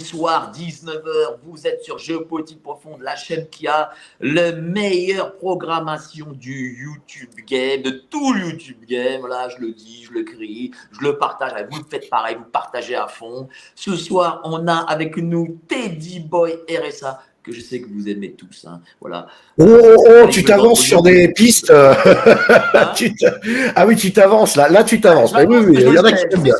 Soir 19h, vous êtes sur Géopolitique Profonde, la chaîne qui a la meilleure programmation du YouTube Game, de tout le YouTube Game. Là, je le dis, je le crie, je le partage. Vous le faites pareil, vous partagez à fond. Ce soir, on a avec nous Teddy Boy RSA, que je sais que vous aimez tous. hein. Voilà. Oh, oh, oh, tu t'avances sur des pistes. Hein Ah oui, tu t'avances là. Là, tu t'avances. Oui, oui, il y en a qui aiment bien.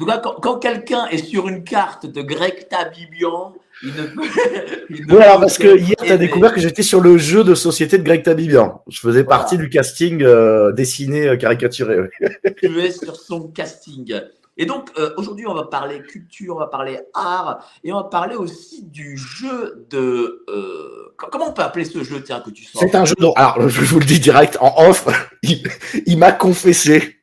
Donc quand, quand quelqu'un est sur une carte de Greg Tabibian, il ne peut. il ne Oui, alors parce que hier, tu as découvert que j'étais sur le jeu de société de Greg Tabibian. Je faisais Voilà. partie du casting euh, dessiné, euh, caricaturé. oui. tu es sur son casting. Et donc, euh, aujourd'hui, on va parler culture, on va parler art, et on va parler aussi du jeu de. euh, co- comment on peut appeler ce jeu, tiens, que tu sors? C'est un jeu de... Alors, je vous le dis direct, en off, il, il m'a confessé.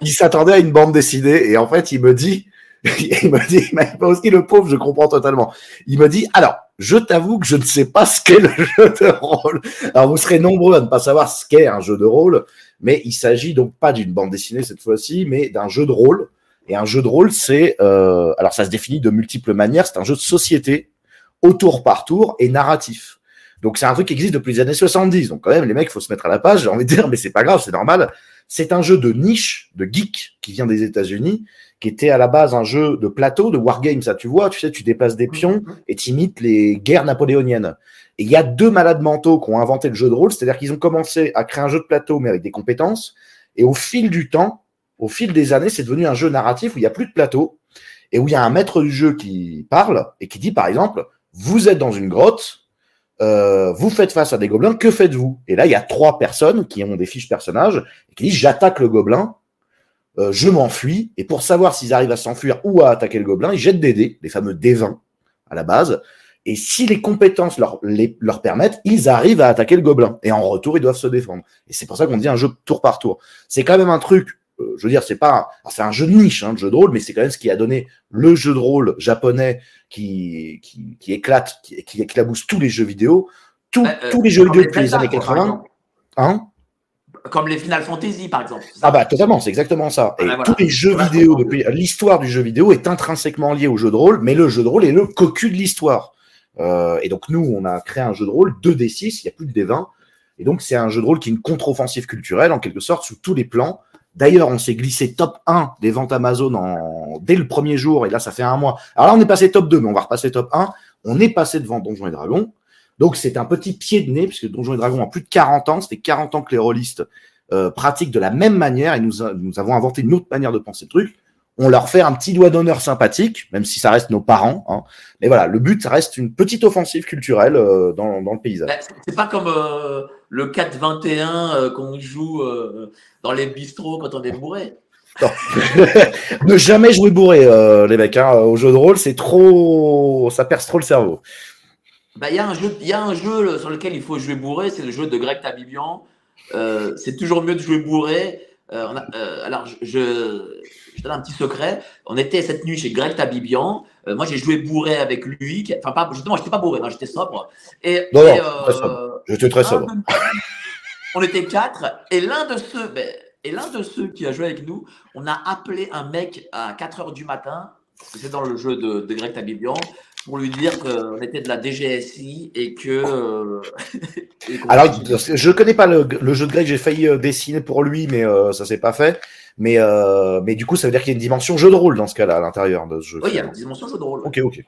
Il s'attendait à une bande dessinée et en fait, il me dit, il me dit, il m'a pas aussi le pauvre, je comprends totalement. Il me dit, alors, je t'avoue que je ne sais pas ce qu'est le jeu de rôle. Alors, vous serez nombreux à ne pas savoir ce qu'est un jeu de rôle, mais il s'agit donc pas d'une bande dessinée cette fois-ci, mais d'un jeu de rôle. Et un jeu de rôle, c'est, euh, alors ça se définit de multiples manières. C'est un jeu de société, au tour par tour et narratif. Donc c'est un truc qui existe depuis les années 70. Donc quand même, les mecs, faut se mettre à la page. J'ai envie de dire, mais c'est pas grave, c'est normal. C'est un jeu de niche, de geek, qui vient des États-Unis, qui était à la base un jeu de plateau, de wargame, ça tu vois. Tu sais, tu déplaces des pions et tu imites les guerres napoléoniennes. Et il y a deux malades mentaux qui ont inventé le jeu de rôle, c'est-à-dire qu'ils ont commencé à créer un jeu de plateau, mais avec des compétences. Et au fil du temps, au fil des années, c'est devenu un jeu narratif où il n'y a plus de plateau et où il y a un maître du jeu qui parle et qui dit, par exemple, vous êtes dans une grotte, euh, vous faites face à des gobelins, que faites-vous? Et là, il y a trois personnes qui ont des fiches personnages et qui disent, j'attaque le gobelin, euh, je m'enfuis, et pour savoir s'ils arrivent à s'enfuir ou à attaquer le gobelin, ils jettent des dés, les fameux dés 20 à la base, et si les compétences leur, leur permettent, ils arrivent à attaquer le gobelin. Et en retour, ils doivent se défendre. Et c'est pour ça qu'on dit un jeu tour par tour. C'est quand même un truc, je veux dire, c'est pas, c'est un jeu de niche, hein, le jeu de rôle, mais c'est quand même ce qui a donné le jeu de rôle japonais qui, qui, qui éclate, qui, qui éclabousse tous les jeux vidéo, tous, Euh, euh, tous les jeux vidéo depuis les années quoi, par 80. exemple. Hein? Comme les Final Fantasy, par exemple. ah bah totalement, c'est exactement ça. Et Voilà, voilà. tous les jeux Voilà, vidéo, depuis l'histoire du jeu vidéo est intrinsèquement liée au jeu de rôle, mais le jeu de rôle est le cocu de l'histoire. Euh, et donc nous, on a créé un jeu de rôle 2D6, il n'y a plus de D20. Et donc c'est un jeu de rôle qui est une contre-offensive culturelle, en quelque sorte, sous tous les plans. D'ailleurs, on s'est glissé top 1 des ventes Amazon en... dès le premier jour, et là, ça fait un mois. Alors là, on est passé top 2, mais on va repasser top 1. On est passé devant Donjons et Dragons. Donc c'est un petit pied de nez, puisque Donjons et Dragons a plus de 40 ans, c'était 40 ans que les rôlistes euh, pratiquent de la même manière, et nous, nous avons inventé une autre manière de penser le truc. On leur fait un petit doigt d'honneur sympathique, même si ça reste nos parents. Hein. Mais voilà, le but, ça reste une petite offensive culturelle euh, dans, dans le paysage. C'est- c'est pas comme euh, le 4-21 euh, qu'on joue euh, dans les bistrots quand on est bourré. ne jamais jouer bourré, euh, les mecs. Hein. Au jeu de rôle, c'est trop, ça perce trop le cerveau. Ben, Il y a un jeu, il y a un jeu le- sur lequel il faut jouer bourré, c'est le jeu de Greg Tabibian. Euh, c'est toujours mieux de jouer bourré. Euh, on a- alors, je, je, je donne un petit secret. On était cette nuit chez Greg Tabibian. Euh, moi, j'ai joué bourré avec lui. qui- Enfin, pas, justement, j'étais pas bourré, non, j'étais sobre. Et, Non, et, non, très sobre. J'étais très sobre. de- on était quatre. Et l'un de ceux, ben, et l'un de ceux qui a joué avec nous, on a appelé un mec à 4 heures du matin. C'est dans le jeu de, de Greg Tabibian pour lui dire qu'on était de la DGSI et que. euh, et Alors, je connais pas le, le jeu de Greg, j'ai failli euh, dessiner pour lui, mais euh, ça s'est pas fait. Mais, euh, mais du coup, ça veut dire qu'il y a une dimension jeu de rôle dans ce cas-là, à l'intérieur de ce jeu. oui, il y a une dimension jeu de rôle. Ok, ok.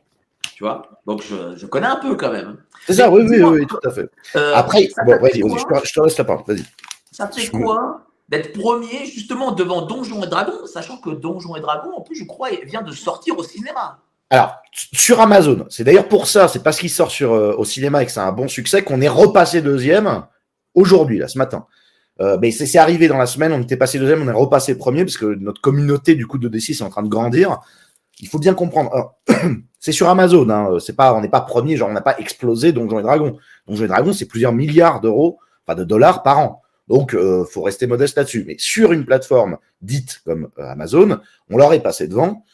Tu vois Donc, je, je connais un peu quand même. C'est ça, oui, oui, oui, tout à fait. Euh, Après, bon, fait vas-y, vas-y, je te, je te laisse la parole, vas-y. Ça fait Je- quoi d'être premier justement devant Donjons et Dragons, sachant que Donjons et Dragons, en plus, je crois, vient de sortir au cinéma. Alors, sur Amazon, c'est d'ailleurs pour ça, c'est parce qu'il sort sur, euh, au cinéma et que c'est un bon succès qu'on est repassé deuxième aujourd'hui, là, ce matin. Euh, mais c'est arrivé dans la semaine, on était passé deuxième, on est repassé premier parce que notre communauté du coup de D6 est en train de grandir. Il faut bien comprendre. C'est sur Amazon, hein, c'est pas, on n'est pas premier, genre on n'a pas explosé Donjons et Dragons. Donjons et Dragons, c'est plusieurs milliards d'euros, enfin de dollars par an. Donc, euh, faut rester modeste là-dessus. Mais sur une plateforme dite comme euh, Amazon, on leur est passé devant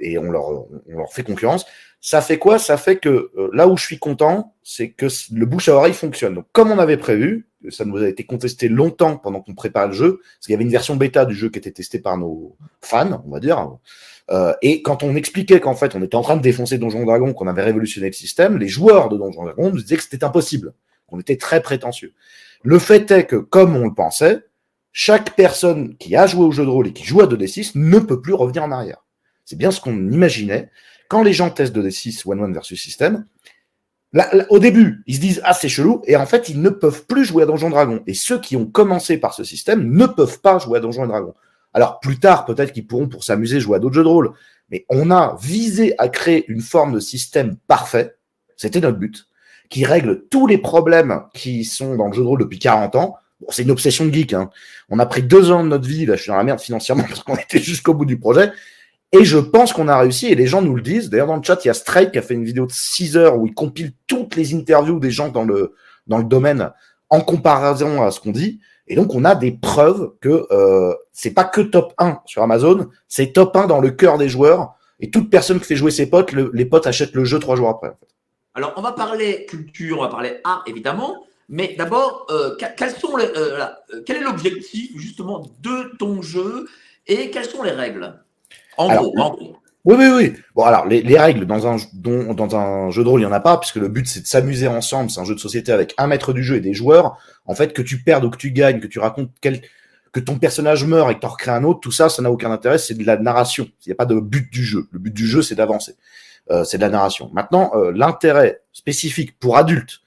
et on leur, on leur fait concurrence. Ça fait quoi? Ça fait que euh, là où je suis content, c'est que le bouche à oreille fonctionne. Donc, comme on avait prévu, ça nous a été contesté longtemps pendant qu'on préparait le jeu, parce qu'il y avait une version bêta du jeu qui était testée par nos fans, on va dire. Euh, et quand on expliquait qu'en fait on était en train de défoncer Donjon Dragon, qu'on avait révolutionné le système, les joueurs de Donjon Dragon nous disaient que c'était impossible, qu'on était très prétentieux. Le fait est que, comme on le pensait, chaque personne qui a joué au jeu de rôle et qui joue à 2D6 ne peut plus revenir en arrière. C'est bien ce qu'on imaginait. Quand les gens testent 2D6 One-One versus System, au début, ils se disent ah c'est chelou et en fait ils ne peuvent plus jouer à Donjon Dragon. Et ceux qui ont commencé par ce système ne peuvent pas jouer à Donjon Dragon. Alors plus tard, peut-être qu'ils pourront pour s'amuser jouer à d'autres jeux de rôle. Mais on a visé à créer une forme de système parfait. C'était notre but, qui règle tous les problèmes qui sont dans le jeu de rôle depuis 40 ans. Bon, c'est une obsession de geek. Hein. On a pris deux ans de notre vie. Là, je suis dans la merde financièrement parce qu'on était jusqu'au bout du projet. Et je pense qu'on a réussi, et les gens nous le disent. D'ailleurs, dans le chat, il y a Strike qui a fait une vidéo de 6 heures où il compile toutes les interviews des gens dans le, dans le domaine en comparaison à ce qu'on dit. Et donc, on a des preuves que euh, c'est pas que top 1 sur Amazon, c'est top 1 dans le cœur des joueurs. Et toute personne qui fait jouer ses potes, les potes achètent le jeu trois jours après. Alors, on va parler culture, on va parler art, évidemment. Mais d'abord, euh, euh, euh, quel est l'objectif justement de ton jeu et quelles sont les règles? En gros, Oui, oui, oui. Bon, alors, les, règles dans un, dans, un jeu de rôle, il n'y en a pas, puisque le but, c'est de s'amuser ensemble. C'est un jeu de société avec un maître du jeu et des joueurs. En fait, que tu perdes ou que tu gagnes, que tu racontes quel, que ton personnage meurt et que tu en recrées un autre, tout ça, ça n'a aucun intérêt. C'est de la narration. Il n'y a pas de but du jeu. Le but du jeu, c'est d'avancer. Euh, c'est de la narration. Maintenant, euh, l'intérêt spécifique pour adultes,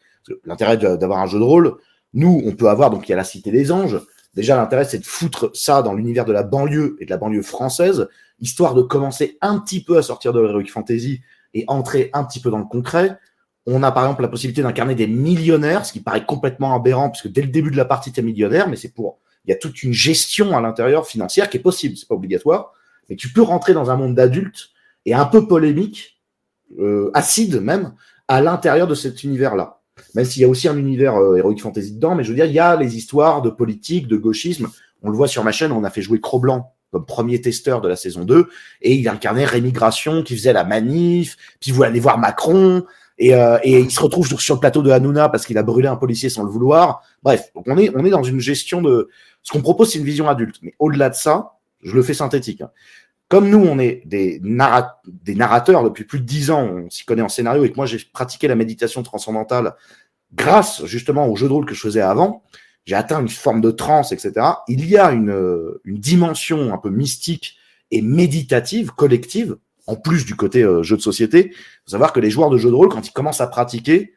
l'intérêt d'avoir un jeu de rôle, nous, on peut avoir, donc il y a la Cité des Anges. Déjà, l'intérêt, c'est de foutre ça dans l'univers de la banlieue et de la banlieue française histoire de commencer un petit peu à sortir de l'heroic fantasy et entrer un petit peu dans le concret. On a par exemple la possibilité d'incarner des millionnaires, ce qui paraît complètement aberrant, puisque dès le début de la partie, tu es millionnaire, mais c'est pour. Il y a toute une gestion à l'intérieur financière qui est possible, c'est pas obligatoire, mais tu peux rentrer dans un monde d'adultes et un peu polémique, euh, acide même, à l'intérieur de cet univers-là. Même s'il y a aussi un univers euh, Heroic Fantasy dedans, mais je veux dire, il y a les histoires de politique, de gauchisme. On le voit sur ma chaîne, on a fait jouer Cro-Blanc comme premier testeur de la saison 2, et il incarnait Rémigration qui faisait la manif, puis il voulait aller voir Macron, et, euh, et il se retrouve sur le plateau de Hanouna parce qu'il a brûlé un policier sans le vouloir. Bref, on est, on est dans une gestion de... Ce qu'on propose, c'est une vision adulte. Mais au-delà de ça, je le fais synthétique. Hein. Comme nous, on est des, des narrateurs depuis plus de dix ans, on s'y connaît en scénario, et que moi, j'ai pratiqué la méditation transcendantale grâce justement au jeu de rôle que je faisais avant, j'ai atteint une forme de transe, etc. Il y a une, une dimension un peu mystique et méditative, collective, en plus du côté euh, jeu de société. Il faut savoir que les joueurs de jeux de rôle, quand ils commencent à pratiquer,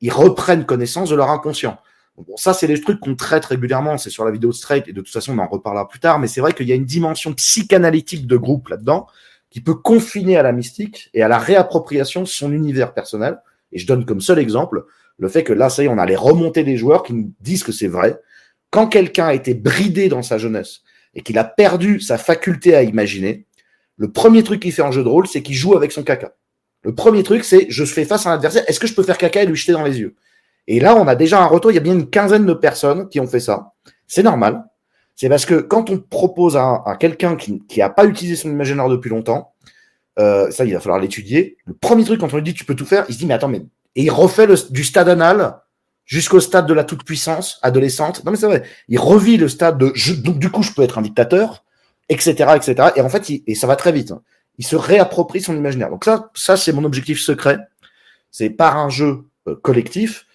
ils reprennent connaissance de leur inconscient. Bon, ça, c'est les trucs qu'on traite régulièrement. C'est sur la vidéo de Strike, et de toute façon, on en reparlera plus tard. Mais c'est vrai qu'il y a une dimension psychanalytique de groupe là-dedans qui peut confiner à la mystique et à la réappropriation de son univers personnel. Et je donne comme seul exemple le fait que là, ça y est, on a les des joueurs qui nous disent que c'est vrai. Quand quelqu'un a été bridé dans sa jeunesse et qu'il a perdu sa faculté à imaginer, le premier truc qu'il fait en jeu de rôle, c'est qu'il joue avec son caca. Le premier truc, c'est je fais face à un adversaire, est-ce que je peux faire caca et lui jeter dans les yeux? Et là, on a déjà un retour, il y a bien une quinzaine de personnes qui ont fait ça. C'est normal. C'est parce que quand on propose à, quelqu'un qui n'a pas utilisé son imaginaire depuis longtemps, euh, ça, il va falloir l'étudier. Le premier truc, quand on lui dit tu peux tout faire, il se dit mais attends, mais et il refait du stade anal jusqu'au stade de la toute-puissance adolescente. Non, mais c'est vrai. Il revit le stade de donc du coup, je peux être un dictateur, etc., etc. Et en fait, et ça va très vite. Hein. Il se réapproprie son imaginaire. Donc ça, ça c'est mon objectif secret. C'est par un jeu euh, collectif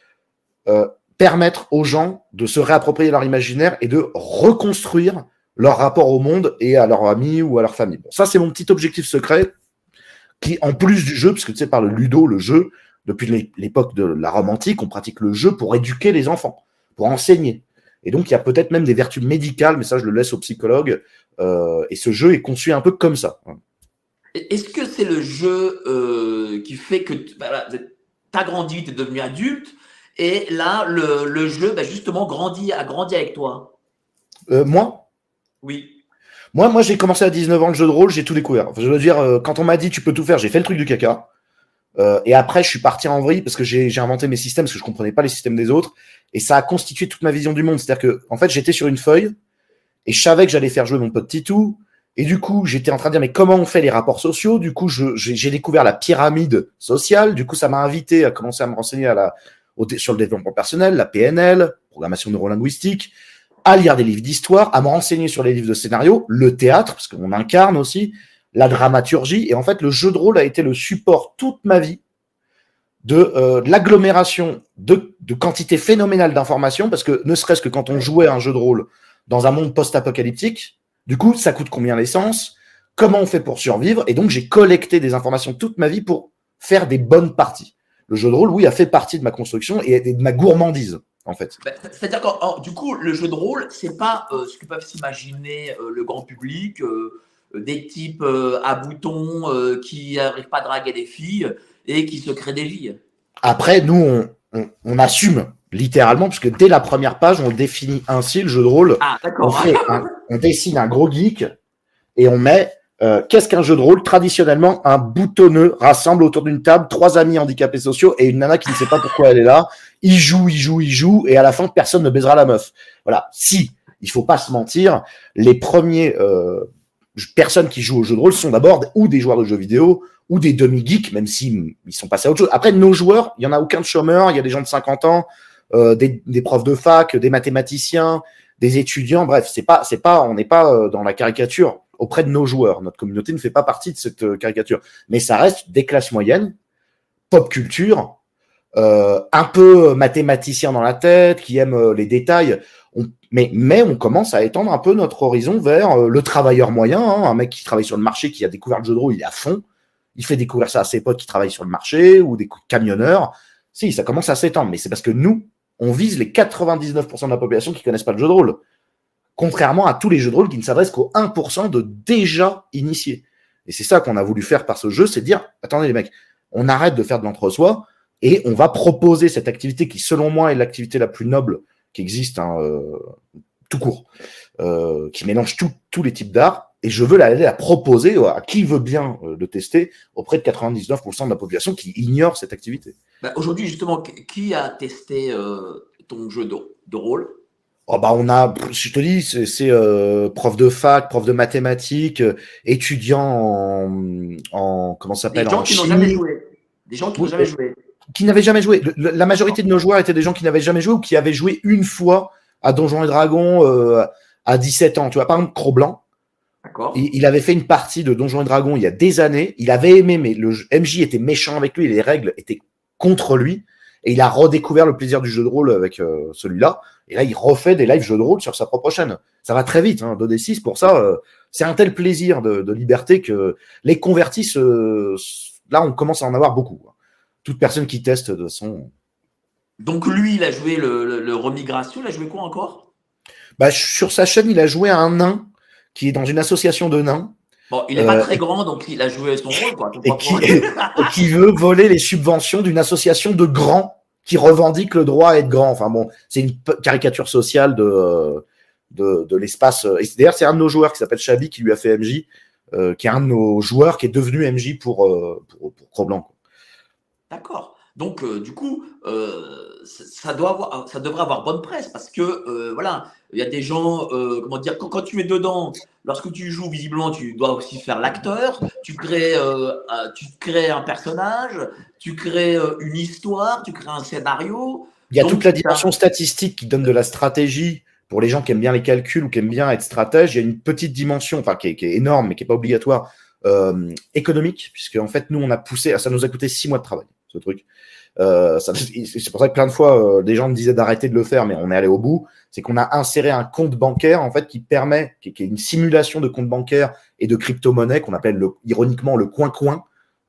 euh, permettre aux gens de se réapproprier leur imaginaire et de reconstruire leur rapport au monde et à leurs amis ou à leur famille. Ça, c'est mon petit objectif secret qui, en plus du jeu, parce que tu sais, par le ludo, le jeu, depuis l'époque de la Rome antique, on pratique le jeu pour éduquer les enfants, pour enseigner. Et donc, il y a peut-être même des vertus médicales, mais ça, je le laisse aux psychologues. Euh, et ce jeu est conçu un peu comme ça. Est-ce que c'est le jeu euh, qui fait que tu bah, as grandi, tu es devenu adulte, et là, le, jeu, bah, justement, grandit, a grandi avec toi? Euh, Moi? Oui. Moi, moi j'ai commencé à 19 ans le jeu de rôle, j'ai tout découvert. je veux dire, quand on m'a dit tu peux tout faire, j'ai fait le truc du caca. Et après, je suis parti en vrille parce que j'ai inventé mes systèmes, parce que je comprenais pas les systèmes des autres. Et ça a constitué toute ma vision du monde. C'est-à-dire que, en fait, j'étais sur une feuille et je savais que j'allais faire jouer mon pote Titou. Et du coup, j'étais en train de dire, mais comment on fait les rapports sociaux? Du coup, j'ai découvert la pyramide sociale. Du coup, ça m'a invité à commencer à me renseigner à la, sur le développement personnel, la PNL, programmation neurolinguistique, à lire des livres d'histoire, à me renseigner sur les livres de scénario, le théâtre, parce qu'on incarne aussi, la dramaturgie. Et en fait, le jeu de rôle a été le support toute ma vie euh, de, l'agglomération de, de quantité phénoménale d'informations, parce que ne serait-ce que quand on jouait un jeu de rôle dans un monde post-apocalyptique, du coup, ça coûte combien l'essence? Comment on fait pour survivre? Et donc, j'ai collecté des informations toute ma vie pour faire des bonnes parties. Le jeu de rôle, oui, a fait partie de ma construction et de ma gourmandise, en fait. Bah, c'est-à-dire que, du coup, le jeu de rôle, c'est pas euh, ce que peuvent s'imaginer euh, le grand public, des types à boutons qui n'arrivent pas à draguer des filles et qui se crée des vies. Après, nous, on, assume littéralement, puisque dès la première page, on définit ainsi le jeu de rôle. Ah, d'accord. On, dessine un gros geek et on met euh, qu'est-ce qu'un jeu de rôle? Traditionnellement, un boutonneux rassemble autour d'une table trois amis handicapés sociaux et une nana qui ne sait pas pourquoi elle est là. Il joue, il joue, il joue, et à la fin, personne ne baisera la meuf. Voilà. Si, il faut pas se mentir, les premiers euh, personnes qui jouent au jeu de rôle sont d'abord ou des joueurs de jeux vidéo ou des demi-geeks, même s'ils ils sont passés à autre chose. Après, nos joueurs, il y en a aucun de chômeur, il y a des gens de 50 ans, euh, des, des, profs de fac, des mathématiciens, des étudiants. Bref, c'est pas, c'est pas, on n'est pas euh, dans la caricature auprès de nos joueurs. Notre communauté ne fait pas partie de cette euh, caricature, mais ça reste des classes moyennes, pop culture, euh, un peu mathématicien dans la tête, qui aiment les détails. Mais, on commence à étendre un peu notre horizon vers le travailleur moyen, hein, un mec qui travaille sur le marché, qui a découvert le jeu de rôle, il est à fond il fait découvrir ça à ses potes qui travaillent sur le marché ou des camionneurs. Si, ça commence à s'étendre, mais c'est parce que nous, on vise les 99% de la population qui connaissent pas le jeu de rôle. Contrairement à tous les jeux de rôle qui ne s'adressent qu'aux 1% de déjà initiés. Et c'est ça qu'on a voulu faire par ce jeu, c'est dire, attendez les mecs, on arrête de faire de l'entre-soi et on va proposer cette activité qui, selon moi, est l'activité la plus noble qui existe hein, euh, tout court, euh, qui mélange tous les types d'art et je veux l'aider à proposer à qui veut bien euh, le tester auprès de 99% de la population qui ignore cette activité. Bah, aujourd'hui, justement, qui a testé euh, ton jeu de, rôle? Oh bah on a, je te dis, c'est euh, prof de fac, prof de mathématiques, étudiant en, en comment s'appelle? Des gens qui n'ont jamais joué. Des gens qui n'ont jamais joué. Qui n'avaient jamais joué. la majorité de nos joueurs étaient des gens qui n'avaient jamais joué ou qui avaient joué une fois à Donjons et Dragons à 17 ans. Tu vois, par exemple, Cro-Blanc, il, avait fait une partie de Donjons et Dragons il y a des années. Il avait aimé, mais le MJ était méchant avec lui les règles étaient contre lui. Et il a redécouvert le plaisir du jeu de rôle avec euh, celui-là. Et là, il refait des lives jeux de rôle sur sa propre chaîne. Ça va très vite, hein, 2D6. Pour ça, euh, c'est un tel plaisir de, liberté que les convertis, là, on commence à en avoir beaucoup. Toute personne qui teste de son. Donc lui, il a joué le, le, remigration. Il a joué quoi encore? Bah, Sur sa chaîne, il a joué à un nain qui est dans une association de nains. Bon, il n'est pas euh, très grand, donc il a joué son rôle. Quoi, et, qui, veut voler les subventions d'une association de grands qui revendique le droit à être grand. Enfin bon, c'est une caricature sociale de, de, de l'espace. D'ailleurs, c'est un de nos joueurs qui s'appelle Chabi qui lui a fait MJ, euh, qui est un de nos joueurs qui est devenu MJ pour, euh, pour, pour Cro-Blanc. D'accord. Donc, du coup, ça, doit avoir, ça devrait avoir bonne presse parce que, voilà, il y a des gens, euh, comment dire, quand, tu es dedans, lorsque tu joues, visiblement, tu dois aussi faire l'acteur. Tu crées, euh, tu crées un personnage, tu crées euh, une histoire, tu crées un scénario. Il y a toute la dimension statistique qui donne de la stratégie pour les gens qui aiment bien les calculs ou qui aiment bien être stratège. Il y a une petite dimension, enfin qui est, énorme, mais qui n'est pas obligatoire, économique, puisque en fait, nous, on a poussé, ça nous a coûté six mois de travail, ce truc. Euh, c'est pour ça que plein de fois, euh, des gens me disaient d'arrêter de le faire, mais on est allé au bout. C'est qu'on a inséré un compte bancaire en fait qui permet, qui, est une simulation de compte bancaire et de crypto-monnaie qu'on appelle le, ironiquement le coin-coin.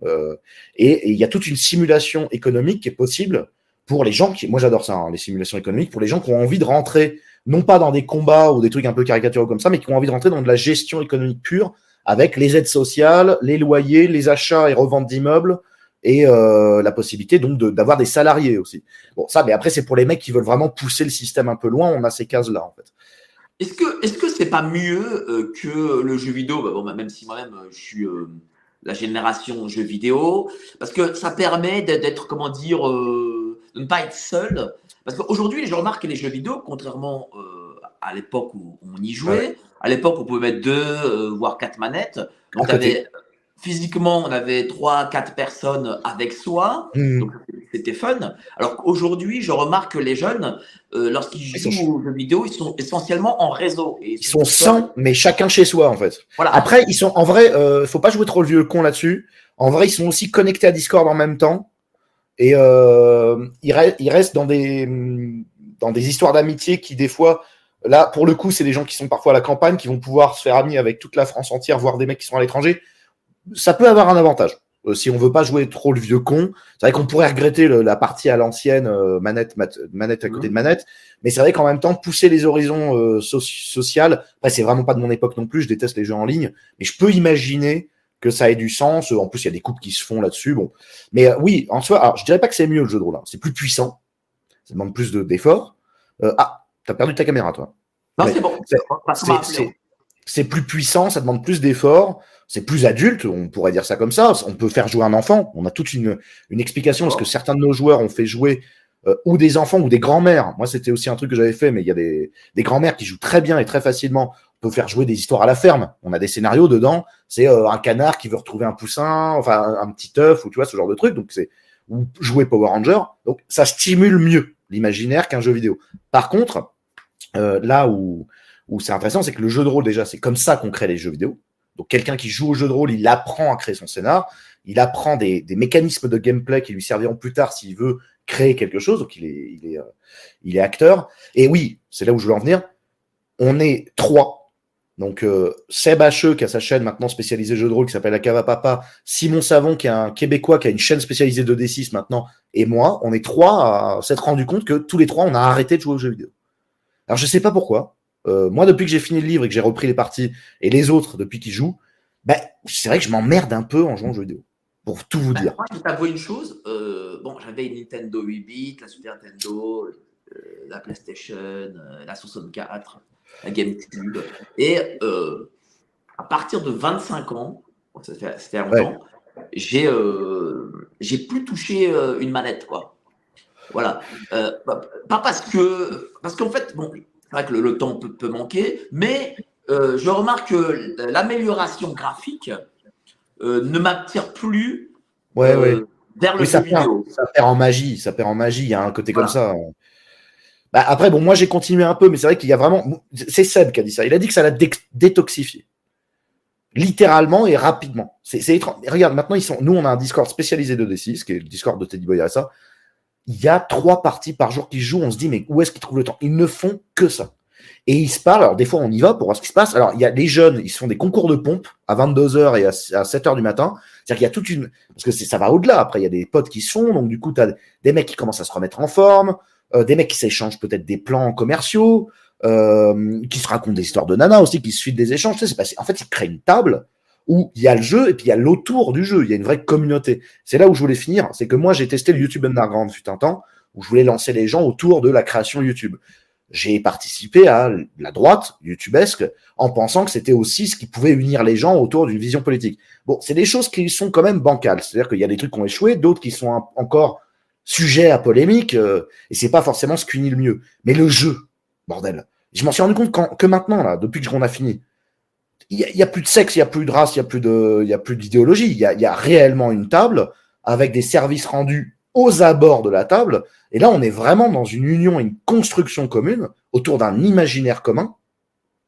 Euh, et il y a toute une simulation économique qui est possible pour les gens qui, moi j'adore ça, hein, les simulations économiques, pour les gens qui ont envie de rentrer non pas dans des combats ou des trucs un peu caricaturaux comme ça, mais qui ont envie de rentrer dans de la gestion économique pure, avec les aides sociales, les loyers, les achats et reventes d'immeubles, et euh, la possibilité donc d'avoir des salariés aussi. Bon, ça, mais après, c'est pour les mecs qui veulent vraiment pousser le système un peu loin, on a ces cases-là, en fait. Est-ce que est-ce que c'est pas mieux euh, que le jeu vidéo? Bah, bon, bah, Même si moi-même, je suis euh, la génération jeu vidéo, parce que ça permet d'être, comment dire, de ne pas être seul. Parce qu'aujourd'hui, je remarque que les jeux vidéo, contrairement à l'époque où on y jouait, à l'époque, on pouvait mettre deux, voire quatre manettes. Donc, tu physiquement, on avait trois, quatre personnes avec soi, hmm. donc c'était fun. Alors qu'aujourd'hui, je remarque que les jeunes, euh, lorsqu'ils jouent aux jeux vidéo, ils sont essentiellement en réseau. ils sont 100, mais chacun chez soi, en fait. Voilà. Après, ils sont en vrai, euh, faut pas jouer trop le vieux con là-dessus. En vrai, ils sont aussi connectés à Discord en même temps. Et euh, ils, restent dans des, dans des histoires d'amitié qui, des fois, là, pour le coup, c'est des gens qui sont parfois à la campagne, qui vont pouvoir se faire amis avec toute la France entière, voire des mecs qui sont à l'étranger ça peut avoir un avantage. Euh, si on veut pas jouer trop le vieux con, c'est vrai qu'on pourrait regretter la partie à l'ancienne, euh, manette, manette à côté de manette, mais c'est vrai qu'en même temps, pousser les horizons euh, sociales, après c'est vraiment pas de mon époque non plus, je déteste les jeux en ligne, mais je peux imaginer que ça ait du sens. En plus, il y a des coupes qui se font là-dessus. Bon, mais oui, en soi, alors je dirais pas que c'est mieux le jeu de rôle, hein. c'est plus puissant, ça demande plus d'efforts. De, ah, t'as perdu ta caméra, toi. Non, c'est bon. C'est plus puissant, ça demande plus d'efforts c'est plus adulte, on pourrait dire ça comme ça. On peut faire jouer un enfant. On a toute une, une explication parce que certains de nos joueurs ont fait jouer euh, ou des enfants ou des grands-mères. Moi, c'était aussi un truc que j'avais fait, mais il y a des, des grands-mères qui jouent très bien et très facilement. On peut faire jouer des histoires à la ferme. On a des scénarios dedans. C'est euh, un canard qui veut retrouver un poussin, enfin un, petit œuf ou tu vois ce genre de truc. Donc c'est ou jouer Power Ranger. Donc ça stimule mieux l'imaginaire qu'un jeu vidéo. Par contre, euh, là où où c'est intéressant, c'est que le jeu de rôle déjà, c'est comme ça qu'on crée les jeux vidéo. Donc quelqu'un qui joue au jeu de rôle, il apprend à créer son scénar, il apprend des, mécanismes de gameplay qui lui serviront plus tard s'il veut créer quelque chose. Donc il est, euh, acteur. Et oui, c'est là où je veux en venir. On est trois. Donc euh, Seb Hacheux qui a sa chaîne maintenant spécialisée jeu de rôle qui s'appelle La Papa, Simon Savon qui est un Québécois qui a une chaîne spécialisée de D6 maintenant, et moi, on est trois à s'être rendu compte que tous les trois on a arrêté de jouer aux jeux vidéo. Alors je sais pas pourquoi. Euh, moi, depuis que j'ai fini le livre et que j'ai repris les parties, et les autres depuis qu'ils jouent, ben, c'est vrai que je m'emmerde un peu en jouant aux jeux vidéo. Pour tout vous bah, dire. Moi, je t'avoue une chose. Euh, bon, j'avais une Nintendo 8 bits, la Super Nintendo, euh, la PlayStation, la 64, la GameCube. Et à partir de 25 ans, ça fait, ça fait longtemps, j'ai j'ai plus touché une manette, quoi. Voilà. Bah, pas parce que. Parce qu'en fait, bon, vrai que le, temps peut, manquer, mais euh, je remarque que l'amélioration graphique euh, ne m'attire plus euh, vers le ça vidéo. ça perd en magie, ça perd en magie, il y a un côté comme ça. Bah, après, bon, moi j'ai continué un peu, mais c'est vrai qu'il y a vraiment. C'est Seb qui a dit ça. Il a dit que ça l'a détoxifié. Littéralement et rapidement. C'est étrange. Regarde, maintenant, ils sont... nous, on a un Discord spécialisé de D6, qui est le Discord de Teddy Boy ça il y a trois parties par jour qu'ils jouent. On se dit, mais où est-ce qu'ils trouvent le temps? Ils ne font que ça. Et ils se parlent. Alors, des fois, on y va pour voir ce qui se passe. Alors, il y a les jeunes, ils se font des concours de pompe à 22h et à 7h du matin. C'est-à-dire qu'il y a toute une. Parce que ça va au-delà. Après, il y a des potes qui se font. Donc, du coup, tu as des mecs qui commencent à se remettre en forme, euh, des mecs qui s'échangent peut-être des plans commerciaux, euh, qui se racontent des histoires de nana aussi, qui se suivent des échanges. Tu sais, c'est En fait, ils créent une table où il y a le jeu et puis il y a l'autour du jeu. Il y a une vraie communauté. C'est là où je voulais finir. C'est que moi, j'ai testé le YouTube Underground fut un temps où je voulais lancer les gens autour de la création YouTube. J'ai participé à la droite YouTubesque en pensant que c'était aussi ce qui pouvait unir les gens autour d'une vision politique. Bon, c'est des choses qui sont quand même bancales. C'est-à-dire qu'il y a des trucs qui ont échoué, d'autres qui sont encore sujets à polémique, euh, et c'est pas forcément ce qui unit le mieux. Mais le jeu, bordel. Je m'en suis rendu compte que maintenant, là, depuis que qu'on a fini, il n'y a, plus de sexe, il n'y a plus de race, il n'y a plus d'idéologie. Il y a, y a réellement une table avec des services rendus aux abords de la table. Et là, on est vraiment dans une union, une construction commune autour d'un imaginaire commun,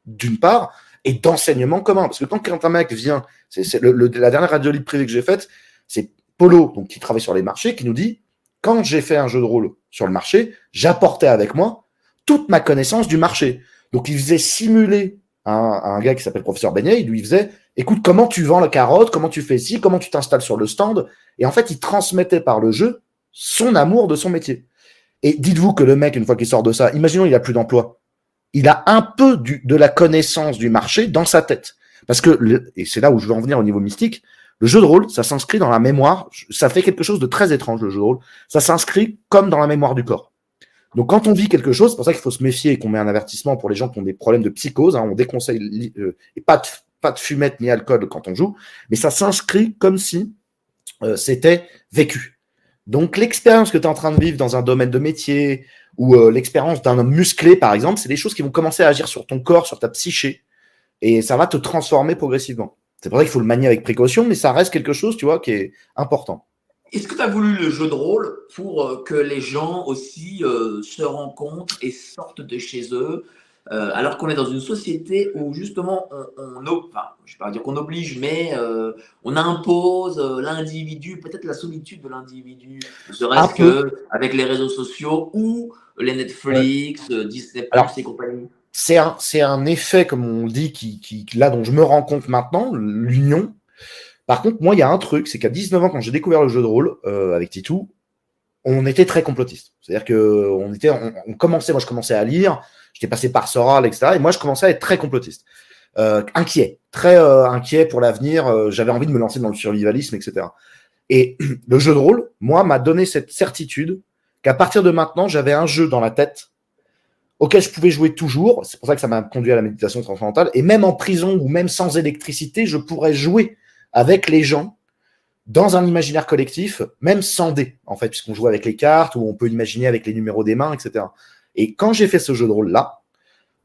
d'une part, et d'enseignement commun. Parce que quand un mec vient, c'est la dernière radio libre privée que j'ai faite, c'est Polo, donc qui travaille sur les marchés, qui nous dit quand j'ai fait un jeu de rôle sur le marché, j'apportais avec moi toute ma connaissance du marché. Donc il faisait simuler un, gars qui s'appelle professeur Beignet, il lui faisait écoute comment tu vends la carotte, comment tu fais ci, comment tu t'installes sur le stand? Et en fait, il transmettait par le jeu son amour de son métier. Et dites-vous que le mec, une fois qu'il sort de ça, imaginons il a plus d'emploi. il a un peu de la connaissance du marché dans sa tête. Parce que, et c'est là où je veux en venir au niveau mystique, le jeu de rôle, ça s'inscrit dans la mémoire, ça fait quelque chose de très étrange, le jeu de rôle. Ça s'inscrit comme dans la mémoire du corps. Donc quand on vit quelque chose, c'est pour ça qu'il faut se méfier et qu'on met un avertissement pour les gens qui ont des problèmes de psychose. Hein, on déconseille euh, et pas de, pas de fumette ni alcool quand on joue, mais ça s'inscrit comme si euh, c'était vécu. Donc l'expérience que tu es en train de vivre dans un domaine de métier ou euh, l'expérience d'un homme musclé, par exemple, c'est des choses qui vont commencer à agir sur ton corps, sur ta psyché, et ça va te transformer progressivement. C'est pour ça qu'il faut le manier avec précaution, mais ça reste quelque chose, tu vois, qui est important. Est-ce que tu as voulu le jeu de rôle pour euh, que les gens aussi euh, se rencontrent et sortent de chez eux euh, alors qu'on est dans une société où justement on, enfin, je vais pas dire qu'on oblige, mais on impose l'individu, peut-être la solitude de l'individu, serait-ce que avec les réseaux sociaux ou les Netflix, Disney et compagnie. C'est un, c'est un effet, comme on dit, qui, qui, là dont je me rends compte maintenant, l'union par contre, moi, il y a un truc, c'est qu'à 19 ans, quand j'ai découvert le jeu de rôle euh, avec Titou, on était très complotiste. C'est-à-dire que on était, on, commençait, moi, je commençais à lire, j'étais passé par Soral, etc. Et moi, je commençais à être très complotiste, euh, inquiet, très euh, inquiet pour l'avenir. J'avais envie de me lancer dans le survivalisme, etc. Et le jeu de rôle, moi, m'a donné cette certitude qu'à partir de maintenant, j'avais un jeu dans la tête auquel je pouvais jouer toujours. C'est pour ça que ça m'a conduit à la méditation transcendantale. Et même en prison ou même sans électricité, je pourrais jouer avec les gens dans un imaginaire collectif, même sans dés, en fait, puisqu'on joue avec les cartes ou on peut imaginer avec les numéros des mains, etc. Et quand j'ai fait ce jeu de rôle-là,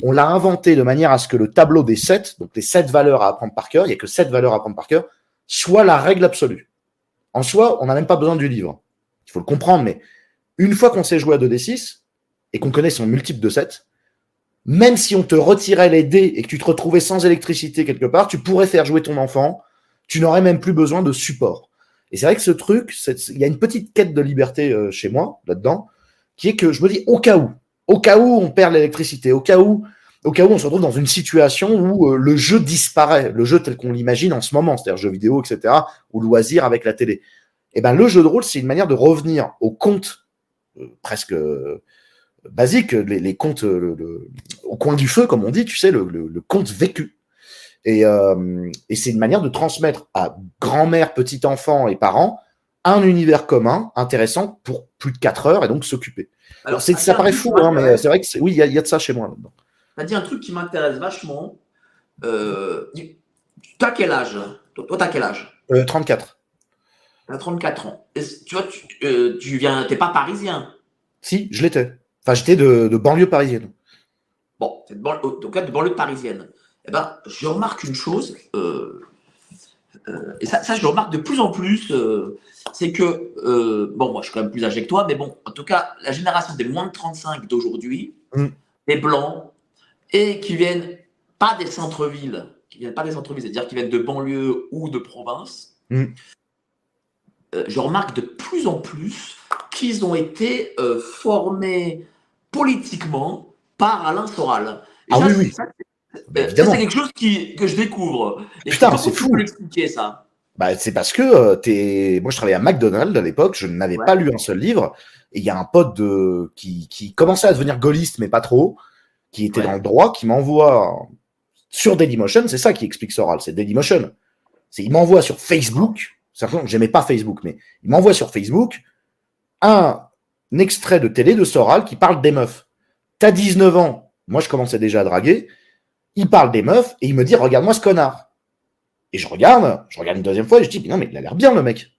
on l'a inventé de manière à ce que le tableau des sept, donc les sept valeurs à apprendre par cœur, il n'y a que sept valeurs à apprendre par cœur, soit la règle absolue. En soi, on n'a même pas besoin du livre. Il faut le comprendre, mais une fois qu'on sait jouer à 2d6 et qu'on connaît son multiple de 7, même si on te retirait les dés et que tu te retrouvais sans électricité quelque part, tu pourrais faire jouer ton enfant tu n'aurais même plus besoin de support. Et c'est vrai que ce truc, il y a une petite quête de liberté euh, chez moi, là-dedans, qui est que je me dis, au cas où, au cas où on perd l'électricité, au cas où, au cas on se retrouve dans une situation où euh, le jeu disparaît, le jeu tel qu'on l'imagine en ce moment, c'est-à-dire jeu vidéo, etc., ou loisir avec la télé. Et eh ben, le jeu de rôle, c'est une manière de revenir au compte euh, presque basique, les, au coin du feu, comme on dit, tu sais, le, le compte vécu. Et, euh, et c'est une manière de transmettre à grand-mère, petit-enfant et parents un univers commun intéressant pour plus de 4 heures et donc s'occuper. Alors, ça paraît fou, hein, mais c'est vrai que oui, il y, a de ça chez moi. Tu as dit un truc qui m'intéresse vachement. Euh, tu as quel âge? Toi, tu as quel âge? Euh, 34. Tu as 34 ans. tu vois, tu, euh, tu viens, t'es pas parisien? Si, je l'étais. Enfin, j'étais de, de banlieue parisienne. Bon, de, banlieue, de banlieue parisienne eh ben, je remarque une chose, euh, euh, et ça, ça, je le remarque de plus en plus, euh, c'est que, bon, moi je suis quand même plus âgé que toi, mais bon, en tout cas, la génération des moins de 35 d'aujourd'hui, mm. des blancs, et qui viennent pas des centres-villes, qui viennent pas des centres-villes, c'est-à-dire qui viennent de banlieue ou de province, mm. je remarque de plus en plus qu'ils ont été formés politiquement par Alain Soral. ah oui, oui. Bah, c'est quelque chose qui, que je découvre. Putain, c'est fou. expliquer ça? Bah, c'est parce que euh, moi je travaillais à McDonald's à l'époque, je n'avais pas lu un seul livre, et il y a un pote de... qui, qui commençait à devenir gaulliste, mais pas trop, qui était dans le droit, qui m'envoie sur Dailymotion, c'est ça qui explique Soral, c'est Dailymotion. C'est il m'envoie sur Facebook, j'aimais pas Facebook, mais il m'envoie sur Facebook un, un extrait de télé de Soral qui parle des meufs. T'as 19 ans, moi je commençais déjà à draguer, il parle des meufs et il me dit regarde-moi ce connard. Et je regarde, je regarde une deuxième fois et je dis non mais il a l'air bien le mec.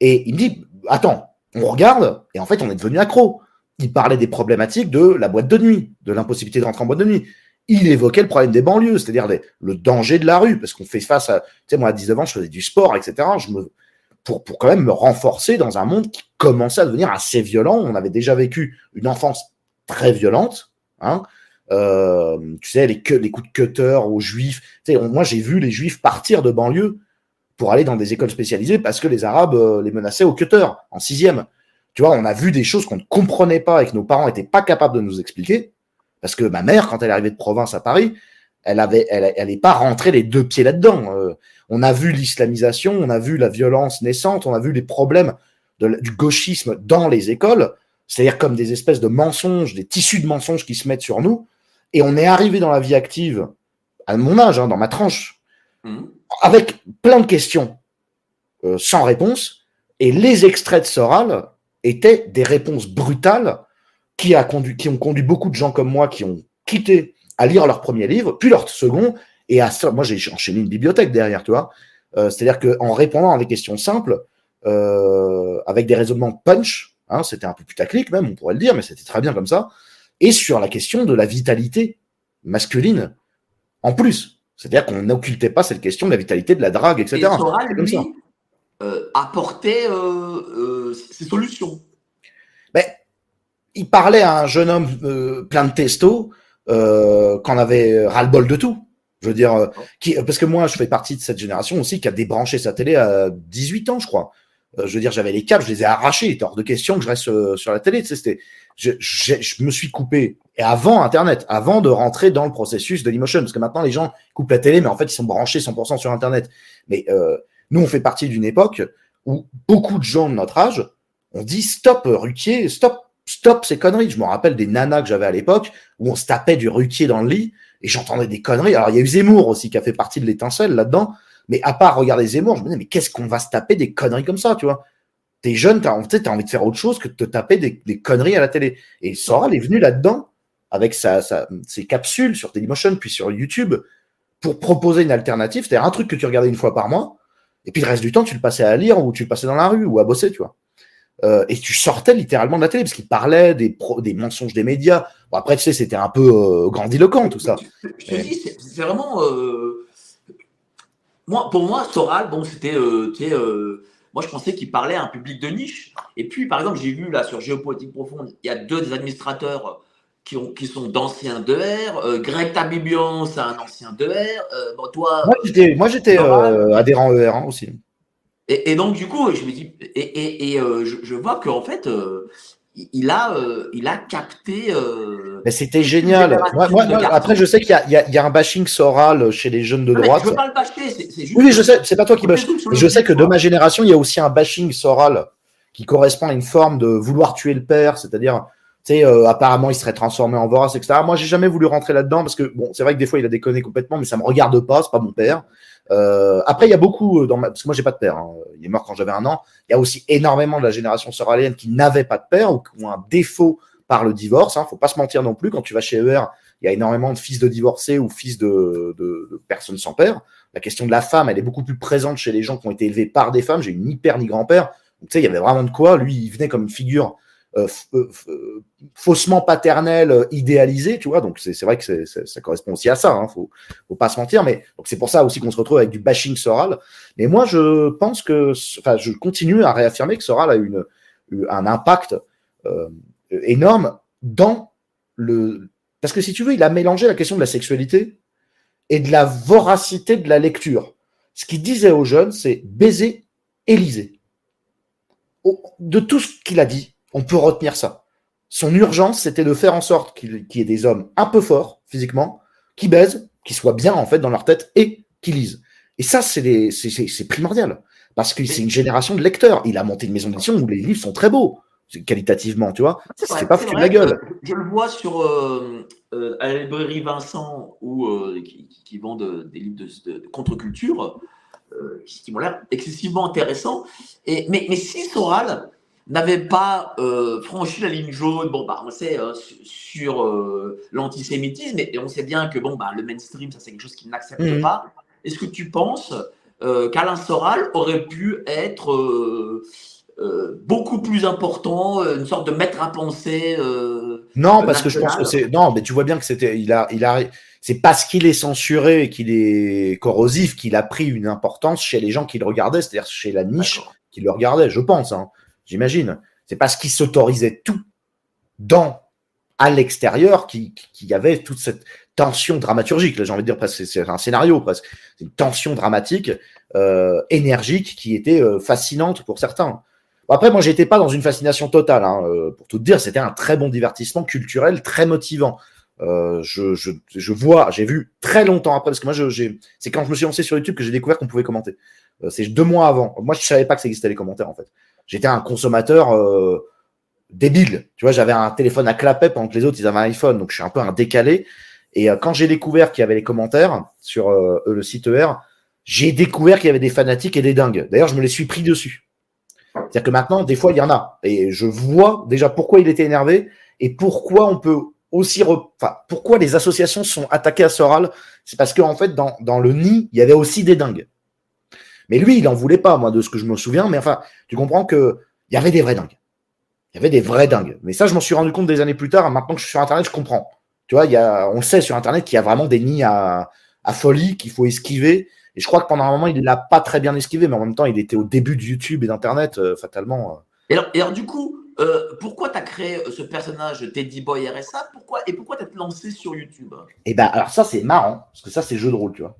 Et il me dit attends, on regarde et en fait on est devenu accro. Il parlait des problématiques de la boîte de nuit, de l'impossibilité de rentrer en boîte de nuit. Il évoquait le problème des banlieues, c'est-à-dire le danger de la rue, parce qu'on fait face à, tu sais, moi à 19 ans, je faisais du sport, etc. Pour, pour quand même me renforcer dans un monde qui commençait à devenir assez violent. On avait déjà vécu une enfance très violente, hein, euh, tu sais, les, coups de cutter aux juifs. Moi, j'ai vu les juifs partir de banlieue pour aller dans des écoles spécialisées parce que les Arabes euh, les menaçaient au cutter en sixième. Tu vois, on a vu des choses qu'on ne comprenait pas et que nos parents n'étaient pas capables de nous expliquer. Parce que ma mère, quand elle est arrivée de province à Paris, elle avait, elle, pas rentrée les deux pieds là-dedans. Euh, on a vu l'islamisation, on a vu la violence naissante, on a vu les problèmes du gauchisme dans les écoles, c'est-à-dire comme des espèces de mensonges, des tissus de mensonges qui se mettent sur nous. Et on est arrivé dans la vie active, à mon âge, hein, dans ma tranche, Mhm. avec plein de questions euh, sans réponse. Et les extraits de Soral étaient des réponses brutales qui, a conduit, qui ont conduit beaucoup de gens comme moi qui ont quitté à lire leur premier livre, puis leur second, et à ça, moi j'ai enchaîné une bibliothèque derrière, tu vois. Euh, C'est-à-dire qu'en répondant à des questions simples, euh, avec des raisonnements punch, hein, c'était un peu putaclic même, on pourrait le dire, mais c'était très bien comme ça, et sur la question de la vitalité masculine en plus. C'est-à-dire qu'on n'occultait pas cette question de la vitalité de la drague, etc. Et Soral, comme lui, ça. euh, apportait euh, euh, ses solutions. Ben, il parlait à un jeune homme plein de testo qu'on avait ras-le-bol de tout. Je veux dire, qui, parce que moi, je fais partie de cette génération aussi qui a débranché sa télé à 18 ans, je crois. Euh, je veux dire, j'avais les câbles, je les ai arrachés. Il hors de question que je reste euh, sur la télé. Tu sais, c'était, je, je, je me suis coupé. Et avant Internet, avant de rentrer dans le processus de l'emotion, parce que maintenant les gens coupent la télé, mais en fait ils sont branchés 100% sur Internet. Mais euh, nous, on fait partie d'une époque où beaucoup de gens de notre âge ont dit stop, Ruquier, stop, stop ces conneries. Je me rappelle des nanas que j'avais à l'époque où on se tapait du Ruquier dans le lit et j'entendais des conneries. Alors il y a eu Zemmour aussi qui a fait partie de l'étincelle là-dedans. Mais à part regarder Zemmour, je me disais, mais qu'est-ce qu'on va se taper des conneries comme ça, tu vois? T'es jeune, t'as as envie de faire autre chose que de te taper des, conneries à la télé. Et Soral est venu là-dedans avec sa, ses capsules sur Dailymotion puis sur YouTube pour proposer une alternative. C'est-à-dire un truc que tu regardais une fois par mois, et puis le reste du temps, tu le passais à lire ou tu le passais dans la rue ou à bosser, tu vois. Euh, et tu sortais littéralement de la télé parce qu'il parlait des, des mensonges des médias. Bon, après, tu sais, c'était un peu euh, grandiloquent tout ça. Je te dis, c'est vraiment. Euh... Moi, pour moi, Soral, bon, c'était. Euh, euh, moi, je pensais qu'il parlait à un public de niche. Et puis, par exemple, j'ai vu là sur Géopolitique Profonde, il y a deux des administrateurs qui, ont, qui sont d'anciens 2R. Euh, Greg Tabibian, c'est un ancien 2R. Euh, bon, toi. Moi, j'étais, euh, adhérent ER hein, aussi. Et, et, donc, du coup, je me dis. Et, et, et euh, je, je, vois qu'en fait. Il a, il a capté. Mais c'était génial. Moi, moi, moi, après, je sais qu'il y, y, y, a un bashing soral chez les jeunes de non, droite. Je veux pas le bâcher, c'est juste. Oui, je sais, c'est pas toi qui bâche. Je sais que de ma génération, il y a aussi un bashing soral qui correspond à une forme de vouloir tuer le père, c'est-à-dire, tu sais, euh, apparemment, il serait transformé en Vorace, etc. Moi, j'ai jamais voulu rentrer là-dedans parce que, bon, c'est vrai que des fois, il a déconné complètement, mais ça me regarde pas, c'est pas mon père. Euh, après, il y a beaucoup, dans ma... parce que moi, j'ai pas de père, hein. il est mort quand j'avais un an. Il y a aussi énormément de la génération soralienne qui n'avait pas de père ou qui ont un défaut par le divorce. Hein. Faut pas se mentir non plus. Quand tu vas chez ER, il y a énormément de fils de divorcés ou fils de, de, de, personnes sans père. La question de la femme, elle est beaucoup plus présente chez les gens qui ont été élevés par des femmes. J'ai ni père ni grand-père. Tu sais, il y avait vraiment de quoi. Lui, il venait comme une figure euh, euh, faussement paternelle, euh, idéalisée, tu vois. Donc c'est vrai que ça correspond aussi à ça. Hein. Faut, faut pas se mentir. Mais c'est pour ça aussi qu'on se retrouve avec du bashing Soral. Mais moi, je pense que, enfin, je continue à réaffirmer que Soral a une, un impact euh, énorme dans le. Parce que si tu veux, il a mélangé la question de la sexualité et de la voracité de la lecture. Ce qu'il disait aux jeunes, c'est baiser Élysée. De tout ce qu'il a dit, on peut retenir ça. Son urgence, c'était de faire en sorte qu'il qu y ait des hommes un peu forts physiquement, qui baisent, qui soient bien en fait dans leur tête et qui lisent. Et ça, c'est primordial. Parce que c'est une génération de lecteurs. Il a monté une maison d'édition où les livres sont très beaux qualitativement, tu vois. C'est pas foutu de la gueule. Je, le vois sur euh, euh, à la librairie Vincent où euh, qui, qui, vendent des livres de, contre-culture euh, qui m'ont l'air excessivement intéressants. Et mais, mais si Soral n'avait pas euh, franchi la ligne jaune, bon bah on sait sur l'antisémitisme et, on sait bien que bon bah le mainstream ça c'est quelque chose qu'il n'accepte mmh. pas. Est-ce que tu penses qu'Alain Soral aurait pu être euh, beaucoup plus important, une sorte de maître à penser. Euh, non, parce que je pense que c'est non, mais tu vois bien que c'était, il a, il a, c'est parce qu'il est censuré, qu'il est corrosif, qu'il a pris une importance chez les gens qui le regardaient, c'est-à-dire chez la niche qui le regardait, je pense, hein, j'imagine. C'est parce qu'il s'autorisait tout dans à l'extérieur qu'il qui y avait toute cette tension dramaturgique. Là, j'ai envie de dire presque, c'est un scénario presque, c'est une tension dramatique, euh, énergique qui était euh, fascinante pour certains. Après, moi, j'étais pas dans une fascination totale. Hein. Euh, pour tout dire, c'était un très bon divertissement culturel, très motivant. Je, je, vois, j'ai vu très longtemps après, parce que moi, c'est quand je me suis lancé sur YouTube que j'ai découvert qu'on pouvait commenter. C'est deux mois avant. Moi, je savais pas que ça existait les commentaires, en fait. J'étais un consommateur euh, débile. Tu vois, j'avais un téléphone à clapet pendant que les autres, ils avaient un iPhone. Donc, je suis un peu un décalé. Et quand j'ai découvert qu'il y avait les commentaires sur le site ER, j'ai découvert qu'il y avait des fanatiques et des dingues. D'ailleurs, je me les suis pris dessus. C'est-à-dire que maintenant, des fois, il y en a. Et je vois déjà pourquoi il était énervé et pourquoi on peut aussi. Enfin, pourquoi les associations sont attaquées à Soral. C'est parce qu'en en fait, dans, dans le nid, il y avait aussi des dingues. Mais lui, il n'en voulait pas, moi, de ce que je me souviens. Mais enfin, tu comprends qu'il y avait des vrais dingues. Il y avait des vrais dingues. Mais ça, je m'en suis rendu compte des années plus tard. Maintenant que je suis sur Internet, je comprends. Tu vois, il y a, on sait sur Internet qu'il y a vraiment des nids à, à folie qu'il faut esquiver. Et je crois que pendant un moment, il ne l'a pas très bien esquivé, mais en même temps, il était au début de YouTube et d'Internet, euh, fatalement. Euh. Et alors, du coup, euh, pourquoi tu as créé ce personnage Teddy Boy RSA pourquoi, Et pourquoi tu as lancé sur YouTube? Eh bien, alors ça, c'est marrant, parce que ça, c'est jeu de rôle, tu vois.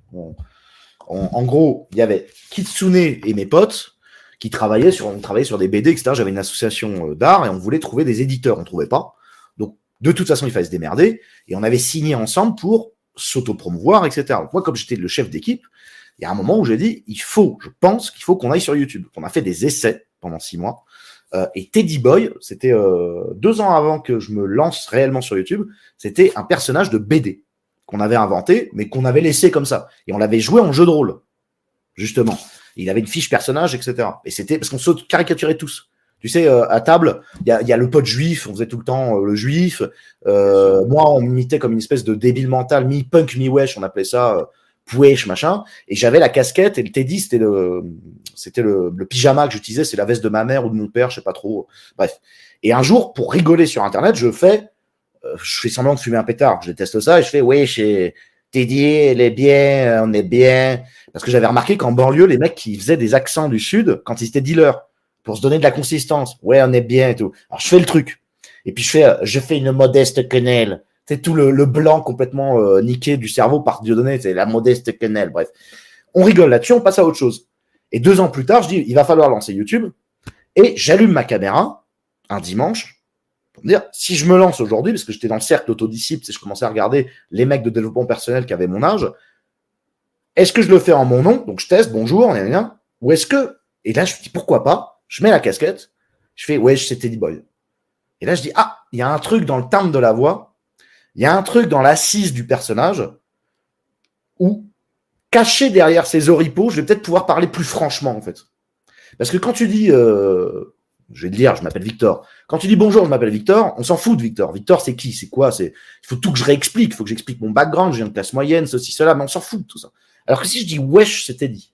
En gros, il y avait Kitsune et mes potes qui travaillaient sur, on travaillait sur des BD, etc. J'avais une association d'art et on voulait trouver des éditeurs, on ne trouvait pas. Donc, de toute façon, il fallait se démerder. Et on avait signé ensemble pour s'auto-promouvoir, etc. moi, comme j'étais le chef d'équipe, il y a un moment où j'ai dit, il faut, je pense qu'il faut qu'on aille sur YouTube. On a fait des essais pendant six mois. Euh, et Teddy Boy, c'était euh, deux ans avant que je me lance réellement sur YouTube, c'était un personnage de BD qu'on avait inventé, mais qu'on avait laissé comme ça. Et on l'avait joué en jeu de rôle, justement. Il avait une fiche personnage, etc. Et c'était parce qu'on se caricaturait tous. Tu sais, euh, à table, il y a, y a, le pote juif, on faisait tout le temps le juif. moi, on m'imitait comme une espèce de débile mental, mi-punk, mi-wesh, on appelait ça wesh, machin. Et j'avais la casquette et le Teddy, c'était le, c'était le, pyjama que j'utilisais, c'est la veste de ma mère ou de mon père, je sais pas trop. Bref. Et un jour, pour rigoler sur Internet, je fais, euh, je fais semblant de fumer un pétard. Je déteste ça et je fais, wesh, chez Teddy, elle est bien, on est bien. Parce que j'avais remarqué qu'en banlieue, les mecs qui faisaient des accents du sud, quand ils étaient dealers, pour se donner de la consistance, ouais, on est bien et tout. Alors je fais le truc. Et puis je fais, je fais une modeste quenelle c'est tout le, blanc complètement euh, niqué du cerveau par Dieudonné, c'est la modeste quenelle, bref. On rigole là-dessus, on passe à autre chose. Et deux ans plus tard, je dis, il va falloir lancer YouTube. Et j'allume ma caméra un dimanche dire, si je me lance aujourd'hui, parce que j'étais dans le cercle autodisciple, et je commençais à regarder les mecs de développement personnel qui avaient mon âge, est-ce que je le fais en mon nom? Donc je teste, bonjour, rien, ou est-ce que, et là je dis, pourquoi pas, je mets la casquette, je fais, ouais, c'est Teddy Boy. Et là je dis, ah, il y a un truc dans le timbre de la voix il y a un truc dans l'assise du personnage où, caché derrière ses oripeaux, je vais peut-être pouvoir parler plus franchement, en fait. Parce que quand tu dis, euh, je vais te dire, je m'appelle Victor. Quand tu dis bonjour, je m'appelle Victor, on s'en fout de Victor. Victor, c'est qui? C'est quoi? C'est Il faut tout que je réexplique. Il faut que j'explique mon background. Je viens de classe moyenne, ceci, cela, mais on s'en fout de tout ça. Alors que si je dis wesh, c'était dit.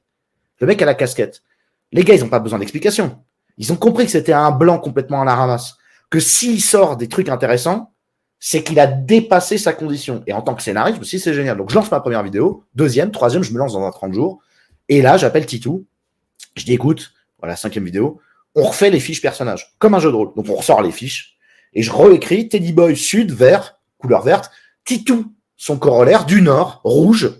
Le mec a la casquette. Les gars, ils n'ont pas besoin d'explication. Ils ont compris que c'était un blanc complètement à la ramasse. Que s'il sort des trucs intéressants, c'est qu'il a dépassé sa condition. Et en tant que scénariste, je c'est génial. Donc, je lance ma première vidéo. Deuxième, troisième, je me lance dans un 30 jours. Et là, j'appelle Titou. Je dis, écoute, voilà, cinquième vidéo. On refait les fiches personnages, comme un jeu de rôle. Donc, on ressort les fiches. Et je réécris Teddy Boy Sud, vert, couleur verte. Titou, son corollaire, du Nord, rouge.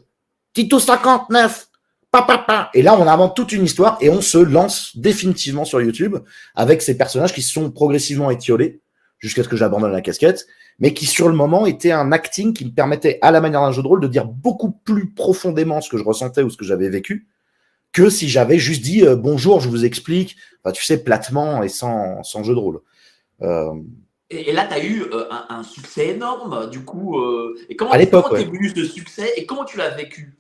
Titou 59, papa. Et là, on invente toute une histoire et on se lance définitivement sur YouTube avec ces personnages qui sont progressivement étiolés jusqu'à ce que j'abandonne la casquette mais qui sur le moment était un acting qui me permettait, à la manière d'un jeu de rôle, de dire beaucoup plus profondément ce que je ressentais ou ce que j'avais vécu que si j'avais juste dit euh, bonjour, je vous explique, enfin, tu sais, platement et sans, sans jeu de rôle. Euh, et, là, tu as eu euh, un, succès énorme, du coup. et comment à l'époque, ouais. venu ce succès et comment tu l'as vécu?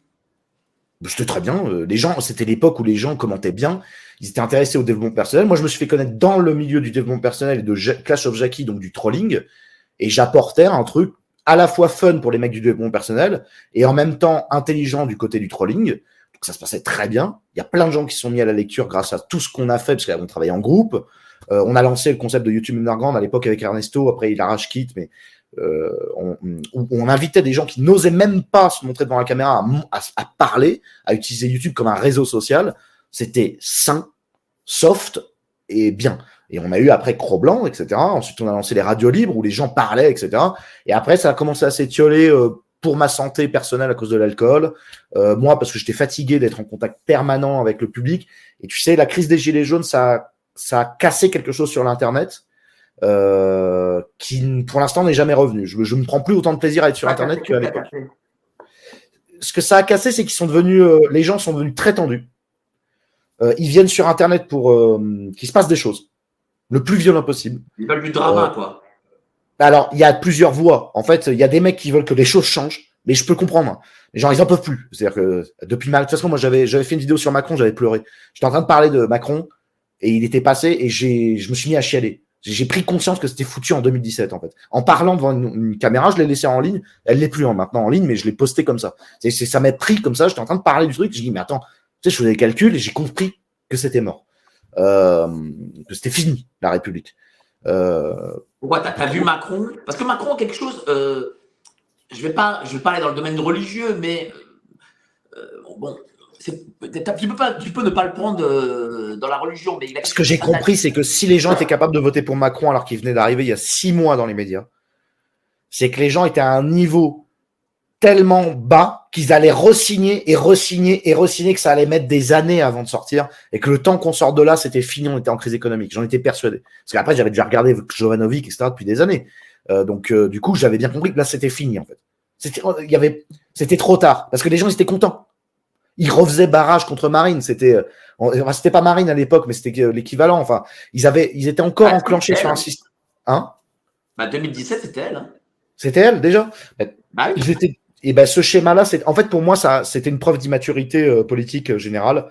C'était très bien. les gens, c'était l'époque où les gens commentaient bien. Ils étaient intéressés au développement personnel. Moi, je me suis fait connaître dans le milieu du développement personnel et de Clash of Jackie, donc du trolling et j'apportais un truc à la fois fun pour les mecs du développement personnel et en même temps intelligent du côté du trolling. Donc ça se passait très bien. Il y a plein de gens qui sont mis à la lecture grâce à tout ce qu'on a fait parce qu'on travaille en groupe. Euh, on a lancé le concept de YouTube Underground à l'époque avec Ernesto. Après, il arrache quitte, mais euh, on, on, invitait des gens qui n'osaient même pas se montrer devant la caméra à, à, parler, à utiliser YouTube comme un réseau social. C'était sain, soft et bien. Et on a eu après Cro-Blanc, etc. Ensuite, on a lancé les radios libres où les gens parlaient, etc. Et après, ça a commencé à s'étioler euh, pour ma santé personnelle à cause de l'alcool. Euh, moi, parce que j'étais fatigué d'être en contact permanent avec le public. Et tu sais, la crise des gilets jaunes, ça, ça a cassé quelque chose sur l'Internet. Euh, qui pour l'instant n'est jamais revenu. Je, je ne prends plus autant de plaisir à être sur Internet qu'à l'époque. Ce que ça a cassé, c'est qu'ils sont devenus, euh, les gens sont devenus très tendus. Euh, ils viennent sur Internet pour qu'il se passe des choses le plus violent possible. Ils veulent du drama, euh, quoi. Alors, il y a plusieurs voies. En fait, il y a des mecs qui veulent que les choses changent, mais je peux comprendre. Les gens, ils en peuvent plus. C'est-à-dire que depuis ma... De toute façon, moi, j'avais, j'avais fait une vidéo sur Macron, j'avais pleuré. J'étais en train de parler de Macron et il était passé et j'ai, je me suis mis à chialer. J'ai pris conscience que c'était foutu en 2017, en fait. En parlant devant une, caméra, je l'ai laissé en ligne. Elle n'est plus en, maintenant en ligne, mais je l'ai posté comme ça. Ça m'a pris comme ça. J'étais en train de parler du truc. J'ai dit, mais attends, tu sais, je faisais des calculs et j'ai compris que c'était mort. Euh, que c'était fini, la République. Euh... Pourquoi T'as as vu Macron? Parce que Macron quelque chose. Euh, je vais pas, je vais pas aller dans le domaine religieux, mais euh, bon, tu peux, pas, tu peux ne pas le prendre euh, dans la religion. Mais Ce que j'ai compris, c'est que si les gens étaient capables de voter pour Macron alors qu'il venait d'arriver il y a six mois dans les médias, c'est que les gens étaient à un niveau tellement bas qu'ils allaient resigner et resigner et resigner que ça allait mettre des années avant de sortir et que le temps qu'on sorte de là, c'était fini, on était en crise économique. J'en étais persuadé. Parce qu'après, j'avais déjà regardé Jovanovic, etc. depuis des années. Euh, donc, euh, du coup, j'avais bien compris que là, c'était fini, en fait. C'était, il y avait, c'était trop tard parce que les gens étaient contents ils refaisaient barrage contre Marine. C'était, euh, c'était pas Marine à l'époque, mais c'était l'équivalent. Enfin, ils avaient, ils étaient encore ah, enclenchés sur un système. Hein? Bah 2017, c'était elle. Hein. C'était elle déjà? Bah, ils étaient. Et ben ce schéma-là, c'est en fait pour moi ça, c'était une preuve d'immaturité euh, politique euh, générale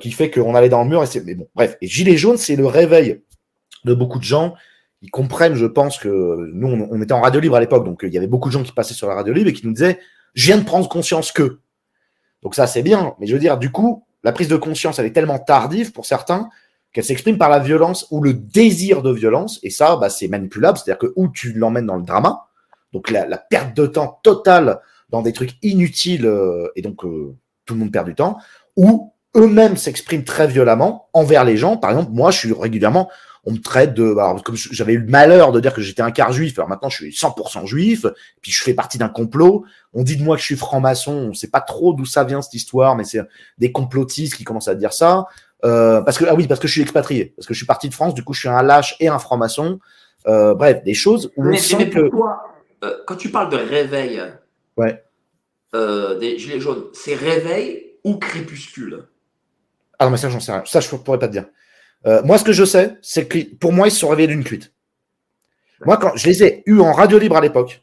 qui fait qu'on allait dans le mur. Et c'est, mais bon, bref. Et gilet jaune, c'est le réveil de beaucoup de gens. Ils comprennent, je pense que nous, on, on était en radio libre à l'époque, donc il y avait beaucoup de gens qui passaient sur la radio libre et qui nous disaient, je viens de prendre conscience que. Donc ça, c'est bien. Mais je veux dire, du coup, la prise de conscience, elle est tellement tardive pour certains qu'elle s'exprime par la violence ou le désir de violence. Et ça, bah, c'est manipulable. C'est-à-dire que où tu l'emmènes dans le drama, donc la, perte de temps totale dans des trucs inutiles, euh, et donc euh, tout le monde perd du temps, ou eux-mêmes s'expriment très violemment envers les gens. Par exemple, moi, je suis régulièrement on me traite de. Alors, comme j'avais eu le malheur de dire que j'étais un quart juif, alors maintenant je suis 100% juif, puis je fais partie d'un complot. On dit de moi que je suis franc-maçon, on sait pas trop d'où ça vient cette histoire, mais c'est des complotistes qui commencent à dire ça. Euh, parce que ah oui, parce que je suis expatrié, parce que je suis parti de France, du coup je suis un lâche et un franc-maçon. Euh, bref, des choses où mais, on sent que. Euh, quand tu parles de réveil, ouais. des gilets jaunes, c'est réveil ou crépuscule? Ah non, mais ça j'en sais rien. Ça je pourrais pas te dire. Euh, moi, ce que je sais, c'est que pour moi, ils se sont réveillés d'une cuite. Moi, quand je les ai eus en radio libre à l'époque,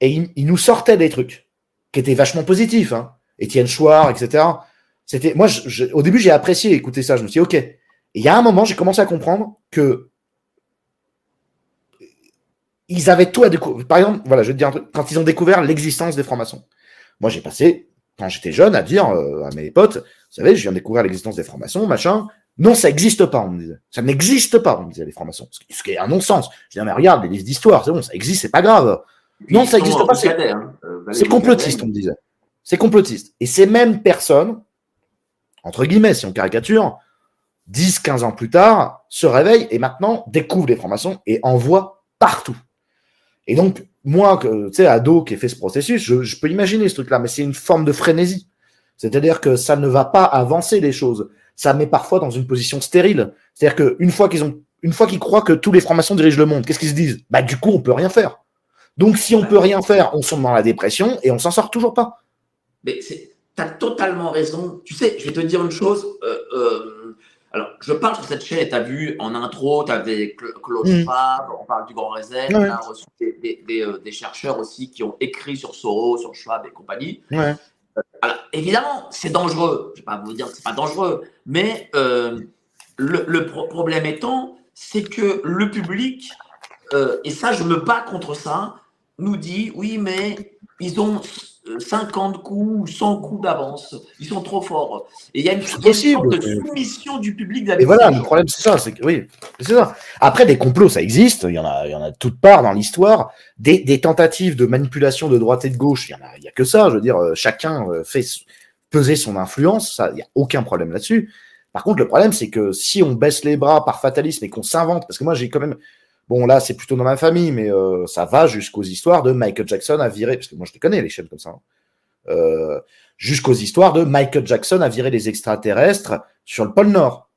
et ils, nous sortaient des trucs qui étaient vachement positifs, hein. Étienne Chouard, etc. C'était, moi, au début, j'ai apprécié écouter ça. Je me suis dit, ok. Et il y a un moment, j'ai commencé à comprendre que ils avaient tout à découvrir. Par exemple, voilà, je vais te dire un truc. Quand ils ont découvert l'existence des francs-maçons, moi, j'ai passé, quand j'étais jeune, à dire euh, à mes potes, vous savez, je viens de découvrir l'existence des francs-maçons, machin. Non, ça n'existe pas, on me disait. Ça n'existe pas, on me disait, les francs-maçons. Ce qui est un non-sens. Je disais, mais regarde, les livres d'histoire, c'est bon, ça existe, c'est pas grave. non, ça n'existe pas, c'est hein. euh, complotiste, on me disait. C'est complotiste. Et ces mêmes personnes, entre guillemets, si on caricature, 10, 15 ans plus tard, se réveillent et maintenant découvrent les francs-maçons et envoient partout. Et donc, moi, tu sais, ado qui ai fait ce processus, je, peux imaginer ce truc-là, mais c'est une forme de frénésie. C'est-à-dire que ça ne va pas avancer les choses ça met parfois dans une position stérile. C'est-à-dire qu'une fois qu'ils ont, une fois qu'ils croient que tous les francs-maçons dirigent le monde, qu'est-ce qu'ils se disent? Bah du coup, on peut rien faire. Donc si on peut rien faire, on sombre dans la dépression et on s'en sort toujours pas. Mais tu as totalement raison. Tu sais, je vais te dire une chose. Euh, euh, alors, je parle sur cette chaîne, tu as vu en intro, tu avais Claude mm. Schwab, on parle du Grand Reset, on a reçu des, euh, des, chercheurs aussi qui ont écrit sur Soros, sur Schwab et compagnie. Ouais. Alors, évidemment, c'est dangereux. Je ne vais pas vous dire que ce n'est pas dangereux, mais euh, le, problème étant, c'est que le public, euh, et ça, je me bats contre ça, nous dit oui, mais ils ont 50 coups ou 100 coups d'avance. Ils sont trop forts. Et il y a une, sorte de soumission du public Et voilà, le problème, c'est ça. C'est que, oui, c'est ça. Après, des complots, ça existe. Il y en a, il y en a de toutes parts dans l'histoire. Des, des, tentatives de manipulation de droite et de gauche, il y en a, il y a que ça. Je veux dire, euh, chacun euh, fait peser son influence. Ça, il n'y a aucun problème là-dessus. Par contre, le problème, c'est que si on baisse les bras par fatalisme et qu'on s'invente, parce que moi, j'ai quand même, Bon, là, c'est plutôt dans ma famille, mais euh, ça va jusqu'aux histoires de Michael Jackson à virer, parce que moi, je les connais, les chaînes comme ça. Hein. Euh, jusqu'aux histoires de Michael Jackson à virer les extraterrestres sur le pôle Nord.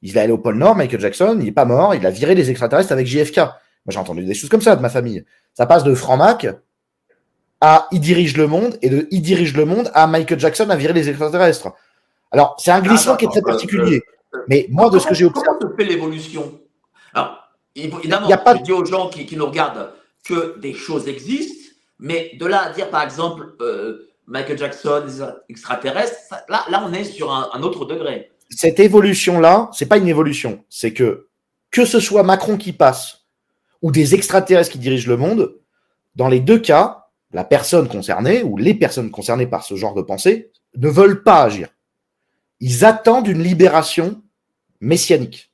Il est allé au pôle Nord, Michael Jackson, il n'est pas mort, il a viré les extraterrestres avec JFK. Moi, j'ai entendu des choses comme ça de ma famille. Ça passe de Franck à Il dirige le monde, et de Il dirige le monde à Michael Jackson à virer les extraterrestres. Alors, c'est un glissement ah, qui est très particulier. Euh, mais moi, de ce que j'ai observé. Comment se fait l'évolution? Alors, évidemment, je dis aux gens qui, nous regardent que des choses existent, mais de là à dire, par exemple, euh, Michael Jackson, extraterrestres, là, là, on est sur un, autre degré. Cette évolution-là, c'est pas une évolution. C'est que, que ce soit Macron qui passe ou des extraterrestres qui dirigent le monde, dans les deux cas, la personne concernée ou les personnes concernées par ce genre de pensée ne veulent pas agir. Ils attendent une libération messianique,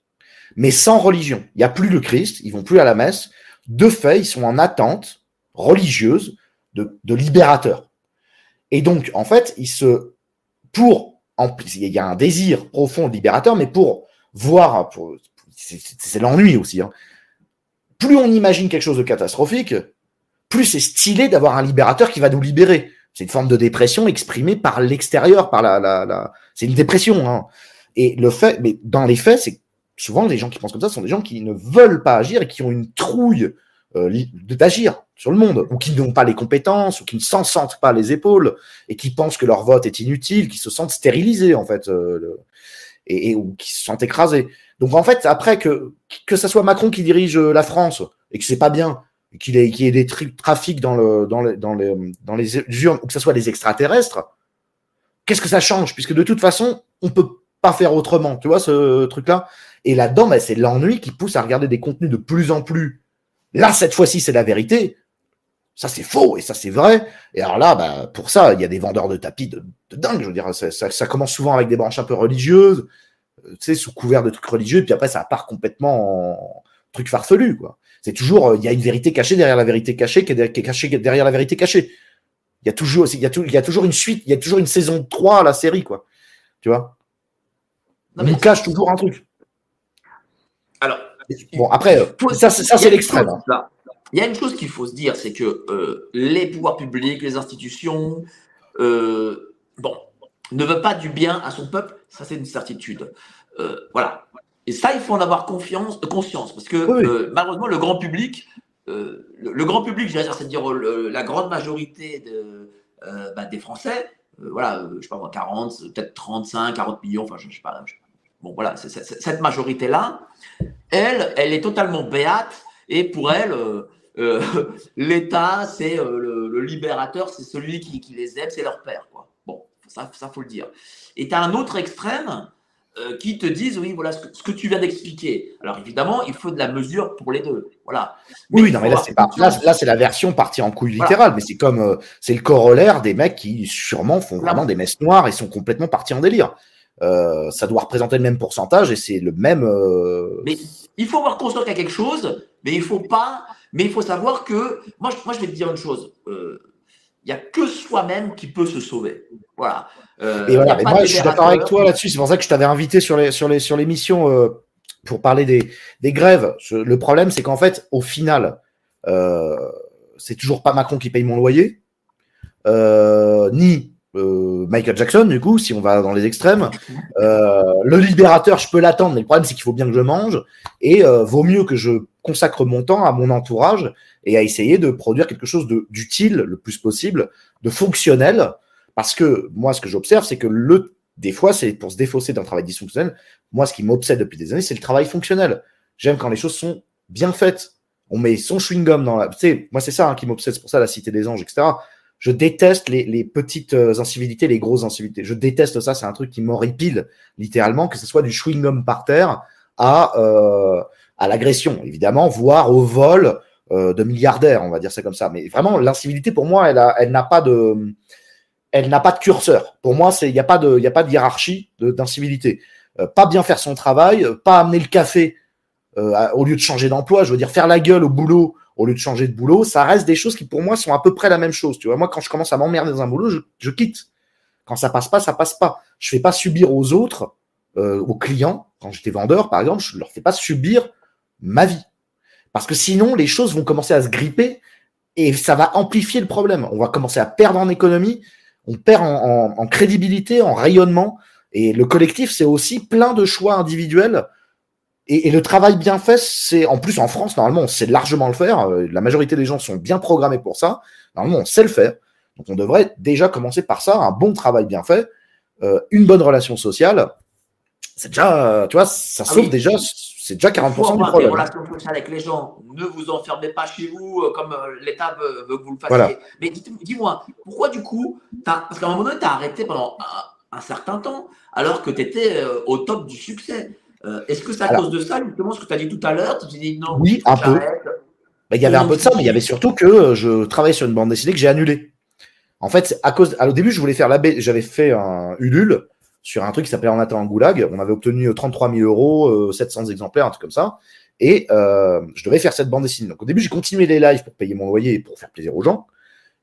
mais sans religion. Il n'y a plus le Christ, ils vont plus à la messe. De fait, ils sont en attente religieuse de, de libérateur. Et donc, en fait, ils se, pour, il y a un désir profond de libérateur, mais pour voir, c'est l'ennui aussi. Hein. Plus on imagine quelque chose de catastrophique, plus c'est stylé d'avoir un libérateur qui va nous libérer. C'est une forme de dépression exprimée par l'extérieur, par la... c'est une dépression. Hein. Et le fait, mais dans les faits, c'est souvent les gens qui pensent comme ça sont des gens qui ne veulent pas agir et qui ont une trouille euh, d'agir sur le monde, ou qui n'ont pas les compétences, ou qui ne s'en sentent pas les épaules, et qui pensent que leur vote est inutile, qui se sentent stérilisés en fait, euh, et, ou qui se sentent écrasés. Donc en fait, après que que ça soit Macron qui dirige euh, la France et que c'est pas bien, qu'il y ait des trafics dans le dans les dans les dans les urnes, ou que ce soit des extraterrestres, qu'est-ce que ça change? Puisque de toute façon, on peut pas faire autrement, tu vois ce truc-là? Et là-dedans, ben, c'est l'ennui qui pousse à regarder des contenus de plus en plus Là, cette fois-ci, c'est la vérité. Ça, c'est faux et ça, c'est vrai. Et alors là, bah, pour ça, il y a des vendeurs de tapis de, dingue. Je veux dire, ça, ça, commence souvent avec des branches un peu religieuses, euh, tu sais, sous couvert de trucs religieux, et puis après, ça part complètement en truc farfelu, quoi. C'est toujours, euh, il y a une vérité cachée derrière la vérité cachée qui est, cachée derrière la vérité cachée. Il y a toujours, il y a, il y a toujours une suite, il y a toujours une saison 3 à la série, quoi. Tu vois? On nous cache toujours un truc. Bon, après, euh, ça, c'est l'extrême. Hein. Il y a une chose qu'il faut se dire, c'est que euh, les pouvoirs publics, les institutions, euh, bon, ne veulent pas du bien à son peuple, ça c'est une certitude. voilà. Et ça, il faut en avoir confiance, conscience, parce que malheureusement, le grand public, le, grand public, c'est-à-dire la grande majorité de, bah, des Français, voilà, je sais pas moi, 40, peut-être 35, 40 millions, enfin, je, je sais pas, Bon, voilà, cette majorité-là, elle, elle est totalement béate et pour elle, euh, euh, l'État, c'est euh, le, libérateur, c'est celui qui, les aime, c'est leur père. Quoi. Bon, ça, ça faut le dire. Et tu as un autre extrême qui te disent, oui, voilà ce que, tu viens d'expliquer. Alors évidemment, il faut de la mesure pour les deux. Voilà. oui, non, mais là, c'est pas, là, c'est la version partie en couille littérale, mais c'est comme, c'est le corollaire des mecs qui sûrement font vraiment des messes noires et sont complètement partis en délire. Euh, ça doit représenter le même pourcentage et c'est le même. Euh, mais il faut avoir conscience qu'il y a quelque chose, mais il faut pas. Mais il faut savoir que moi, je, moi, je vais te dire une chose. Euh, il n'y a que soi-même qui peut se sauver. Voilà. et voilà. moi, je suis d'accord avec toi là-dessus. C'est pour ça que je t'avais invité sur les sur les sur l'émission pour parler des des grèves. le problème, c'est qu'en fait, au final, c'est toujours pas Macron qui paye mon loyer, ni euh, Michael Jackson, du coup, si on va dans les extrêmes. Euh, le libérateur, je peux l'attendre, mais le problème, c'est qu'il faut bien que je mange. Et euh, vaut mieux que je consacre mon temps à mon entourage et à essayer de produire quelque chose d'utile le plus possible, de fonctionnel. Parce que moi, ce que j'observe, c'est que le, des fois, c'est pour se défausser d'un travail dysfonctionnel. Moi, ce qui m'obsède depuis des années, c'est le travail fonctionnel. J'aime quand les choses sont bien faites. On met son chewing-gum dans la. Tu sais, moi, c'est ça hein, qui m'obsède, c'est pour ça la Cité des Anges, etc. Je déteste les, petites euh, incivilités, les grosses incivilités. Je déteste ça. C'est un truc qui m'horripile, littéralement, que ce soit du chewing-gum par terre à, euh, l'agression, évidemment, voire au vol euh, de milliardaires, on va dire ça comme ça. Mais vraiment, l'incivilité, pour moi, elle, n'a pas de, curseur. Pour moi, il n'y a pas de, a pas de hiérarchie d'incivilité. pas bien faire son travail, pas amener le café au lieu de changer d'emploi. Je veux dire, faire la gueule au boulot au lieu de changer de boulot, ça reste des choses qui pour moi sont à peu près la même chose. Tu vois, moi quand je commence à m'emmerder dans un boulot, je, quitte. Quand ça passe pas, ça passe pas. Je fais pas subir aux autres, euh, aux clients, quand j'étais vendeur par exemple, je leur fais pas subir ma vie. Parce que sinon, les choses vont commencer à se gripper et ça va amplifier le problème. On va commencer à perdre en économie, on perd en, en crédibilité, en rayonnement. Et le collectif, c'est aussi plein de choix individuels et, le travail bien fait, c'est en plus en France, normalement, on sait largement le faire. Euh, la majorité des gens sont bien programmés pour ça. Normalement, on sait le faire. Donc, on devrait déjà commencer par ça, un bon travail bien fait, euh, une bonne relation sociale, c'est déjà, tu vois, ça Ah sauve oui. déjà, c'est déjà Il faut 40% du avoir des problème. relations sociales avec les gens. Ne vous enfermez pas chez vous euh, comme euh, l'État veut, veut que vous le fassiez. Voilà. Mais dis-moi, pourquoi du coup, parce qu'à un moment donné, tu as arrêté pendant un, un certain temps, alors que tu étais au top du succès? Euh, Est-ce que c'est à Alors- cause de ça, justement, ce que tu as dit tout à l'heure Tu t'es dit non, Oui, un peu. Bah, il y avait un peu de ça, mais il y avait surtout que euh, je travaillais sur une bande dessinée que j'ai annulée. En fait, à cause, au début, je voulais faire la j'avais fait un Ulule sur un truc qui s'appelait En attendant Goulag. On avait obtenu euh, 33 000 euros, euh, 700 exemplaires, un truc comme ça. Et euh, je devais faire cette bande dessinée. Donc au début, j'ai continué les lives pour payer mon loyer et pour faire plaisir aux gens.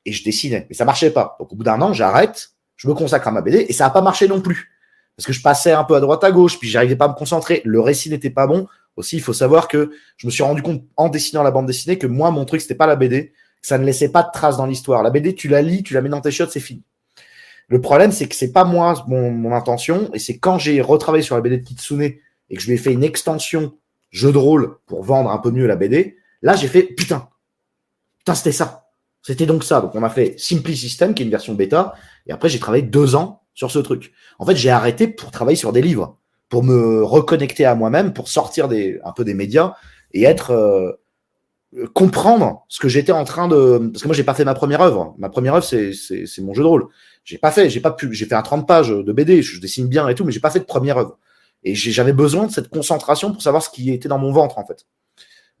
Et je dessinais. Mais ça marchait pas. Donc au bout d'un an, j'arrête, je me consacre à ma BD et ça n'a pas marché non plus. Parce que je passais un peu à droite à gauche, puis j'arrivais pas à me concentrer. Le récit n'était pas bon. Aussi, il faut savoir que je me suis rendu compte en dessinant la bande dessinée que moi, mon truc, c'était pas la BD, ça ne laissait pas de traces dans l'histoire. La BD, tu la lis, tu la mets dans tes chiottes, c'est fini. Le problème, c'est que c'est pas moi mon, mon intention, et c'est quand j'ai retravaillé sur la BD de Kitsune et que je lui ai fait une extension jeu de rôle pour vendre un peu mieux la BD, là, j'ai fait putain, putain, c'était ça. C'était donc ça. Donc, on a fait Simply System, qui est une version bêta, et après, j'ai travaillé deux ans sur ce truc. En fait, j'ai arrêté pour travailler sur des livres, pour me reconnecter à moi-même, pour sortir des, un peu des médias et être euh, comprendre ce que j'étais en train de parce que moi j'ai pas fait ma première œuvre. Ma première œuvre c'est c'est mon jeu de rôle. J'ai pas fait j'ai pas pu j'ai fait un 30 pages de BD je dessine bien et tout mais j'ai pas fait de première œuvre. Et j'avais besoin de cette concentration pour savoir ce qui était dans mon ventre en fait.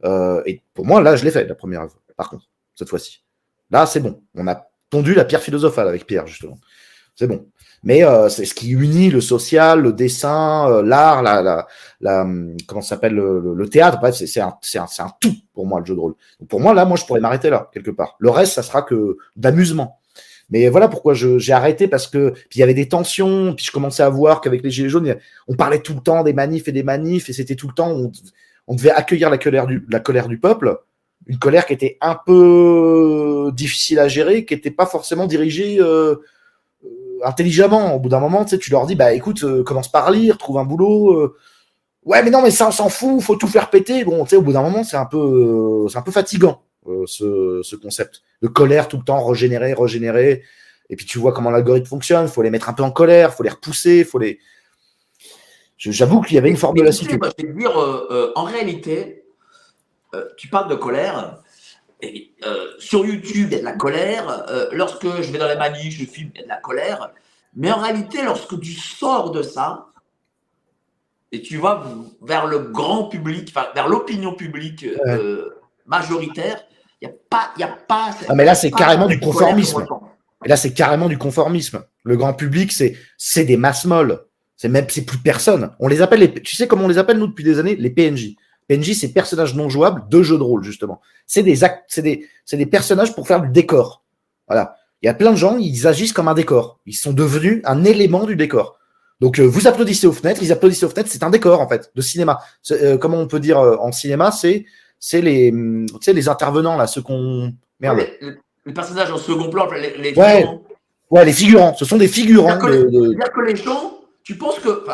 Euh, et pour moi là je l'ai fait la première œuvre par contre cette fois-ci. Là c'est bon. On a pondu la pierre philosophale avec Pierre justement c'est bon. Mais euh, c'est ce qui unit le social le dessin euh, l'art la, la, la hum, comment s'appelle le, le- le théâtre. Bref c'est un, un, un tout pour moi le jeu de rôle. Pour moi là moi je pourrais m'arrêter là quelque part. Le reste ça sera que d'amusement. Mais voilà pourquoi j'ai arrêté parce que puis il y avait des tensions puis je commençais à voir qu'avec les gilets jaunes on parlait tout le temps des manifs et des manifs et c'était tout le temps on, on devait accueillir la colère du la colère du peuple. Une colère qui était un peu difficile à gérer qui n'était pas forcément dirigée euh, intelligemment. Au bout d'un moment, tu sais, tu leur dis, bah écoute, euh, commence par lire, trouve un boulot. euh. ouais, mais non, mais ça, on s'en fout, faut tout faire péter. Bon, tu sais, au bout d'un moment, c'est un peu, euh, c'est un peu fatigant euh, ce, ce concept de colère tout le temps, régénérer, régénérer. Et puis tu vois comment l'algorithme fonctionne. Faut les mettre un peu en colère, faut les repousser, faut les. J'avoue qu'il y avait une forme de Mais lassitude. je vais te dire, euh, euh, en réalité, euh, tu parles de colère. Et, euh, sur YouTube, il y a de la colère. Euh, lorsque je vais dans les manifs, je filme, il y a de la colère. Mais en réalité, lorsque tu sors de ça et tu vas vers le grand public, vers l'opinion publique euh, majoritaire, il n'y a pas. il Y a pas Ah, mais là, c'est carrément du conformisme. Et là, c'est carrément du conformisme. Le grand public, c'est c'est des masses molles. C'est même c'est plus personne. On les appelle les. Tu sais comment on les appelle nous depuis des années? Les PNJ. PNJ, c'est personnages non jouables de jeux de rôle justement. C'est des actes, c'est des des personnages pour faire du décor. Voilà. Il y a plein de gens, ils agissent comme un décor. Ils sont devenus un élément du décor. Donc euh, vous applaudissez aux fenêtres, ils applaudissent aux fenêtres. C'est un décor en fait de cinéma. Euh, comment on peut dire euh, en cinéma C'est c'est les les intervenants là, ceux qu'on merde. Les, les- les personnages en second plan, les, les Ouais. figurants. Ouais, les figurants. Ce sont des figurants C'est-à-dire que, de- les- de, que les gens, tu penses que.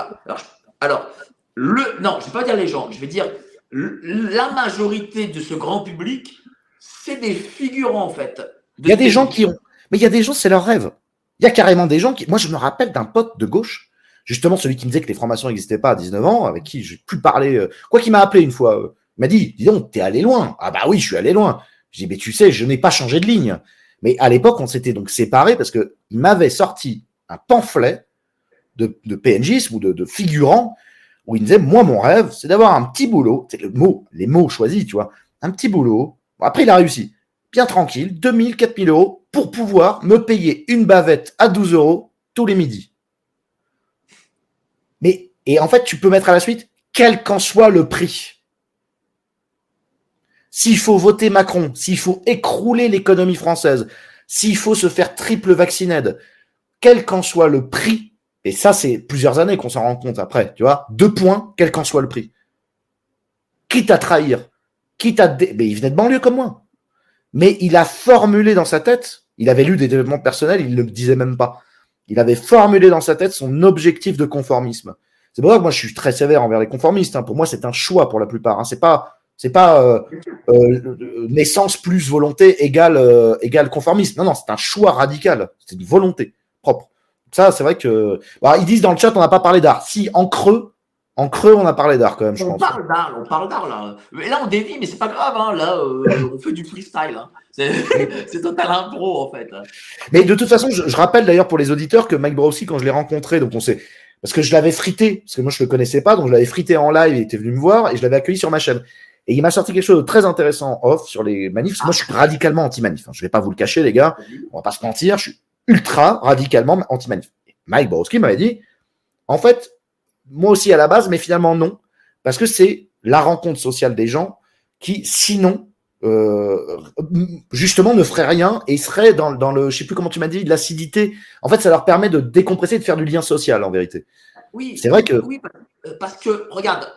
alors, le, non, je ne vais pas dire les gens, je vais dire la majorité de ce grand public, c'est des figurants en fait. Il y a des gens qui ont. Mais il y a des gens, c'est leur rêve. Il y a carrément des gens qui. Moi, je me rappelle d'un pote de gauche, justement celui qui me disait que les formations n'existaient pas à 19 ans, avec qui j'ai pu parler. euh, Quoi qu'il m'a appelé une fois. euh, Il m'a dit Dis donc, t'es allé loin. Ah bah oui, je suis allé loin. Je dis Mais tu sais, je n'ai pas changé de ligne. Mais à l'époque, on s'était donc séparés parce que il m'avait sorti un pamphlet de, de ou de, de figurants où Moi, mon rêve, c'est d'avoir un petit boulot. C'est le mot, les mots choisis, tu vois. Un petit boulot. Après, il a réussi bien tranquille, 2000, 4000 euros, pour pouvoir me payer une bavette à 12 euros tous les midis. Mais, et en fait, tu peux mettre à la suite, quel qu'en soit le prix. S'il faut voter Macron, s'il faut écrouler l'économie française, s'il faut se faire triple vaccinade, quel qu'en soit le prix, et ça, c'est plusieurs années qu'on s'en rend compte après, tu vois, deux points, quel qu'en soit le prix. Quitte à trahir, quitte à... dé- Mais il venait de banlieue comme moi mais il a formulé dans sa tête, il avait lu des développements personnels, il ne le disait même pas. Il avait formulé dans sa tête son objectif de conformisme. C'est pour ça que moi je suis très sévère envers les conformistes. hein. Pour moi, c'est un choix pour la plupart. Hein. C'est pas, c'est pas euh, euh, naissance plus volonté égale euh, égale conformisme. Non, non, c'est un choix radical. C'est une volonté propre. Ça, c'est vrai que bah, ils disent dans le chat, on n'a pas parlé d'art. Si en creux, En creux, on a parlé d'art quand même, je on pense. Parle d'art, on parle d'art là. Mais là, on dévie, mais c'est pas grave. Hein. Là, euh, on fait du freestyle. Hein. C'est total impro en fait. Mais de toute façon, je, je rappelle d'ailleurs pour les auditeurs que Mike Brossi, quand je l'ai rencontré, donc on s'est parce que je l'avais frité, parce que moi je le connaissais pas, donc je l'avais frité en live, il était venu me voir et je l'avais accueilli sur ma chaîne. Et il m'a sorti quelque chose de très intéressant off sur les manifs. Parce que moi, je suis radicalement anti-manif. Hein. Je vais pas vous le cacher, les gars. On va pas se mentir. Je suis ultra radicalement anti-manif. Mike Borowski m'avait dit, en fait, moi aussi à la base, mais finalement non. Parce que c'est la rencontre sociale des gens qui, sinon, euh, justement, ne feraient rien et seraient dans, dans le, je sais plus comment tu m'as dit, l'acidité. En fait, ça leur permet de décompresser, de faire du lien social, en vérité. Oui, c'est vrai que. Oui, parce que, regarde,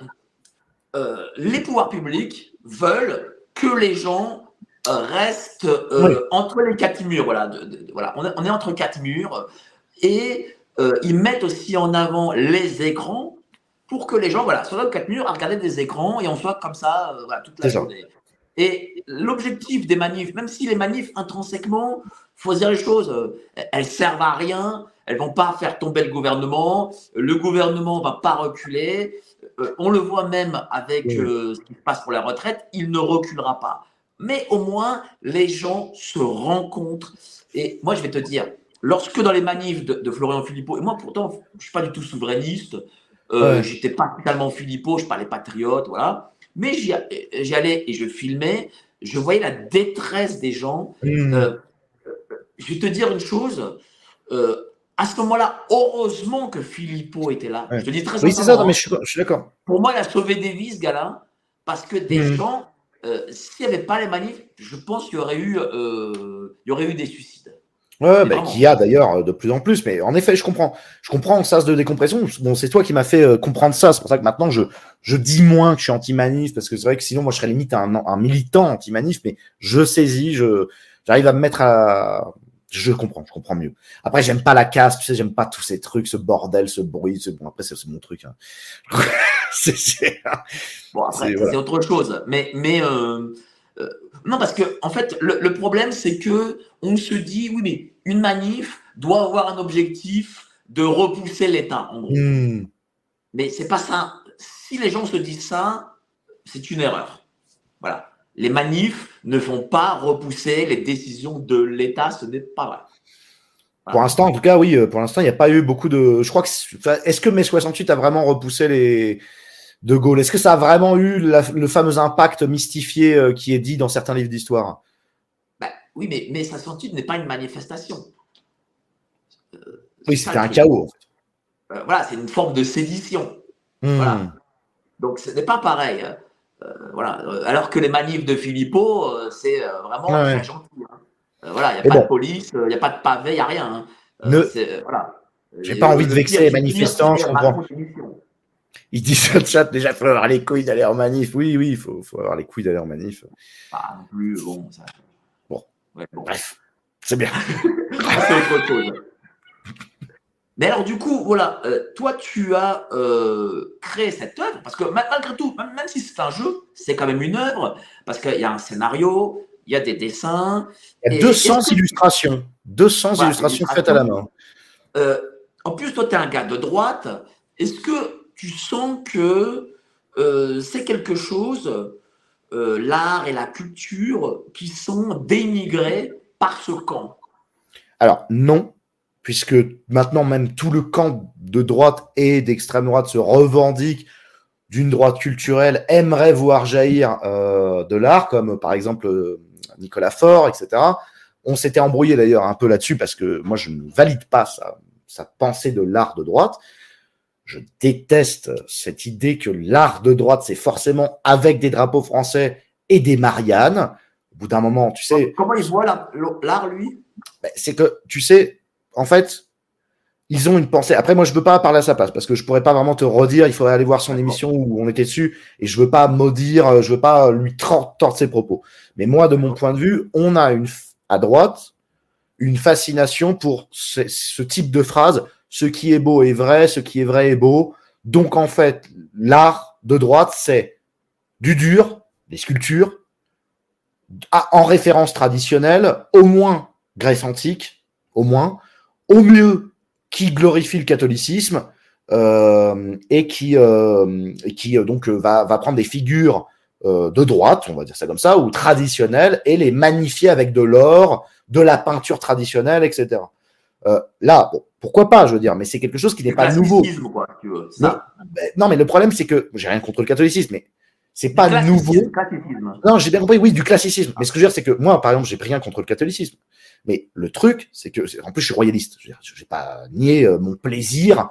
euh, les pouvoirs publics veulent que les gens euh, restent euh, oui. entre les quatre murs. Voilà, de, de, voilà. On, est, on, est, entre quatre murs et euh, ils mettent aussi en avant les écrans pour que les gens voilà, soient dans quatre murs à regarder des écrans et on soit comme ça voilà, toute la journée. Et l'objectif des manifs, même si les manifs intrinsèquement, faut dire les choses, elles servent à rien, elles vont pas faire tomber le gouvernement, le gouvernement va pas reculer. Euh, on le voit même avec Oui. euh, ce qui se passe pour la retraite, il ne reculera pas. Mais au moins, les gens se rencontrent. Et moi, je vais te dire, lorsque dans les manifs de, de Florian Philippot, et moi pourtant, je suis pas du tout souverainiste, euh, Ouais. j'étais pas totalement Philippot, je parlais patriote, voilà. Mais j'y allais et je filmais, je voyais la détresse des gens. Mmh. Euh, je vais te dire une chose. euh, à ce moment-là, heureusement que Philippot était là. Ouais. Je te dis très oui, c'est ça, non, mais je suis, d'accord. Pour moi, il a sauvé des vies, ce gars-là, parce que des Mhm. gens, euh, s'il n'y avait pas les manifs, je pense qu'il y aurait eu, euh, il y aurait eu des suicides. Ouais, bah, qu'il y a d'ailleurs euh, de plus en plus. Mais en effet, je comprends. Je comprends en sas de décompression. Bon, c'est toi qui m'as fait euh, comprendre ça. C'est pour ça que maintenant, je, je dis moins que je suis anti-manif, parce que c'est vrai que sinon, moi, je serais limite un, un militant anti-manif, mais je saisis, je, j'arrive à me mettre à. Je comprends, je comprends mieux. Après, j'aime pas la casse, tu sais, j'aime pas tous ces trucs, ce bordel, ce bruit. ce- Bon, après, c'est c'est mon truc. hein. c'est, Bon, après, voilà. autre chose. Mais, mais euh, euh, non, parce que en fait, le, le problème, c'est que on se dit, oui, mais une manif doit avoir un objectif de repousser l'État, en gros. Hmm. Mais c'est pas ça. Si les gens se disent ça, c'est une erreur. Voilà. Les manifs ne font pas repousser les décisions de l'État, ce n'est pas vrai. Pour l'instant, en tout cas, oui, euh, pour l'instant, il n'y a pas eu beaucoup de. Je crois que. Est-ce que mai 68 a vraiment repoussé les. De Gaulle? Est-ce que ça a vraiment eu la- le fameux impact mystifié euh, qui est dit dans certains livres d'histoire? Ben, oui, mais, ça senti n'est pas une manifestation. Euh, Oui, c'était un chaos. Euh, voilà, c'est une forme de sédition. Hmm. Voilà. Donc ce n'est pas pareil. Euh, voilà. Alors que les manifs de Philippot, c'est vraiment Ouais, très gentil. hein. Euh, voilà, il n'y a Mais pas bon. de police, euh, il n'y a pas de pavé, il n'y a rien. hein. Euh, Ne- voilà. J'ai pas envie de vexer les manifestants, je comprends. Il dit sur le chat déjà, il faut avoir les couilles d'aller en manif. Oui, oui, il faut, faut avoir les couilles d'aller en manif. Pas non plus, bon, ça. Bon. Ouais, bon. Bref, c'est bien. C'est autre chose. Mais alors, du coup, voilà, euh, toi, tu as euh, créé cette œuvre, parce que ma- malgré tout, même, même si c'est un jeu, c'est quand même une œuvre, parce qu'il y a un scénario, il y a des dessins. Il y a Et 200 est-ce que- illustrations. 200 Voilà, illustrations faites à la main. Euh, en plus, toi, tu es un gars de droite. Est-ce que tu sens que euh, c'est quelque chose, euh, l'art et la culture, qui sont dénigrés par ce camp? Alors, non, puisque maintenant même tout le camp de droite et d'extrême droite se revendique d'une droite culturelle, aimerait voir jaillir euh, de l'art, comme par exemple Nicolas Faure, etc. On s'était embrouillé d'ailleurs un peu là-dessus, parce que moi je ne valide pas sa, sa pensée de l'art de droite. Je déteste cette idée que l'art de droite, c'est forcément avec des drapeaux français et des Mariannes. Au bout d'un moment, tu sais, Comment il voit la- l'art, lui? Ben, c'est que, tu sais, en fait, ils ont une pensée. Après, moi, je veux pas parler à sa place parce que je pourrais pas vraiment te redire. Il faudrait aller voir son émission où on était dessus et je veux pas maudire, euh, je veux pas lui tordre ses propos. Mais moi, de mon point de vue, on a une, à droite, une fascination pour ce, ce type de phrase. Ce qui est beau est vrai, ce qui est vrai est beau. Donc, en fait, l'art de droite, c'est du dur, des sculptures, en référence traditionnelle, au moins Grèce antique, au moins, au mieux qui glorifie le catholicisme, euh, et qui, euh, qui donc va, va prendre des figures de droite, on va dire ça comme ça, ou traditionnelles, et les magnifier avec de l'or, de la peinture traditionnelle, etc. là, bon, pourquoi pas, je veux dire, mais c'est quelque chose qui n'est pas nouveau. Quoi, tu veux, ça. Non, mais le problème, c'est que j'ai rien contre le catholicisme, mais c'est pas nouveau. Non, j'ai bien compris, oui, du classicisme. Mais ce que je veux dire, c'est que moi, par exemple, j'ai rien contre le catholicisme. Mais le truc, c'est que, en plus, je suis royaliste. Je n'ai pas nié euh, mon plaisir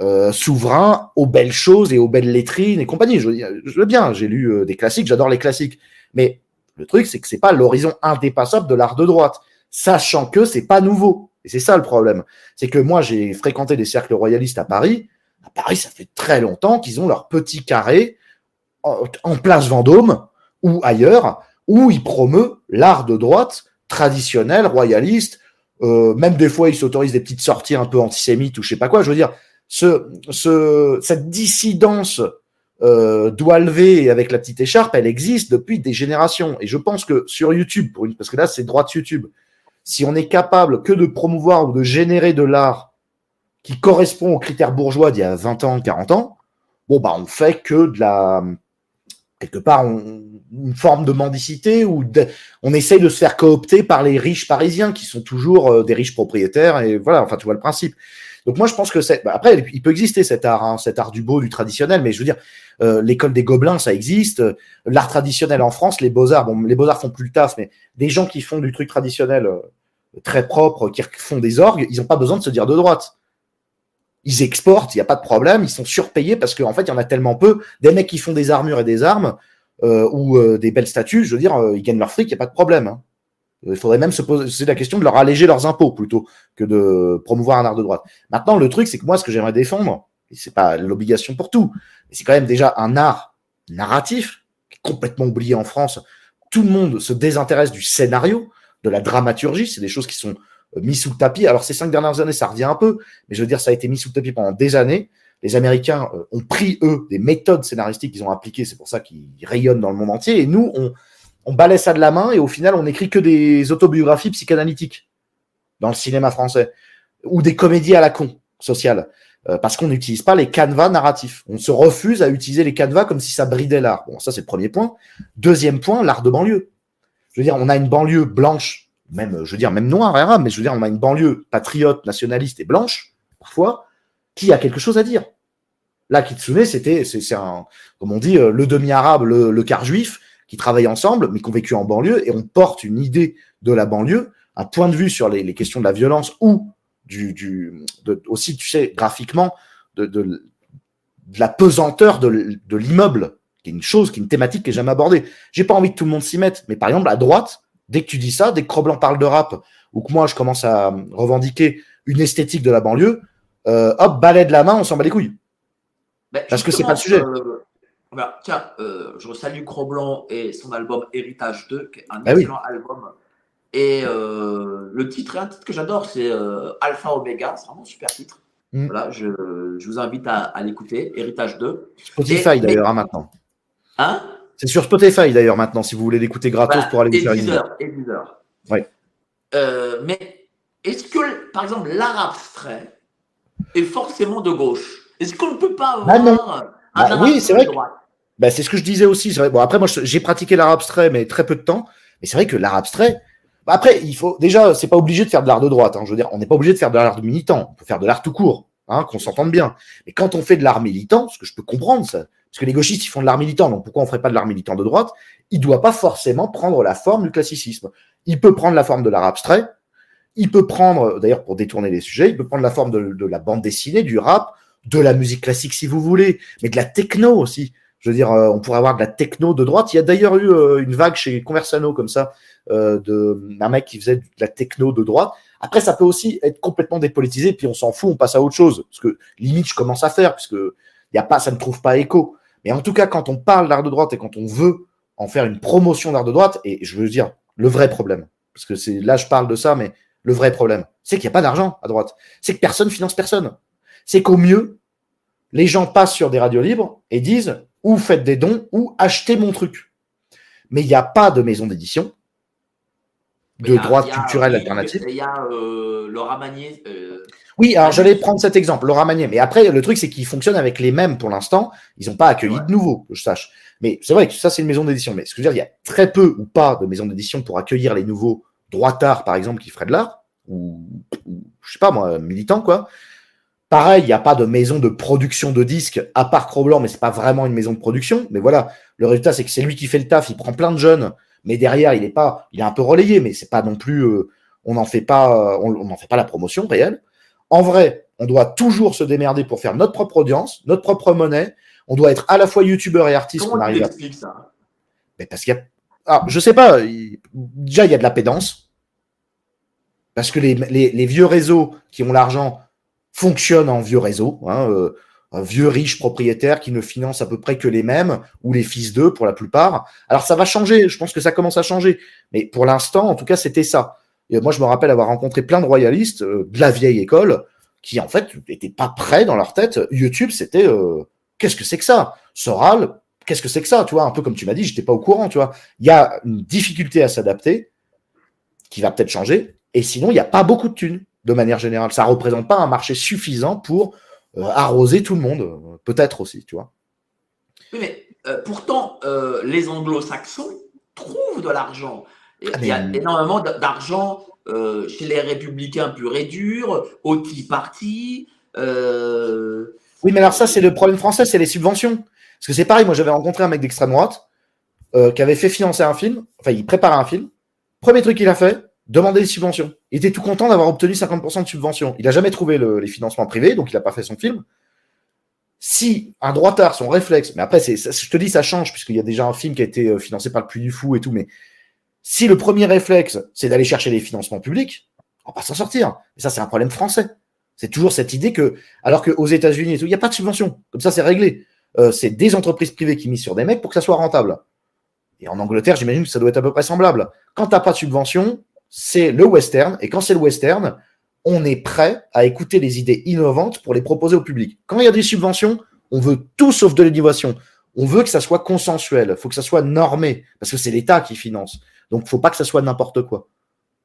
euh, souverain aux belles choses et aux belles lettrines et compagnie. Je, veux bien, j'ai lu euh, des classiques, j'adore les classiques. Mais le truc, c'est que c'est pas l'horizon indépassable de l'art de droite, sachant que c'est pas nouveau. Et c'est ça le problème. C'est que moi, j'ai fréquenté des cercles royalistes à Paris. À Paris, ça fait très longtemps qu'ils ont leur petit carré en place Vendôme ou ailleurs, où ils promeut l'art de droite traditionnel, royaliste. Euh, même des fois, ils s'autorisent des petites sorties un peu antisémites ou je sais pas quoi. Je veux dire, ce, ce, cette dissidence euh, lever avec la petite écharpe, elle existe depuis des générations. Et je pense que sur YouTube, pour une, parce que là, c'est droit de YouTube, si on est capable que de promouvoir ou de générer de l'art qui correspond aux critères bourgeois d'il y a 20 ans, 40 ans, bon, bah, on fait que de la, quelque part une forme de mendicité ou on essaye de se faire coopter par les riches parisiens qui sont toujours euh, des riches propriétaires et voilà enfin tu vois le principe. Donc moi je pense que c'est bah, après il peut exister cet art hein, cet art du beau du traditionnel mais je veux dire euh, l'école des gobelins ça existe. L'art traditionnel en France les beaux arts bon les beaux arts font plus le taf mais des gens qui font du truc traditionnel euh, très propre qui font des orgues ils n'ont pas besoin de se dire de droite ils exportent, il n'y a pas de problème, ils sont surpayés parce qu'en fait, il y en a tellement peu. Des mecs qui font des armures et des armes euh, ou euh, des belles statues, je veux dire, euh, ils gagnent leur fric, il n'y a pas de problème. Hein. Il faudrait même se poser la question de leur alléger leurs impôts plutôt que de promouvoir un art de droite. Maintenant, le truc, c'est que moi, ce que j'aimerais défendre, et c'est pas l'obligation pour tout, mais c'est quand même déjà un art narratif qui est complètement oublié en France. Tout le monde se désintéresse du scénario, de la dramaturgie. C'est des choses qui sont mis sous le tapis. Alors ces cinq dernières années, ça revient un peu, mais je veux dire, ça a été mis sous le tapis pendant des années. Les Américains euh, ont pris, eux, des méthodes scénaristiques qu'ils ont appliquées, c'est pour ça qu'ils rayonnent dans le monde entier, et nous, on, on ça de la main, et au final, on n'écrit que des autobiographies psychanalytiques dans le cinéma français, ou des comédies à la con, sociales, euh, parce qu'on n'utilise pas les canevas narratifs. On se refuse à utiliser les canevas comme si ça bridait l'art. Bon, ça c'est le premier point. Deuxième point, l'art de banlieue. Je veux dire, on a une banlieue blanche même, je veux dire, même noir, arabe, mais je veux dire, on a une banlieue patriote, nationaliste et blanche, parfois, qui a quelque chose à dire. Là, Kitsune, c'était, c'est un, comme on dit, euh, le demi-arabe, le, quart juif, qui travaillent ensemble, mais qui ont vécu en banlieue, et on porte une idée de la banlieue, un point de vue sur les, questions de la violence ou du, du aussi, tu sais, graphiquement, de, de, la pesanteur de, de l'immeuble, qui est une chose, qui est une thématique qui est jamais abordée. J'ai pas envie que tout le monde s'y mette, mais par exemple, à droite, Dès que tu dis ça, dès que Cro-Blanc parle de rap, ou que moi je commence à revendiquer une esthétique de la banlieue, euh, hop, balai de la main, on s'en bat les couilles. Ben, Parce que c'est pas le sujet. Euh, bah, tiens, euh, je salue Cro-Blanc et son album Héritage 2, qui est un ben excellent album. Et le titre, un titre que j'adore, c'est Alpha Omega, c'est vraiment un super titre. Mm. Voilà, je, vous invite à, l'écouter, Héritage 2. Spotify d'ailleurs, hein, maintenant. Hein? C'est sur Spotify d'ailleurs maintenant, si vous voulez l'écouter gratos pour aller vous faire une Et Ouais. Euh, mais est-ce que, par exemple, l'art abstrait est forcément de gauche? Est-ce qu'on ne peut pas bah, avoir un bah, Oui, c'est vrai. Bah, c'est ce que je disais aussi. Vrai. Bon, après, moi, j'ai pratiqué l'art abstrait, mais très peu de temps. Mais c'est vrai que l'art abstrait, après, il faut déjà, c'est pas obligé de faire de l'art de droite. Hein. Je veux dire, on n'est pas obligé de faire de l'art militant. On peut faire de l'art tout court, hein, qu'on s'entende bien. Mais quand on fait de l'art militant, ce que je peux comprendre, ça, parce que les gauchistes, ils font de l'art militant, donc pourquoi on ne ferait pas de l'art militant de droite? Il ne doit pas forcément prendre la forme du classicisme. Il peut prendre la forme de l'art abstrait, il peut prendre, d'ailleurs pour détourner les sujets, il peut prendre la forme de, la bande dessinée, du rap, de la musique classique si vous voulez, mais de la techno aussi. Je veux dire, euh, on pourrait avoir de la techno de droite. Il y a d'ailleurs eu euh, une vague chez Conversano comme ça, euh, d'un mec qui faisait de la techno de droite. Après, ça peut aussi être complètement dépolitisé, puis on s'en fout, on passe à autre chose. Parce que limite, je commence à faire, puisque y a pas, ça ne trouve pas écho. Mais en tout cas, quand on parle d'art de droite et quand on veut en faire une promotion d'art de droite, et je veux dire le vrai problème, parce que c'est là je parle de ça, mais le vrai problème, c'est qu'il n'y a pas d'argent à droite. C'est que personne finance personne. C'est qu'au mieux, les gens passent sur des radios libres et disent ou faites des dons ou achetez mon truc. Mais il n'y a pas de maison d'édition. De droite culturelle alternative. Il y a euh, Laura Magnier. Euh, oui, alors j'allais prendre cet exemple, Laura Magnier. Mais après, le truc, c'est qu'ils fonctionnent avec les mêmes pour l'instant. Ils n'ont pas accueilli de nouveaux, que je sache. Mais c'est vrai que ça, c'est une maison d'édition. Mais ce que je veux dire, il y a très peu ou pas de maisons d'édition pour accueillir les nouveaux droitards, par exemple, qui feraient de l'art, ou, ou, je sais pas moi, militants, quoi. Pareil, il n'y a pas de maison de production de disques, à part Cro-Blanc, mais c'est pas vraiment une maison de production. Mais voilà, le résultat, c'est que c'est lui qui fait le taf, il prend plein de jeunes, mais derrière, il est pas, il est un peu relayé, mais c'est pas non plus, euh, on n'en fait pas, on n'en fait pas la promotion réelle. En vrai, on doit toujours se démerder pour faire notre propre audience, notre propre monnaie. On doit être à la fois youtubeur et artiste. Comment on arrive à... ça? Mais parce qu'il y a, ah, je sais pas. il- Déjà, il y a de la pédance. Parce que les, les- les vieux réseaux qui ont l'argent fonctionnent en vieux réseaux. Hein, euh, vieux riche propriétaire qui ne finance à peu près que les mêmes, ou les fils d'eux pour la plupart. Alors ça va changer, je pense que ça commence à changer. Mais pour l'instant, en tout cas, c'était ça. Et moi, je me rappelle avoir rencontré plein de royalistes euh, de la vieille école qui, en fait, n'étaient pas prêts dans leur tête. YouTube, c'était euh, qu'est-ce que c'est que ça? Soral, qu'est-ce que c'est que ça? Tu vois, un peu comme tu m'as dit, j'étais pas au courant. Tu vois, il y a une difficulté à s'adapter qui va peut-être changer. Et sinon, il n'y a pas beaucoup de thunes de manière générale. Ça représente pas un marché suffisant pour arroser tout le monde, euh, peut-être aussi, tu vois. Oui, mais euh, pourtant, euh, les anglo-saxons trouvent de l'argent. Ah, Il y a énormément d'argent euh, chez les républicains purs et durs, au Tea Party. euh, Oui, mais alors ça, c'est le problème français, c'est les subventions. Parce que c'est pareil, moi j'avais rencontré un mec d'extrême droite euh, qui avait fait financer un film, enfin il préparait un film. Premier truc qu'il a fait, demander des subventions. Il était tout content d'avoir obtenu 50% de subventions. Il n'a jamais trouvé le- les financements privés, donc il n'a pas fait son film. Si un droitard, son réflexe, mais après, je te dis, ça change, puisqu'il y a déjà un film qui a été euh, financé par le Puy du Fou et tout, mais si le premier réflexe, c'est d'aller chercher les financements publics, on va pas s'en sortir. Et ça, c'est un problème français. C'est toujours cette idée que, alors qu'aux États-Unis et tout, il n'y a pas de subvention. Comme ça, c'est réglé. Euh, c'est des entreprises privées qui misent sur des mecs pour que ça soit rentable. Et en Angleterre, j'imagine que ça doit être à peu près semblable. Quand t'as pas de subvention, c'est le western. Et quand c'est le western, on est prêt à écouter les idées innovantes pour les proposer au public. Quand il y a des subventions, on veut tout sauf de l'innovation. On veut que ça soit consensuel. Faut que ça soit normé. Parce que c'est l'État qui finance. Donc, faut pas que ça soit n'importe quoi.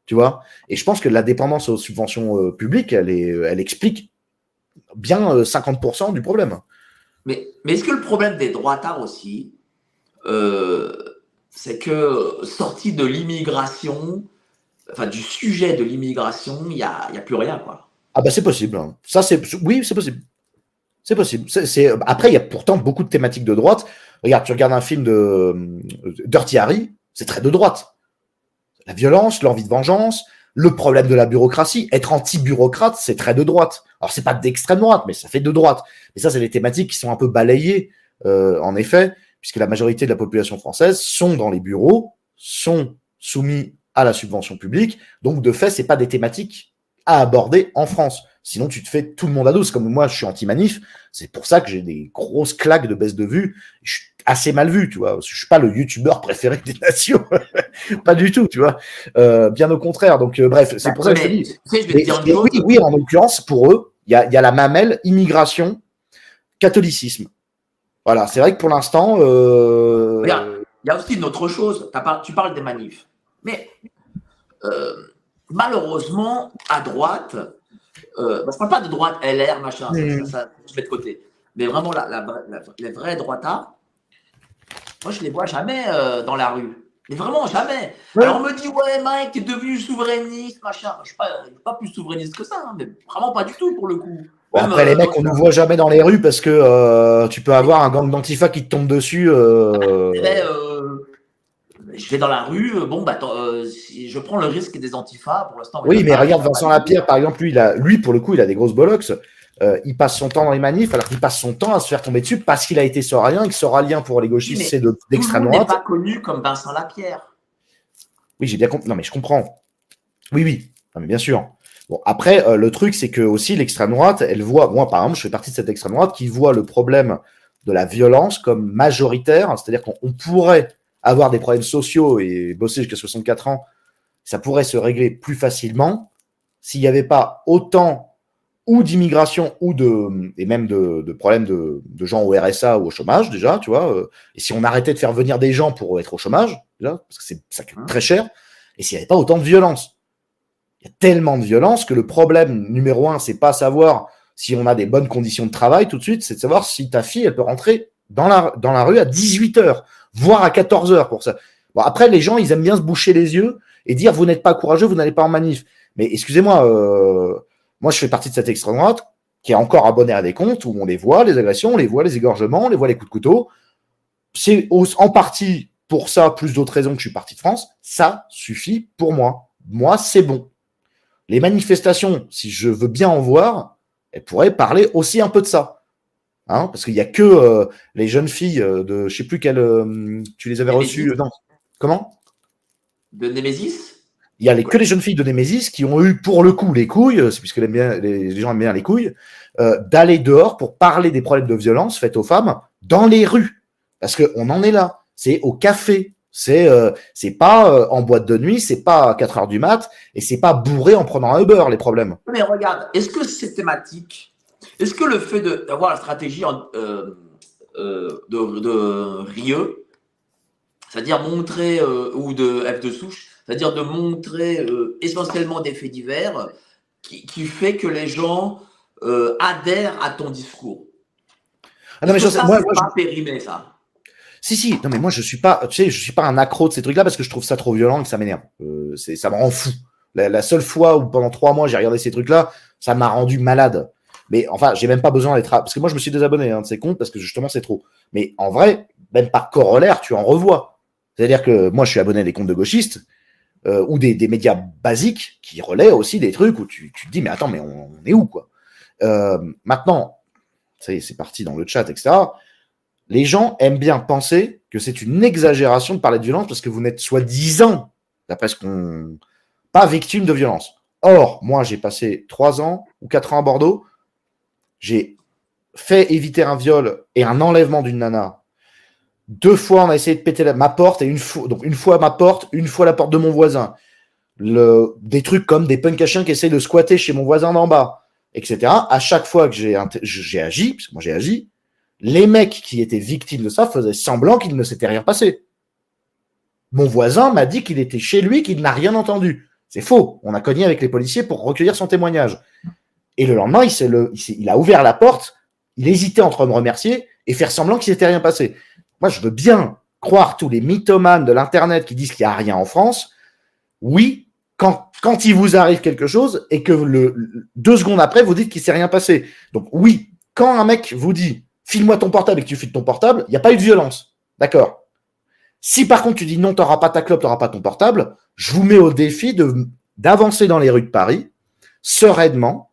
Tu vois? Et je pense que la dépendance aux subventions euh, publiques, elle, est, elle explique bien euh, 50% du problème. Mais, mais est-ce que le problème des droitards aussi, euh, c'est que sorti de l'immigration, enfin du sujet de l'immigration, il n'y a, y a plus rien, quoi. Ah bah c'est possible. hein. Ça c'est oui c'est possible. C'est possible. Après il y a pourtant beaucoup de thématiques de droite. Regarde, tu regardes un film de euh, Dirty Harry, c'est très de droite. La violence, l'envie de vengeance, le problème de la bureaucratie. Être anti-bureaucrate, c'est très de droite. Alors c'est pas d'extrême droite, mais ça fait de droite. Et ça c'est des thématiques qui sont un peu balayées euh, en effet, puisque la majorité de la population française sont dans les bureaux, sont soumis à la subvention publique. Donc de fait, c'est pas des thématiques à aborder en France. Sinon, tu te fais tout le monde à dos. Comme moi, je suis anti-manif. C'est pour ça que j'ai des grosses claques de baisse de vue. Je suis assez mal vu, tu vois. Je suis pas le youtubeur préféré des nations. pas du tout, tu vois. Euh, bien au contraire. Donc, euh, bref, c'est pour ça que je te dis. vais te dire oui, oui, en l'occurrence, pour eux, il y a, y a la mamelle immigration, catholicisme. Voilà, c'est vrai que pour l'instant, euh. Il y a aussi une autre chose. Par- Tu parles des manifs. Mais euh, malheureusement, à droite, euh, bah, je ne parle pas de droite LR, machin, ça, Mm. ça, ça, je mets de côté. Mais vraiment, la, la, la- les vrais droitards, moi, je les vois jamais euh, dans la rue. Mais vraiment, jamais. Ouais. Alors, on me dit, ouais, Mike, t'es devenu souverainiste, machin. Je ne suis pas, je suis pas plus souverainiste que ça, hein, mais vraiment pas du tout, pour le coup. Même, après, les mecs, on nous voit jamais dans les rues parce que euh, tu peux avoir un gang d'antifa qui te tombe dessus. euh, Eh ben, euh, je vais dans la rue, euh, bon, bah, euh, je prends le risque des antifas pour l'instant. Oui, mais regarde Vincent Lapierre, par exemple, lui, il a, lui, pour le coup, il a des grosses bollocks. Euh, il passe son temps dans les manifs, alors qu'il passe son temps à se faire tomber dessus parce qu'il a été soralien et que soralien pour les gauchistes, Oui, c'est de- d'extrême monde n'est droite. pas connu comme Vincent Lapierre. Oui, j'ai bien compris. Non, mais je comprends. Oui, oui. Non, mais bien sûr. Bon, après, euh, le truc, c'est que aussi l'extrême droite, elle voit, moi, par exemple, je fais partie de cette extrême droite qui voit le problème de la violence comme majoritaire. C'est-à-dire qu'on on pourrait avoir des problèmes sociaux et bosser jusqu'à 64 ans. Ça pourrait se régler plus facilement s'il n'y avait pas autant ou d'immigration ou de et même de, problèmes de, de gens au RSA ou au chômage déjà, tu vois. euh, Et si on arrêtait de faire venir des gens pour être au chômage, déjà, parce que c'est ça coûte très cher. et s'il n'y avait pas autant de violence. Il y a tellement de violence que le problème numéro un, c'est pas savoir si on a des bonnes conditions de travail tout de suite, c'est de savoir si ta fille, elle peut rentrer dans la, dans la rue à 18 heures, voire à 14 heures pour ça. Bon, après, les gens, ils aiment bien se boucher les yeux et dire vous n'êtes pas courageux, vous n'allez pas en manif. Mais excusez-moi, euh, moi je fais partie de cette extrême droite qui est encore abonné à des comptes où on les voit, les agressions, on les voit, les égorgements, on les voit les coups de couteau. C'est en partie pour ça, plus d'autres raisons que je suis parti de France. Ça suffit pour moi. Moi, c'est bon. Les manifestations, si je veux bien en voir, elles pourraient parler aussi un peu de ça. Hein, parce qu'il n'y a que euh, les jeunes filles euh, de, je sais plus quelles, tu les avais reçues, non, comment? De Némésis il y a les, que les jeunes filles de Némésis qui ont eu pour le coup les couilles, euh, puisque les, les, gens aiment bien les couilles, euh, d'aller dehors pour parler des problèmes de violence faites aux femmes dans les rues. Parce qu'on en est là. C'est au café. C'est euh, c'est pas euh, en boîte de nuit, c'est pas à 4 heures du mat, et c'est pas bourré en prenant un Uber les problèmes. Mais regarde, est-ce que c'est thématique? Est-ce que le fait d'avoir la stratégie de, de Rieux, c'est-à-dire montrer, ou de F de souche, c'est-à-dire de montrer euh, essentiellement des faits divers qui, qui, fait que les gens euh, adhèrent à ton discours? Ah non, mais je ça, moi, pas périmé, ça? Si, si, non, mais moi, je suis pas, tu sais, je suis pas un accro de ces trucs-là parce que je trouve ça trop violent et que ça m'énerve. Euh, c'est, ça me rend fou. La, la, seule fois où pendant trois mois j'ai regardé ces trucs-là, ça m'a rendu malade. Mais enfin, j'ai même pas besoin d'être, parce que moi, je me suis désabonné hein, de ces comptes parce que justement, c'est trop. Mais en vrai, même par corollaire, tu en revois. C'est-à-dire que moi, je suis abonné à des comptes de gauchistes euh, ou des, des, médias basiques qui relaient aussi des trucs où tu, tu te dis mais attends mais on, est où quoi? Euh, Maintenant, ça y est, c'est parti dans le chat etc. Les gens aiment bien penser que c'est une exagération de parler de violence parce que vous n'êtes soi-disant, d'après ce qu'on, pas victime de violence. Or, moi, j'ai passé trois ans ou quatre ans à Bordeaux. J'ai fait éviter un viol et un enlèvement d'une nana deux fois, on a essayé de péter ma porte et une fois, donc une fois ma porte, une fois la porte de mon voisin. Des trucs comme des punks qui essayent de squatter chez mon voisin d'en bas, etc. À chaque fois que j'ai, j'ai agi, parce que moi j'ai agi, les mecs qui étaient victimes de ça faisaient semblant qu'il ne s'était rien passé. Mon voisin m'a dit qu'il était chez lui, qu'il n'a rien entendu. C'est faux. On a cogné avec les policiers pour recueillir son témoignage. Et le lendemain, il, le, il, il a ouvert la porte, il hésitait entre me remercier et faire semblant qu'il s'était rien passé. Moi, je veux bien croire tous les mythomanes de l'Internet qui disent qu'il n'y a rien en France. Oui, quand, quand il vous arrive quelque chose et que le, deux secondes après, vous dites qu'il s'est rien passé. Donc oui, quand un mec vous dit file-moi ton portable et que tu files ton portable, il n'y a pas eu de violence. D'accord Si par contre tu dis non, tu n'auras pas ta clope, tu n'auras pas ton portable, je vous mets au défi d'avancer dans les rues de Paris sereinement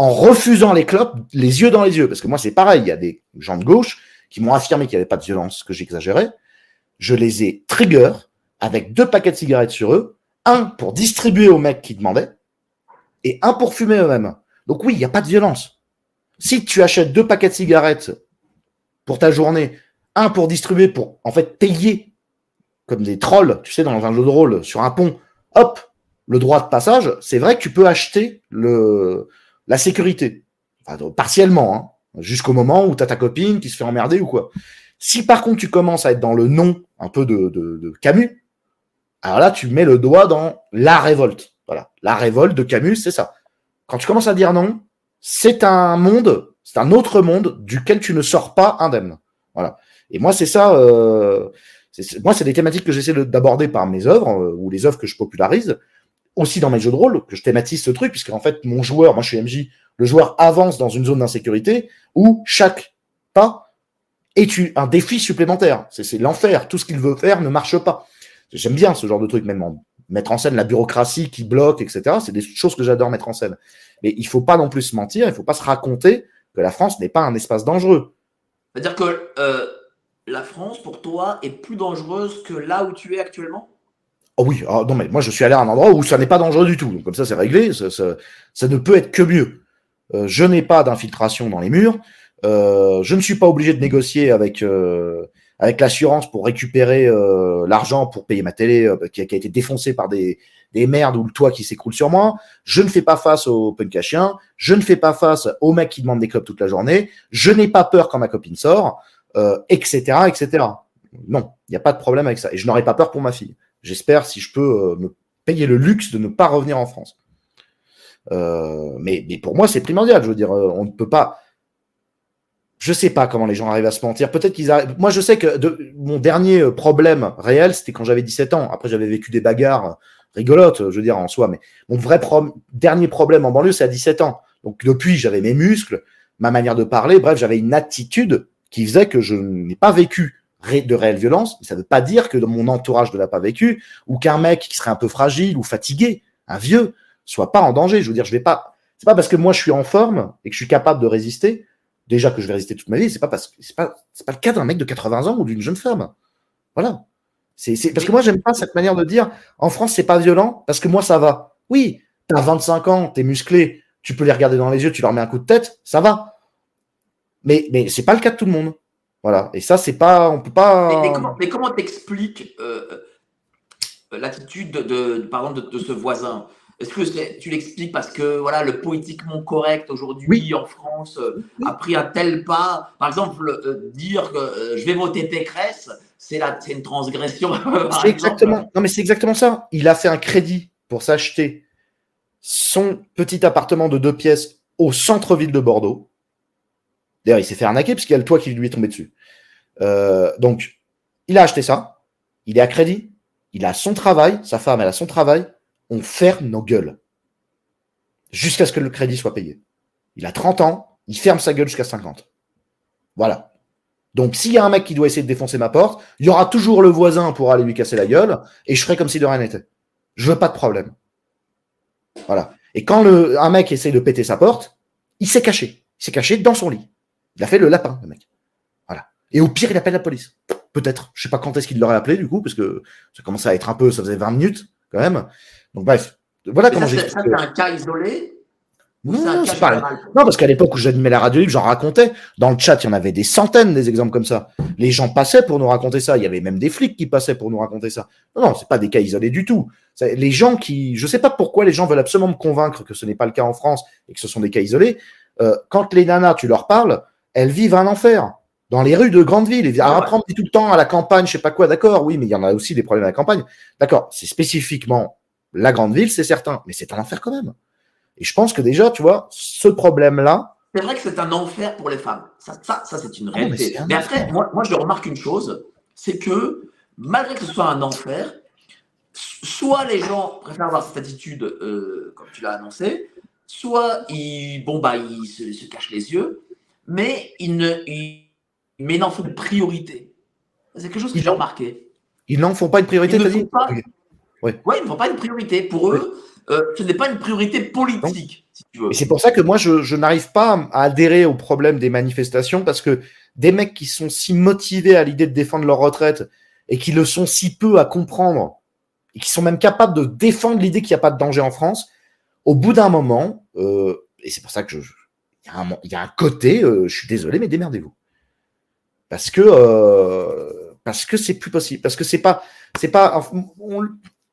en refusant les clopes, les yeux dans les yeux. Parce que moi, c'est pareil, il y a des gens de gauche qui m'ont affirmé qu'il n'y avait pas de violence, que j'exagérais, je les ai trigger avec deux paquets de cigarettes sur eux, un pour distribuer aux mecs qui demandaient, et un pour fumer eux-mêmes. Donc oui, il n'y a pas de violence. Si tu achètes deux paquets de cigarettes pour ta journée, un pour distribuer, pour en fait payer comme des trolls, tu sais, dans un jeu de rôle, sur un pont, hop, le droit de passage, c'est vrai que tu peux acheter le, la sécurité. Partiellement, hein jusqu'au moment où tu as ta copine qui se fait emmerder ou quoi. Si par contre tu commences à être dans le nom un peu de, de, de, Camus, alors là tu mets le doigt dans la révolte. Voilà, la révolte de Camus, c'est ça. Quand tu commences à dire non, c'est un monde, c'est un autre monde duquel tu ne sors pas indemne. Voilà. Et moi c'est ça. Euh, moi c'est des thématiques que j'essaie d'aborder par mes œuvres euh, ou les œuvres que je popularise aussi dans mes jeux de rôle que je thématise ce truc puisque en fait mon joueur, moi je suis MJ, le joueur avance dans une zone d'insécurité où chaque pas est un défi supplémentaire. C'est l'enfer. Tout ce qu'il veut faire ne marche pas. J'aime bien ce genre de truc, même mettre en scène la bureaucratie qui bloque, etc. C'est des choses que j'adore mettre en scène. Mais il faut pas non plus se mentir, il faut pas se raconter que la France n'est pas un espace dangereux. C'est-à-dire que euh, la France, pour toi, est plus dangereuse que là où tu es actuellement? Oh oui, ah, non mais moi je suis allé à un endroit où ça n'est pas dangereux du tout. Donc, comme ça c'est réglé, ça, ne peut être que mieux. Euh, je n'ai pas d'infiltration dans les murs. Euh, je ne suis pas obligé de négocier avec euh, avec l'assurance pour récupérer l'argent pour payer ma télé qui, a, été défoncée par des, des merdes ou le toit qui s'écroule sur moi. Je ne fais pas face aux punk à. Je ne fais pas face aux mecs qui demandent des clubs toute la journée. Je n'ai pas peur quand ma copine sort, etc., etc. Non, il n'y a pas de problème avec ça. Et je n'aurai pas peur pour ma fille. J'espère, si je peux me payer le luxe de ne pas revenir en France. Euh, mais, pour moi, c'est primordial. Je veux dire, euh, on ne peut pas. Je sais pas comment les gens arrivent à se mentir. Peut-être qu'ils arrivent. Moi, je sais que mon dernier euh, problème réel, c'était quand j'avais 17 ans. Après, j'avais vécu des bagarres rigolotes, je veux dire, en soi. Mais mon vrai dernier problème en banlieue, c'est à 17 ans. Donc, depuis, j'avais mes muscles, ma manière de parler. Bref, j'avais une attitude qui faisait que je n'ai pas vécu de réelle violence. Ça ne veut pas dire que dans mon entourage ne l'a pas vécu ou qu'un mec qui serait un peu fragile ou fatigué, un vieux, soit pas en danger. Je veux dire, je vais pas. C'est pas parce que moi je suis en forme et que je suis capable de résister, déjà que je vais résister toute ma vie. C'est pas parce que c'est pas le cas d'un mec de 80 ans ou d'une jeune femme. Voilà. C'est parce que moi j'aime pas cette manière de dire en France c'est pas violent parce que moi ça va. Oui, t'as 25 ans, t'es musclé, tu peux les regarder dans les yeux, tu leur mets un coup de tête, ça va. Mais mais c'est pas le cas de tout le monde. Voilà. Et ça c'est pas on peut pas. Mais, comment t'expliques euh, l'attitude de, pardon de, de ce voisin? Est-ce que tu l'expliques parce que voilà, le politiquement correct aujourd'hui en France euh, a pris un tel pas? Par exemple, euh, dire que euh, je vais voter Pécresse, c'est une transgression. c'est exactement, non mais c'est exactement ça. Il a fait un crédit pour s'acheter son petit appartement de deux pièces au centre-ville de Bordeaux. D'ailleurs, il s'est fait arnaquer parce qu'il y a le toit qui lui est tombé dessus. donc, il a acheté ça. Il est à crédit. Il a son travail. Sa femme, a son travail on ferme nos gueules. Jusqu'à ce que le crédit soit payé. Il a 30 ans, il ferme sa gueule jusqu'à 50. Voilà. Donc, s'il y a un mec qui doit essayer de défoncer ma porte, il y aura toujours le voisin pour aller lui casser la gueule, et je ferai comme si de rien n'était. Je veux pas de problème. Voilà. Et quand un mec essaie de péter sa porte, il s'est caché. Il s'est caché dans son lit. Il a fait le lapin, le mec. Voilà. Et au pire, il appelle la police. Peut-être. Je sais pas quand est-ce qu'il l'aurait appelé, du coup, parce que ça commençait à être un peu, ça faisait 20 minutes, quand même. Donc bref, voilà comment j'ai. Ça, c'est un cas isolé non, c'est pas... non, parce qu'à l'époque où j'animais la radio libre, j'en racontais. Dans le chat, il y en avait des centaines des exemples comme ça. Les gens passaient pour nous raconter ça. Il y avait même des flics qui passaient pour nous raconter ça. Non, non, c'est pas des cas isolés du tout. Les gens qui, je sais pas pourquoi les gens veulent absolument me convaincre que ce n'est pas le cas en France et que ce sont des cas isolés. Euh, quand les nanas, tu leur parles, elles vivent un enfer dans les rues de grandes villes. Alors après, tout le temps à la campagne, je sais pas quoi, d'accord, oui, mais il y en a aussi des problèmes à la campagne. D'accord, c'est spécifiquement la grande ville, c'est certain, mais c'est un enfer quand même. Et je pense que déjà, tu vois, ce problème-là. C'est vrai que c'est un enfer pour les femmes. Ça, ça, c'est une ah réalité. mais, après, moi, moi, je remarque une chose, c'est que malgré que ce soit un enfer, soit les gens préfèrent avoir cette attitude, euh, comme tu l'as annoncé, soit ils, bon, bah, ils se, cachent les yeux, mais ils ne, ils, mais n'en font une priorité. C'est quelque chose que j'ai remarqué. Ils n'en font pas une priorité, tu dit oui, ils ne font pas une priorité. Pour eux, euh, ce n'est pas une priorité politique, si tu veux. Et c'est pour ça que moi, je, n'arrive pas à adhérer au problème des manifestations parce que des mecs qui sont si motivés à l'idée de défendre leur retraite et qui le sont si peu à comprendre et qui sont même capables de défendre l'idée qu'il n'y a pas de danger en France, au bout d'un moment, euh, et c'est pour ça que je, il y, a un côté, euh, je suis désolé, mais démerdez-vous. Parce que parce que c'est plus possible, parce que c'est pas, c'est pas,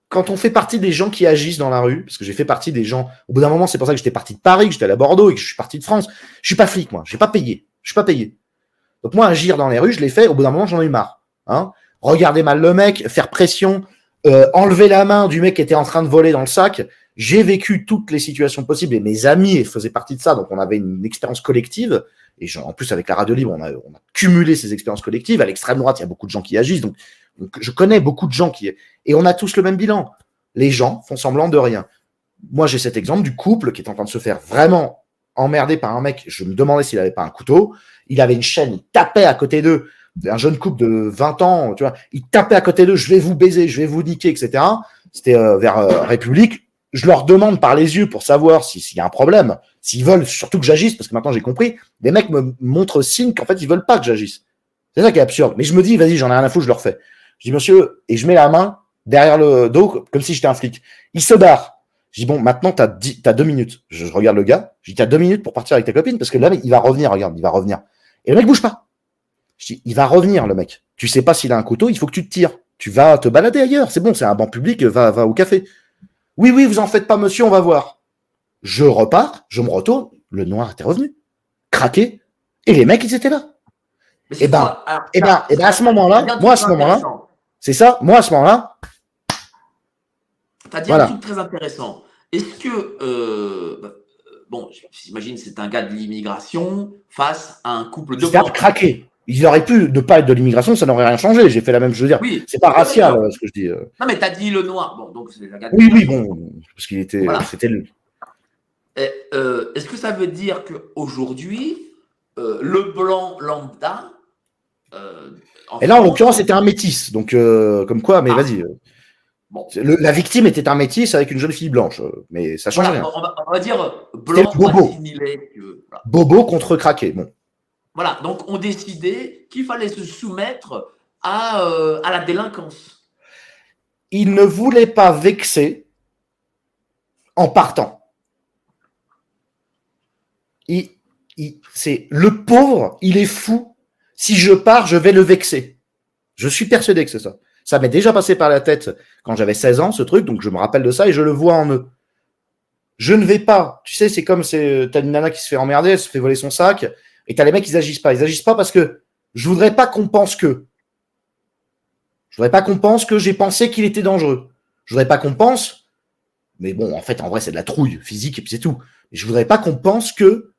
quand on fait partie des gens qui agissent dans la rue, parce que j'ai fait partie des gens, au bout d'un moment, c'est pour ça que j'étais parti de Paris, que j'étais à Bordeaux et que je suis parti de France. Je suis pas flic, moi. J'ai pas payé. Je suis pas payé. Donc moi, agir dans les rues, je l'ai fait. Au bout d'un moment, j'en ai eu marre. Hein Regarder mal le mec, faire pression, euh, enlever la main du mec qui était en train de voler dans le sac. J'ai vécu toutes les situations possibles et mes amis faisaient partie de ça. Donc on avait une expérience collective. Et en plus, avec la radio libre, on a, on a cumulé ces expériences collectives. À l'extrême droite, il y a beaucoup de gens qui agissent. Donc je connais beaucoup de gens qui. Et on a tous le même bilan. Les gens font semblant de rien. Moi, j'ai cet exemple du couple qui est en train de se faire vraiment emmerder par un mec. Je me demandais s'il avait pas un couteau. Il avait une chaîne, il tapait à côté d'eux. Un jeune couple de 20 ans, tu vois, il tapait à côté d'eux, je vais vous baiser, je vais vous niquer, etc. C'était euh, vers euh, République. Je leur demande par les yeux pour savoir s'il y a un problème, s'ils veulent surtout que j'agisse, parce que maintenant j'ai compris. Des mecs me montrent signe qu'en fait ils veulent pas que j'agisse. C'est ça qui est absurde. Mais je me dis, vas-y, j'en ai rien à je leur fais. Je dis, monsieur, et je mets la main derrière le dos, comme si j'étais un flic. Il se barre. Je dis, bon, maintenant, tu as, deux minutes. Je, regarde le gars. Je dis, tu as deux minutes pour partir avec ta copine, parce que là, il va revenir, regarde, il va revenir. Et le mec bouge pas. Je dis, il va revenir, le mec. Tu sais pas s'il a un couteau, il faut que tu te tires. Tu vas te balader ailleurs. C'est bon, c'est un banc public, va, va au café. Oui, oui, vous en faites pas, monsieur, on va voir. Je repars, je me retourne. Le noir était revenu. Craqué. Et les mecs, ils étaient là. Et eh ben, et eh ben, et eh ben, à ce moment-là, moi, à ce moment-là, c'est ça Moi, à ce moment-là, tu as dit un truc très intéressant. Est-ce que, euh, bah, bon, j'imagine c'est un gars de l'immigration face à un couple de blancs. craqué. Il aurait pu ne pas être de l'immigration, ça n'aurait rien changé. J'ai fait la même chose. Dire. Oui, c'est pas racial ce que je dis. Non, mais tu as dit le noir. Bon, donc c'est Oui, oui, bon, parce qu'il était, c'était le. Euh, est-ce que ça veut dire qu'aujourd'hui, euh, le blanc lambda. Euh, et là, en l'occurrence, c'était un métis. Donc, comme quoi, mais ah. vas-y. la victime était un métis avec une jeune fille blanche. Mais ça change rien. On va, dire blanc bobo. Bobo contre craqué. Bon. Voilà, donc on décidait qu'il fallait se soumettre à, à la délinquance. Il ne voulait pas vexer en partant c'est le pauvre, il est fou. Si je pars, je vais le vexer. Je suis persuadé que c'est ça. Ça m'est déjà passé par la tête quand j'avais 16 ans, ce truc, donc je me rappelle de ça et je le vois en eux. Je ne vais pas. Tu sais, c'est comme c'est, t'as une nana qui se fait emmerder, elle se fait voler son sac, et t'as les mecs, ils agissent pas. Ils agissent pas parce que je voudrais pas qu'on pense que. Je voudrais pas qu'on pense que j'ai pensé qu'il était dangereux. Je voudrais pas qu'on pense, mais bon, en fait, en vrai, c'est de la trouille physique et puis c'est tout. Je voudrais pas qu'on pense que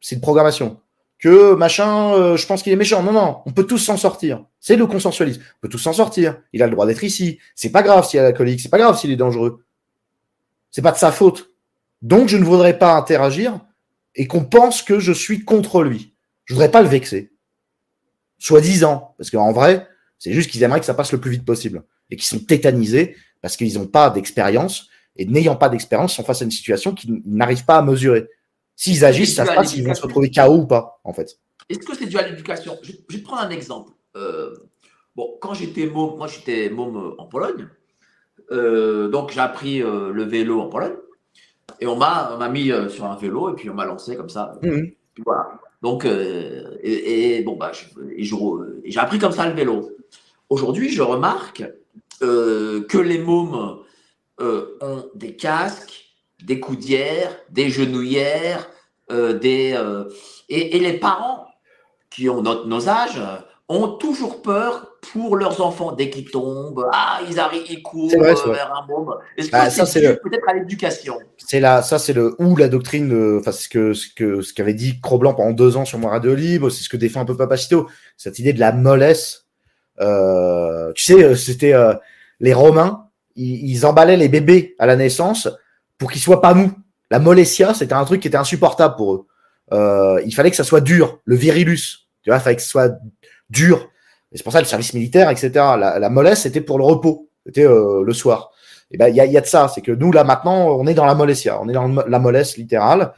c'est une programmation. Que machin, euh, je pense qu'il est méchant. Non, non, on peut tous s'en sortir. C'est le consensualisme. On peut tous s'en sortir. Il a le droit d'être ici. C'est pas grave s'il est alcoolique. C'est pas grave s'il est dangereux. C'est pas de sa faute. Donc, je ne voudrais pas interagir et qu'on pense que je suis contre lui. Je voudrais pas le vexer. Soi-disant. Parce qu'en vrai, c'est juste qu'ils aimeraient que ça passe le plus vite possible. Et qu'ils sont tétanisés parce qu'ils n'ont pas d'expérience. Et n'ayant pas d'expérience, sont face à une situation qu'ils n'arrivent pas à mesurer. S'ils agissent, ça se passe s'ils vont se retrouver KO ou pas, en fait. Est-ce que c'est dû à l'éducation? Je, vais te prendre un exemple. Euh, bon, quand j'étais môme, moi j'étais môme euh, en Pologne. Euh, donc j'ai appris le vélo en Pologne. Et on m'a mis sur un vélo et puis on m'a lancé comme ça. Mhm. Voilà. Donc, et, bon, bah, j'ai appris comme ça le vélo. Aujourd'hui, je remarque que les mômes ont des casques, des coudières, des genouillères, euh, des, euh, et, les parents qui ont notre, nos âges ont toujours peur pour leurs enfants dès qu'ils tombent. Ah, ils arrivent, ils courent vers un môme. Est-ce que bah, c'est peut-être à l'éducation? C'est là, ça c'est le ou la doctrine. Enfin, ce que ce que ce qu'avait dit Cro-Blanc pendant deux ans sur mon radio libre, c'est ce que défend un peu Papacito, cette idée de la mollesse. Euh, tu sais, c'était les Romains, ils, ils emballaient les bébés à la naissance pour qu'ils soient pas mous. La molestia, c'était un truc qui était insupportable pour eux. Euh, il fallait que ça soit dur, le virilus. Tu vois, il fallait que ce soit dur. Et c'est pour ça le service militaire, etc. La, mollesse, c'était pour le repos. C'était euh, le soir. Et ben, il y a, y a, de ça. C'est que nous, là, maintenant, on est dans la molestia. On est dans la mollesse littérale.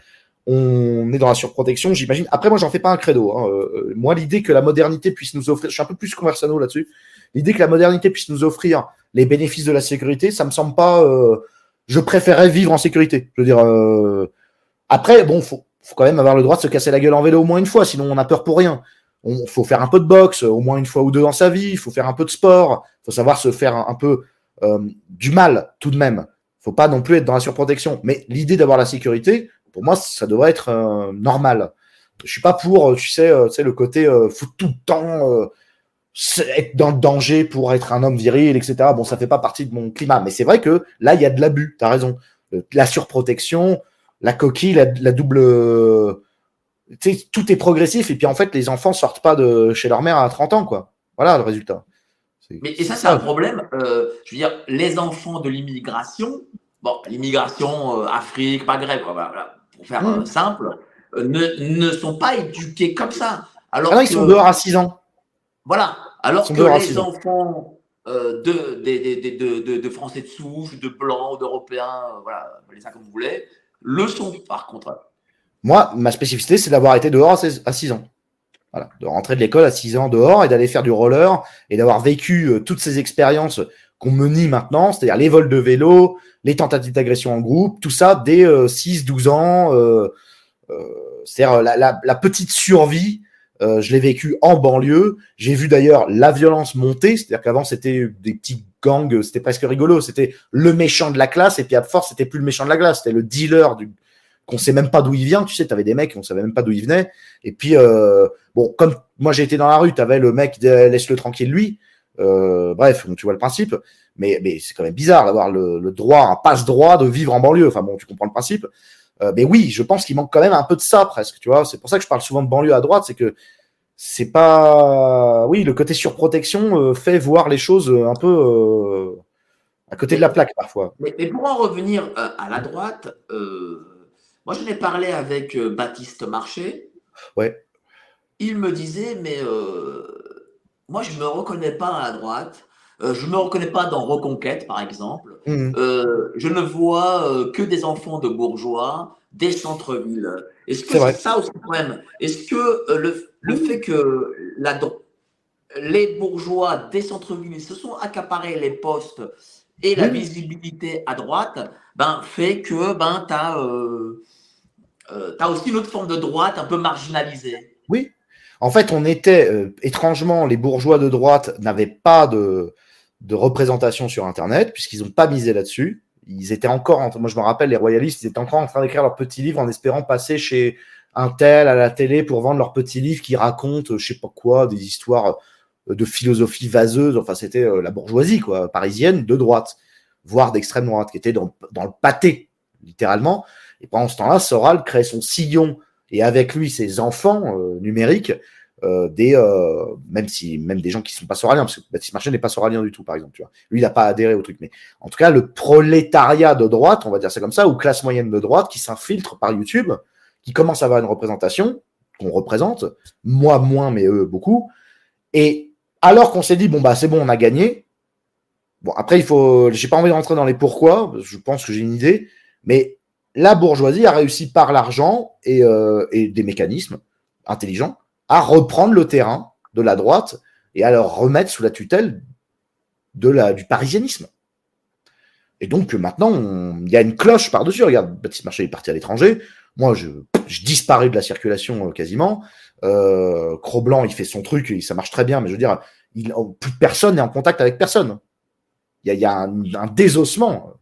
On est dans la surprotection, j'imagine. Après, moi, j'en fais pas un credo. Hein. Euh, moi, l'idée que la modernité puisse nous offrir, je suis un peu plus conversano là-dessus. L'idée que la modernité puisse nous offrir les bénéfices de la sécurité, ça me semble pas euh, je préférais vivre en sécurité. Je veux dire, après, bon, faut, faut quand même avoir le droit de se casser la gueule en vélo au moins une fois, sinon on a peur pour rien. Il faut faire un peu de boxe, au moins une fois ou deux dans sa vie. Il faut faire un peu de sport. Il faut savoir se faire un, peu euh, du mal tout de même. Il faut pas non plus être dans la surprotection. Mais l'idée d'avoir la sécurité, pour moi, ça devrait être euh, normal. Je suis pas pour, tu sais, euh, tu sais le côté faut tout le temps être dans le danger pour être un homme viril, etc. Bon, ça fait pas partie de mon climat, mais c'est vrai que là, il y a de l'abus. T'as raison. La surprotection, la coquille, la, double. Tout est progressif et puis en fait, les enfants sortent pas de chez leur mère à 30 ans, quoi. Voilà le résultat. Mais et ça, c'est un problème. Euh, je veux dire, les enfants de l'immigration, bon, l'immigration euh, Afrique, Maghreb, quoi, voilà, pour faire mmh. euh, simple, ne, ne sont pas éduqués comme ça. Alors ah non, ils sont dehors à 6 ans. Voilà. Alors que les enfants de, de, de, Français de souche, de Blancs, d'Européens, voilà, appelez ça comme vous voulez, le sont par contre. Moi, ma spécificité, c'est d'avoir été dehors à 6 ans. Voilà, de rentrer de l'école à 6 ans dehors et d'aller faire du roller et d'avoir vécu euh, toutes ces expériences qu'on me nie maintenant, c'est-à-dire les vols de vélo, les tentatives d'agression en groupe, tout ça dès 6-12 ans. c'est-à-dire la, petite survie euh, je l'ai vécu en banlieue. J'ai vu d'ailleurs la violence monter, c'est-à-dire qu'avant c'était des petits gangs, c'était presque rigolo. C'était le méchant de la classe et puis à force c'était plus le méchant de la classe, c'était le dealer du qu'on sait même pas d'où il vient. Tu sais, t'avais des mecs, on savait même pas d'où il venait. Et puis euh, bon, comme moi j'ai été dans la rue, t'avais le mec laisse-le tranquille lui. Euh, bref, tu vois le principe. mais, mais c'est quand même bizarre d'avoir le, droit, un passe-droit de vivre en banlieue. Enfin bon, tu comprends le principe. Euh, mais oui, je pense qu'il manque quand même un peu de ça presque, tu vois. C'est pour ça que je parle souvent de banlieue à droite, c'est que c'est pas, oui, le côté surprotection euh, fait voir les choses un peu euh, à côté de la plaque parfois. Mais, pour en revenir à la droite, moi je l'ai parlé avec Baptiste Marché. Ouais. Il me disait, mais moi je me reconnais pas à la droite. Euh, je ne me reconnais pas dans Reconquête, par exemple. Mmh. Euh, je ne vois euh, que des enfants de bourgeois, des centres-villes. Est-ce que c'est ça aussi le problème? Est-ce que le, le, fait que la, les bourgeois des centres-villes se sont accaparés les postes et la visibilité à droite, ben, fait que ben, tu as, as, aussi une autre forme de droite un peu marginalisée Oui. En fait, on était, étrangement, les bourgeois de droite n'avaient pas de, représentation sur Internet, puisqu'ils n'ont pas misé là-dessus. Ils étaient encore, en, moi je me rappelle, les royalistes, ils étaient encore en train d'écrire leur petit livre en espérant passer chez un tel à la télé pour vendre leur petit livre qui raconte, je sais pas quoi, des histoires euh, de philosophie vaseuse. Enfin, c'était euh, la bourgeoisie, quoi, parisienne, de droite, voire d'extrême droite, qui était dans, le pâté, littéralement. Et pendant ce temps-là, Soral crée son sillon. Et avec lui ses enfants euh, numériques euh, des euh, même si même des gens qui sont pas soraliens parce que Baptiste Marchais n'est pas soralien du tout par exemple tu vois. Lui il n'a pas adhéré au truc. Mais en tout cas le prolétariat de droite on va dire ça comme ça ou classe moyenne de droite qui s'infiltre par YouTube qui commence à avoir une représentation qu'on représente moi moins mais eux beaucoup. Et alors qu'on s'est dit bon bah c'est bon on a gagné. Bon après il faut j'ai pas envie de rentrer dans les pourquoi je pense que j'ai une idée mais la bourgeoisie a réussi par l'argent et, euh, et des mécanismes intelligents à reprendre le terrain de la droite et à le remettre sous la tutelle du parisianisme. Et donc maintenant, il y a une cloche par-dessus. Regarde, Baptiste Marchais est parti à l'étranger. Moi, je, disparais de la circulation euh, quasiment. Euh, Cro-Blanc, il fait son truc, et ça marche très bien, mais je veux dire, il, plus personne n'est en contact avec personne. Il y a, il y a un, désossement.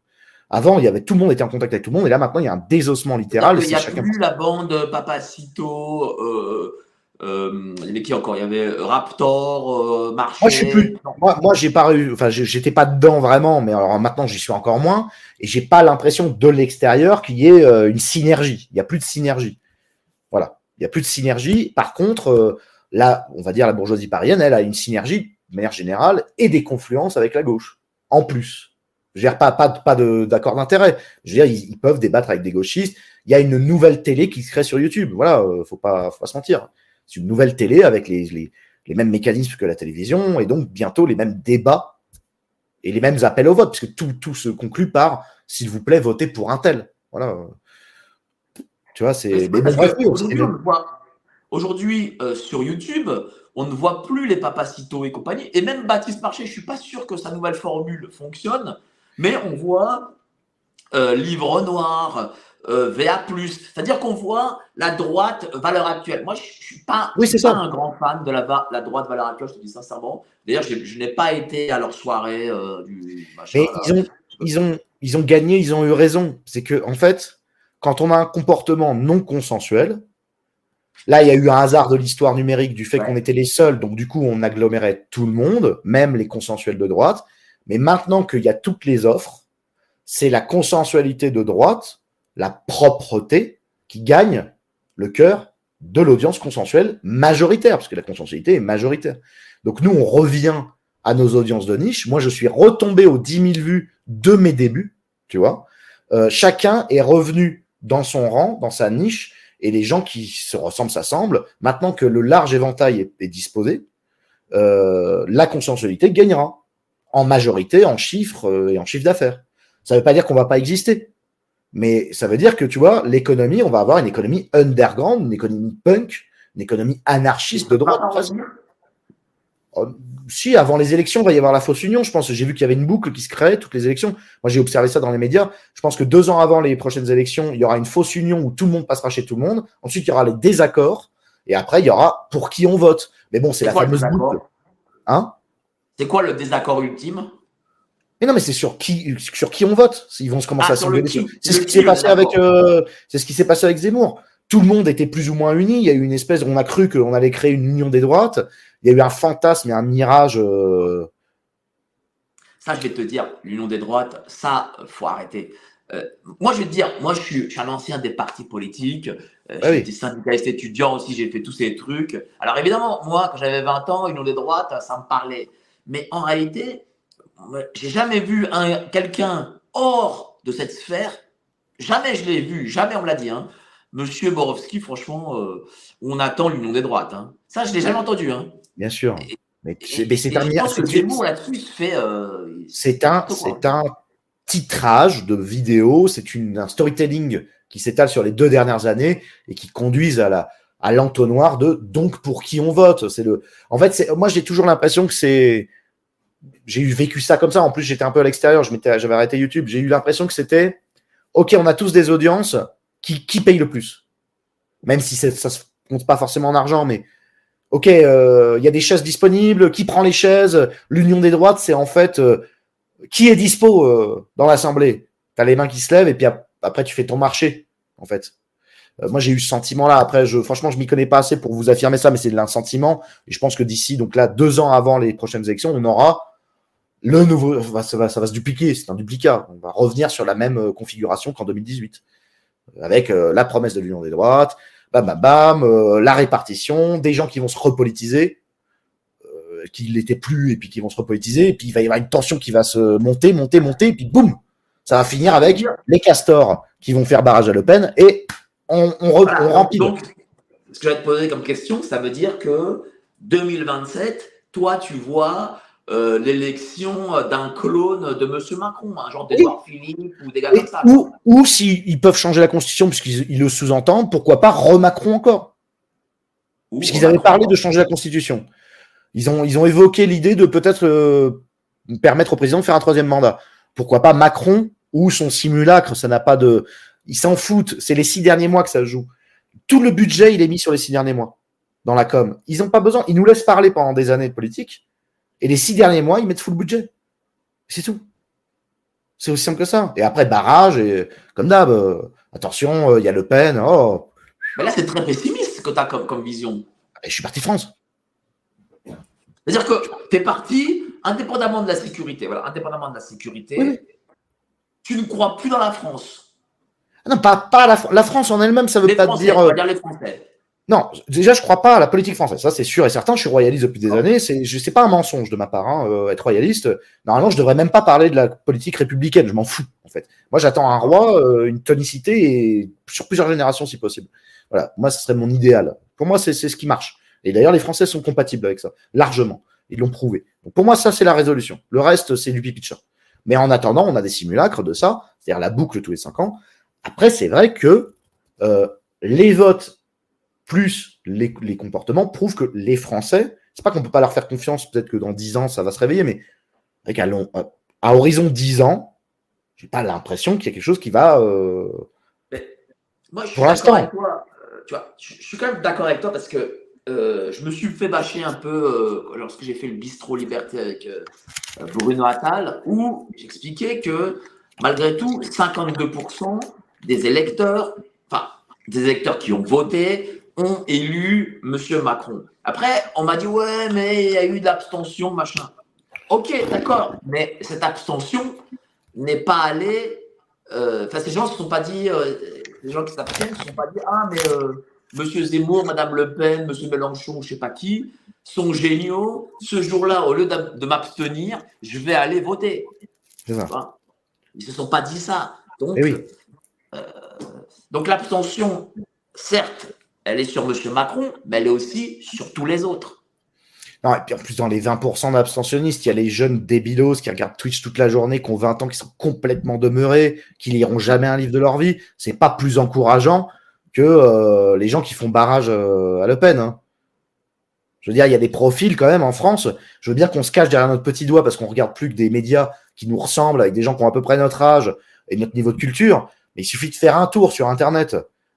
Avant, il y avait tout le monde était en contact avec tout le monde, et là maintenant, il y a un désossement littéral. Il n'y a plus la bande Papacito, euh, euh, il y avait qui encore Il y avait Raptor, euh, Marché. Moi, je suis plus. Moi, moi j'ai pas eu. Enfin, j'étais pas dedans vraiment, mais alors maintenant, j'y suis encore moins. Et j'ai pas l'impression de l'extérieur qu'il y ait euh, une synergie. Il y a plus de synergie. Voilà. Il y a plus de synergie. Par contre, euh, là, on va dire la bourgeoisie parisienne, elle a une synergie de manière générale et des confluences avec la gauche. En plus. Je veux dire, pas, pas, pas d'accord d'intérêt. Je veux dire, ils, peuvent débattre avec des gauchistes. Il y a une nouvelle télé qui se crée sur YouTube. Voilà, faut pas, faut pas se mentir. C'est une nouvelle télé avec les, les, les, mêmes mécanismes que la télévision et donc bientôt les mêmes débats et les mêmes appels au vote, puisque tout, tout se conclut par s'il vous plaît, votez pour un tel. Voilà. Tu vois, c'est. Aujourd'hui, euh, sur YouTube, on ne voit plus les papacitos et compagnie. Et même Baptiste Marché, je ne suis pas sûr que sa nouvelle formule fonctionne, mais on voit euh, Livre Noir, euh, VA+. C'est-à-dire qu'on voit la droite valeur actuelle. Moi, je ne suis pas, un grand fan de la, la, droite valeur actuelle, je te dis sincèrement. D'ailleurs, je, n'ai pas été à leur soirée euh, du machin. Mais ils ont, ils, ont, ils ont gagné, ils ont eu raison. C'est que, en fait, quand on a un comportement non consensuel, là, il y a eu un hasard de l'histoire numérique du fait qu'on était les seuls, donc du coup, on agglomérait tout le monde, même les consensuels de droite. Mais maintenant qu'il y a toutes les offres, c'est la consensualité de droite la propreté qui gagne le cœur de l'audience consensuelle majoritaire, parce que la consensualité est majoritaire. Donc nous, on revient à nos audiences de niche. Moi, je suis retombé aux 10 000 vues de mes débuts, tu vois. Euh, chacun est revenu dans son rang, dans sa niche, et les gens qui se ressemblent s'assemblent. Maintenant que le large éventail est, disposé, euh, la consensualité gagnera en majorité, en chiffres euh, et en chiffre d'affaires. Ça ne veut pas dire qu'on va pas exister. Mais ça veut dire que, tu vois, l'économie, on va avoir une économie underground, une économie punk, une économie anarchiste de droite. Oh, si, avant les élections, il va y avoir la fausse union. Je pense j'ai vu qu'il y avait une boucle qui se crée toutes les élections. Moi, j'ai observé ça dans les médias. Je pense que deux ans avant les prochaines élections, il y aura une fausse union où tout le monde passera chez tout le monde. Ensuite, il y aura les désaccords. Et après, il y aura pour qui on vote. Mais bon, c'est la fameuse boucle. Hein? C'est quoi le désaccord ultime? Mais non, mais c'est sur qui, sur qui on vote. Ils vont se commencer ah, à s'engueuler. C'est ce qui s'est passé avec, euh, c'est ce qui s'est passé avec Zemmour. Tout le monde était plus ou moins uni. Il y a eu une espèce, on a cru qu'on allait créer une union des droites. Il y a eu un fantasme et un mirage. Euh, Ça, je vais te dire, l'union des droites, ça, faut arrêter. Euh, moi, je vais te dire, moi, je suis, je suis un ancien des partis politiques. Euh, Ah oui. été syndicaliste étudiant aussi, j'ai fait tous ces trucs. Alors, évidemment, moi, quand j'avais 20 ans, l'union des droites, ça me parlait. Mais en réalité, j'ai jamais vu un, quelqu'un hors de cette sphère. Jamais je l'ai vu, jamais on me l'a dit. Hein. Monsieur Borowski, franchement, euh, on attend l'union des droites. Hein. Ça, je l'ai jamais entendu. Hein. Bien sûr. Mais c'est Et- mais c'est et un, je pense que Zemmour là-dessus se fait. euh, c'est un, c'est un titrage de vidéos, c'est un storytelling qui s'étale sur les deux dernières années et qui conduisent à la, à l'entonnoir de donc pour qui on vote? C'est le, en fait, moi j'ai toujours l'impression que c'est, j'ai eu vécu ça comme ça. En plus, j'étais un peu à l'extérieur, j'avais arrêté YouTube. J'ai eu l'impression que c'était, ok, on a tous des audiences, qui, qui paye le plus Même si ça se compte pas forcément en argent, mais ok, euh, il y a des chaises disponibles, qui prend les chaises? L'union des droites, c'est en fait euh, qui est dispo euh, dans l'assemblée? T'as les mains qui se lèvent et puis ap- après tu fais ton marché, en fait. Euh, moi, j'ai eu ce sentiment-là. Après, je, franchement, je m'y connais pas assez pour vous affirmer ça, mais c'est un sentiment. Et je pense que d'ici, donc là, deux ans avant les prochaines élections, on aura le nouveau. Ça va, ça va, ça va se dupliquer. C'est un duplicat. On va revenir sur la même euh, configuration qu'en 2018, avec euh, la promesse de l'union des droites, bam, bam, bam, euh, la répartition, des gens qui vont se repolitiser, euh, qui l'étaient plus, et puis qui vont se repolitiser, et puis il va y avoir une tension qui va se monter, monter, monter, et puis boum, ça va finir avec les castors qui vont faire barrage à Le Pen, et on, on, re- Voilà, on remplit. Donc, ce que je vais te poser comme question, ça veut dire que 2027, toi, tu vois euh, l'élection d'un clone de M. Macron, un genre d'Edouard Philippe ou des gars comme ça. ou ou s'ils peuvent changer la constitution, puisqu'ils ils le sous-entendent, pourquoi pas re-Macron encore Puisqu'ils avaient parlé de changer la constitution. Ils ont, ils ont évoqué l'idée de peut-être euh, permettre au président de faire un troisième mandat. Pourquoi pas Macron ou son simulacre Ça n'a pas de. Ils s'en foutent. C'est les six derniers mois que ça joue. Tout le budget, il est mis sur les six derniers mois dans la com. Ils n'ont pas besoin. Ils nous laissent parler pendant des années de politique. Et les six derniers mois, ils mettent full budget. C'est tout. C'est aussi simple que ça. Et après, barrage, et comme d'hab, euh, attention, euh, il y a Le Pen. Oh, Mais là, c'est très pessimiste ce que tu as comme, comme vision. et je suis parti France. C'est-à-dire que tu es parti, indépendamment de la sécurité, voilà, indépendamment de la sécurité, oui. tu ne crois plus dans la France. Ah Non, pas, pas la, la France en elle-même, ça veut Les pas Français, dire. euh, va dire les Français. Non, déjà, je crois pas à la politique française. Ça, c'est sûr et certain. Je suis royaliste depuis des années. C'est, je sais pas un mensonge de ma part. Hein, euh, être royaliste. Normalement, je devrais même pas parler de la politique républicaine. Je m'en fous, en fait. Moi, j'attends un roi, euh, une tonicité et sur plusieurs générations, si possible. Voilà. Moi, ce serait mon idéal. Pour moi, c'est, c'est ce qui marche. Et d'ailleurs, les Français sont compatibles avec ça, largement. Ils l'ont prouvé. Donc, pour moi, ça, c'est la résolution. Le reste, c'est du pipi de chat. Mais en attendant, on a des simulacres de ça, c'est-à-dire la boucle tous les cinq ans. Après, c'est vrai que euh, les votes plus les, les comportements prouvent que les Français, c'est pas qu'on peut pas leur faire confiance, peut-être que dans 10 ans ça va se réveiller, mais avec à, long- à- horizon 10 ans, j'ai pas l'impression qu'il y a quelque chose qui va. euh, Moi, je suis Pour l'instant. euh, tu vois, je, je suis quand même d'accord avec toi parce que euh, je me suis fait bâcher un peu euh, lorsque j'ai fait le bistrot Liberté avec euh, Bruno Attal, où j'expliquais que malgré tout, 52% des électeurs, enfin des électeurs qui ont voté, ont élu M. Macron. Après, on m'a dit ouais, mais il y a eu de l'abstention, machin. Ok, d'accord, mais cette abstention n'est pas allée. euh, Enfin, ces gens ne se sont pas dit, euh, les gens qui s'abstiennent ne se sont pas dit ah mais euh, Monsieur Zemmour, Madame Le Pen, Monsieur Mélenchon, je sais pas qui, sont géniaux. Ce jour-là, au lieu de m'abstenir, je vais aller voter. c'est ça. Enfin, ils se sont pas dit ça. Donc, Eh oui. Donc l'abstention, certes, elle est sur Monsieur Macron, mais elle est aussi sur tous les autres. Non, et puis en plus, dans les 20% d'abstentionnistes, il y a les jeunes débilos qui regardent Twitch toute la journée, qui ont 20 ans, qui sont complètement demeurés, qui liront jamais un livre de leur vie. C'est pas plus encourageant que euh, les gens qui font barrage euh, à Le Pen. hein. Je veux dire, il y a des profils quand même en France. Je veux bien qu'on se cache derrière notre petit doigt parce qu'on regarde plus que des médias qui nous ressemblent, avec des gens qui ont à peu près notre âge et notre niveau de culture. Mais il suffit de faire un tour sur Internet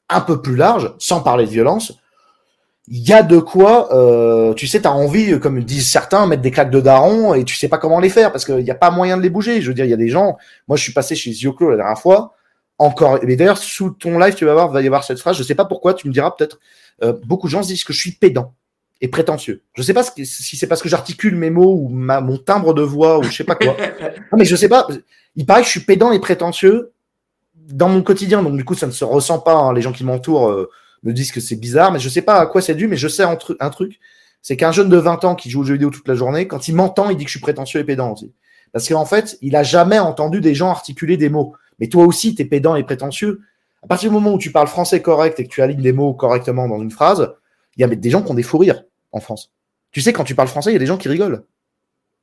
un peu plus large, sans parler de violence, il y a de quoi, euh, tu sais, tu as envie, comme disent certains, mettre des claques de daron et tu sais pas comment les faire parce qu'il n'y a pas moyen de les bouger. Je veux dire, il y a des gens. Moi, je suis passé chez Zioclo la dernière fois. Encore. Mais d'ailleurs, sous ton live, tu vas voir, va y avoir cette phrase. Je sais pas pourquoi. Tu me diras peut-être. euh, beaucoup de gens se disent que je suis pédant. et prétentieux. Je sais pas si c'est parce que j'articule mes mots ou ma, mon timbre de voix ou je sais pas quoi. non, mais je sais pas. Il paraît que je suis pédant et prétentieux dans mon quotidien, donc du coup, ça ne se ressent pas. Hein. Les gens qui m'entourent euh, me disent que c'est bizarre, mais je sais pas à quoi c'est dû, mais je sais un, truc. C'est qu'un jeune de 20 ans qui joue aux jeux vidéo toute la journée, quand il m'entend, il dit que je suis prétentieux et pédant aussi. Parce qu'en fait, il a jamais entendu des gens articuler des mots. Mais toi aussi, tu es pédant et prétentieux. À partir du moment où tu parles français correct et que tu alignes les mots correctement dans une phrase, il y a des gens qui ont des fous rires en France. Tu sais, quand tu parles français, il y a des gens qui rigolent.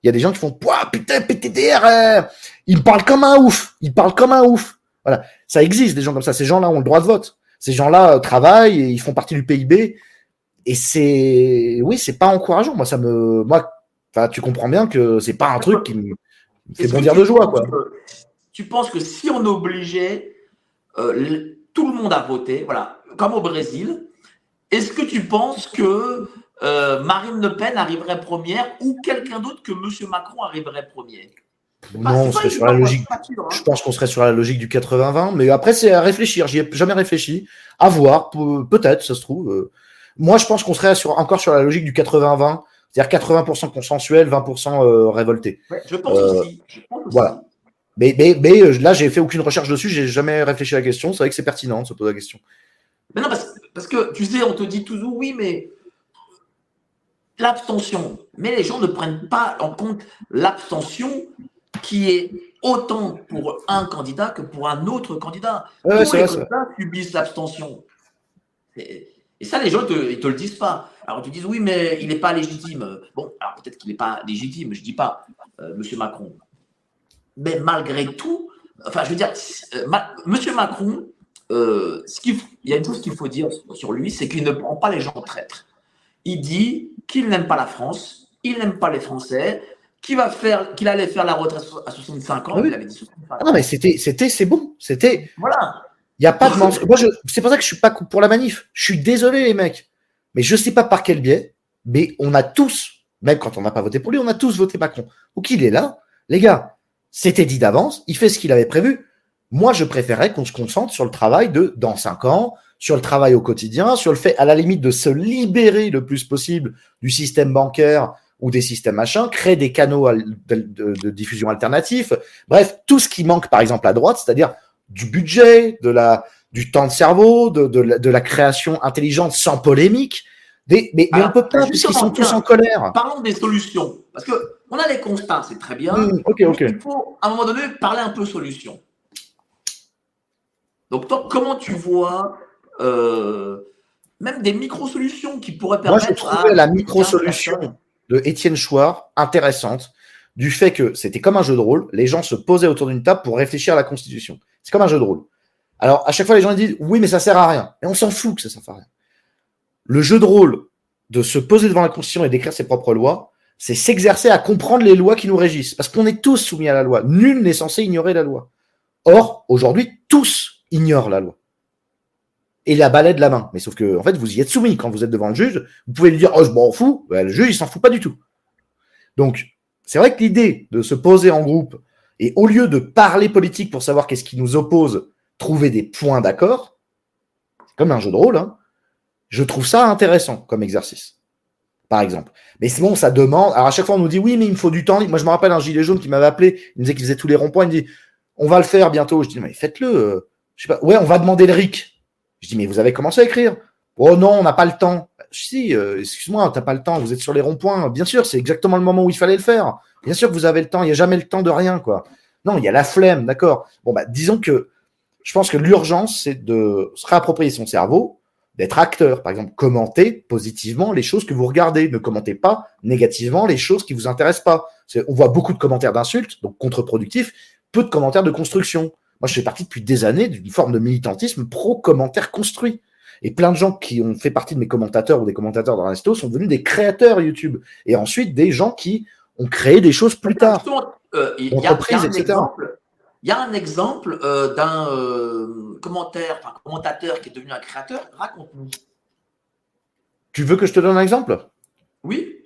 Il y a des gens qui font Pouah, putain, PTDR, ils parlent comme un ouf. Ils parlent comme un ouf. Voilà. Ça existe, des gens comme ça. Ces gens-là ont le droit de vote. Ces gens-là euh, travaillent et ils font partie du PIB. Et c'est, oui, c'est pas encourageant. Moi, ça me, moi, tu comprends bien que c'est pas un truc qui me fait bondir de joie, quoi. tu penses que si on obligeait euh, tout le monde à voter, voilà, comme au Brésil, est-ce que tu penses que euh, Marine Le Pen arriverait première ou quelqu'un d'autre que M. Macron arriverait premier? Non, on serait sur la logique. Hein. Je pense qu'on serait sur la logique du 80-20, mais après c'est à réfléchir. J'y ai jamais réfléchi. À voir, peut-être, ça se trouve. Euh. Moi, je pense qu'on serait sur, encore sur la logique du 80-20, c'est-à-dire 80% consensuel, 20% euh, révolté. je pense aussi. Voilà. Mais, mais, mais là, j'ai fait aucune recherche dessus. J'ai jamais réfléchi à la question. C'est vrai que c'est pertinent de se poser la question. Mais non, parce, que tu sais, on te dit toujours oui, mais l'abstention. Mais les gens ne prennent pas en compte l'abstention qui est autant pour un candidat que pour un autre candidat. Tous les candidats subissent l'abstention. Et, ça, les gens ne te, te, le disent pas. Alors, ils te disent, oui, mais il n'est pas légitime. Bon, alors peut-être qu'il n'est pas légitime, je ne dis pas, euh, Monsieur Macron. Mais malgré tout, enfin, je veux dire, euh, Monsieur Macron, euh, ce il y a une chose qu'il faut dire sur lui, c'est qu'il ne prend pas les gens traîtres. Il dit qu'il n'aime pas la France, il n'aime pas les Français, qu'il va faire, qu'il allait faire la retraite à 65 ans. Il avait dit 65 ans. Non, mais c'était, c'était, c'est bon. C'était. Voilà. Il n'y a pas de Moi, c'est pour ça que je suis pas pour la manif. Je suis désolé, les mecs. Mais je sais pas par quel biais, mais on a tous, même quand on n'a pas voté pour lui, on a tous voté Macron. Ou qu'il est là. Les gars, c'était dit d'avance. Il fait ce qu'il avait prévu. Moi, je préférais qu'on se concentre sur le travail de dans cinq ans, sur le travail au quotidien, sur le fait, à la limite, de se libérer le plus possible du système bancaire ou des systèmes machins, créer des canaux de, diffusion alternatifs. Bref, tout ce qui manque, par exemple, à droite, c'est-à-dire du budget, de la, du temps de cerveau, de, de, la, création intelligente sans polémique. Des, mais, on ne peut pas, puisqu'ils sont tous en colère. Parlons des solutions. Parce qu'on a des constats, c'est très bien. Mmh, ok. Il faut, à un moment donné, parler un peu solutions. Donc, toi, comment tu vois euh, même des micro-solutions qui pourraient permettre. Moi, je trouvais la micro-solution de Étienne Chouard intéressante du fait que c'était comme un jeu de rôle, les gens se posaient autour d'une table pour réfléchir à la Constitution. C'est comme un jeu de rôle. Alors, à chaque fois, les gens disent oui, mais ça sert à rien. Et on s'en fout que ça sert à rien. Le jeu de rôle de se poser devant la Constitution et d'écrire ses propres lois, c'est s'exercer à comprendre les lois qui nous régissent. Parce qu'on est tous soumis à la loi. Nul n'est censé ignorer la loi. Or, aujourd'hui, tous ignore la loi. Et la balai de la main. Mais sauf que, en fait, vous y êtes soumis. Quand vous êtes devant le juge, vous pouvez lui dire, oh, je m'en fous. le juge, il s'en fout pas du tout. Donc, c'est vrai que l'idée de se poser en groupe et au lieu de parler politique pour savoir qu'est-ce qui nous oppose, trouver des points d'accord, comme un jeu de rôle, hein, je trouve ça intéressant comme exercice. Par exemple. Mais c'est bon, ça demande. Alors à chaque fois, on nous dit oui, mais il me faut du temps. Moi, je me rappelle un gilet jaune qui m'avait appelé. Il me disait qu'il faisait tous les ronds-points. Il me dit on va le faire bientôt. Je dis mais faites-le je sais pas, ouais, on va demander le RIC. Je dis, mais vous avez commencé à écrire Oh non, on n'a pas le temps. Si, euh, excuse-moi, t'as pas le temps, vous êtes sur les ronds-points. Bien sûr, c'est exactement le moment où il fallait le faire. Bien sûr que vous avez le temps, il n'y a jamais le temps de rien, quoi. Non, il y a la flemme, d'accord. Bon, bah, disons que je pense que l'urgence, c'est de se réapproprier son cerveau, d'être acteur. Par exemple, commenter positivement les choses que vous regardez. Ne commentez pas négativement les choses qui vous intéressent pas. On voit beaucoup de commentaires d'insultes, donc contre-productifs, peu de commentaires de construction. Moi, je fais partie depuis des années d'une forme de militantisme pro-commentaire construit. Et plein de gens qui ont fait partie de mes commentateurs ou des commentateurs dans resto sont devenus des créateurs YouTube. Et ensuite, des gens qui ont créé des choses plus tard. Euh, il y, a un exemple. Il y a un exemple euh, d'un euh, commentaire, enfin, commentateur qui est devenu un créateur. Raconte-nous. Tu veux que je te donne un exemple? Oui.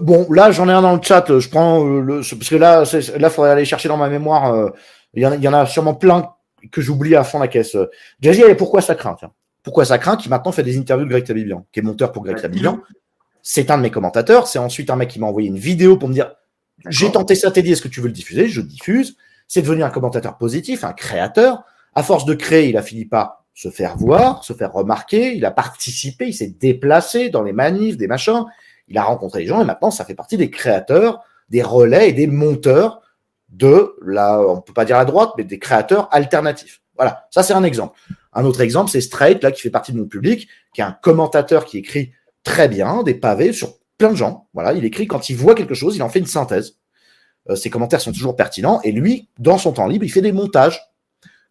bon, là, j'en ai un dans le chat. Je prends le, parce que là, là, il faudrait aller chercher dans ma mémoire il y, en a, sûrement plein que j'oublie à fond la caisse. Jazzy, et pourquoi ça craint Pourquoi ça craint Qui maintenant fait des interviews de Greg Tabibian, qui est monteur pour Greg Tabibian. c'est un de mes commentateurs. C'est ensuite un mec qui m'a envoyé une vidéo pour me dire j'ai tenté ça, Teddy, est-ce que tu veux le diffuser? Je diffuse. C'est devenu un commentateur positif, un créateur. À force de créer, il a fini par se faire voir, se faire remarquer. Il a participé, il s'est déplacé dans les manifs, des machins. Il a rencontré les gens et maintenant, ça fait partie des créateurs, des relais et des monteurs de la, on peut pas dire la droite, mais des créateurs alternatifs. Voilà, ça c'est un exemple. Un autre exemple, c'est Straight, là, qui fait partie de mon public, qui est un commentateur qui écrit très bien, des pavés sur plein de gens. Voilà, il écrit quand il voit quelque chose, il en fait une synthèse. Euh, ses commentaires sont toujours pertinents. Et lui, dans son temps libre, il fait des montages,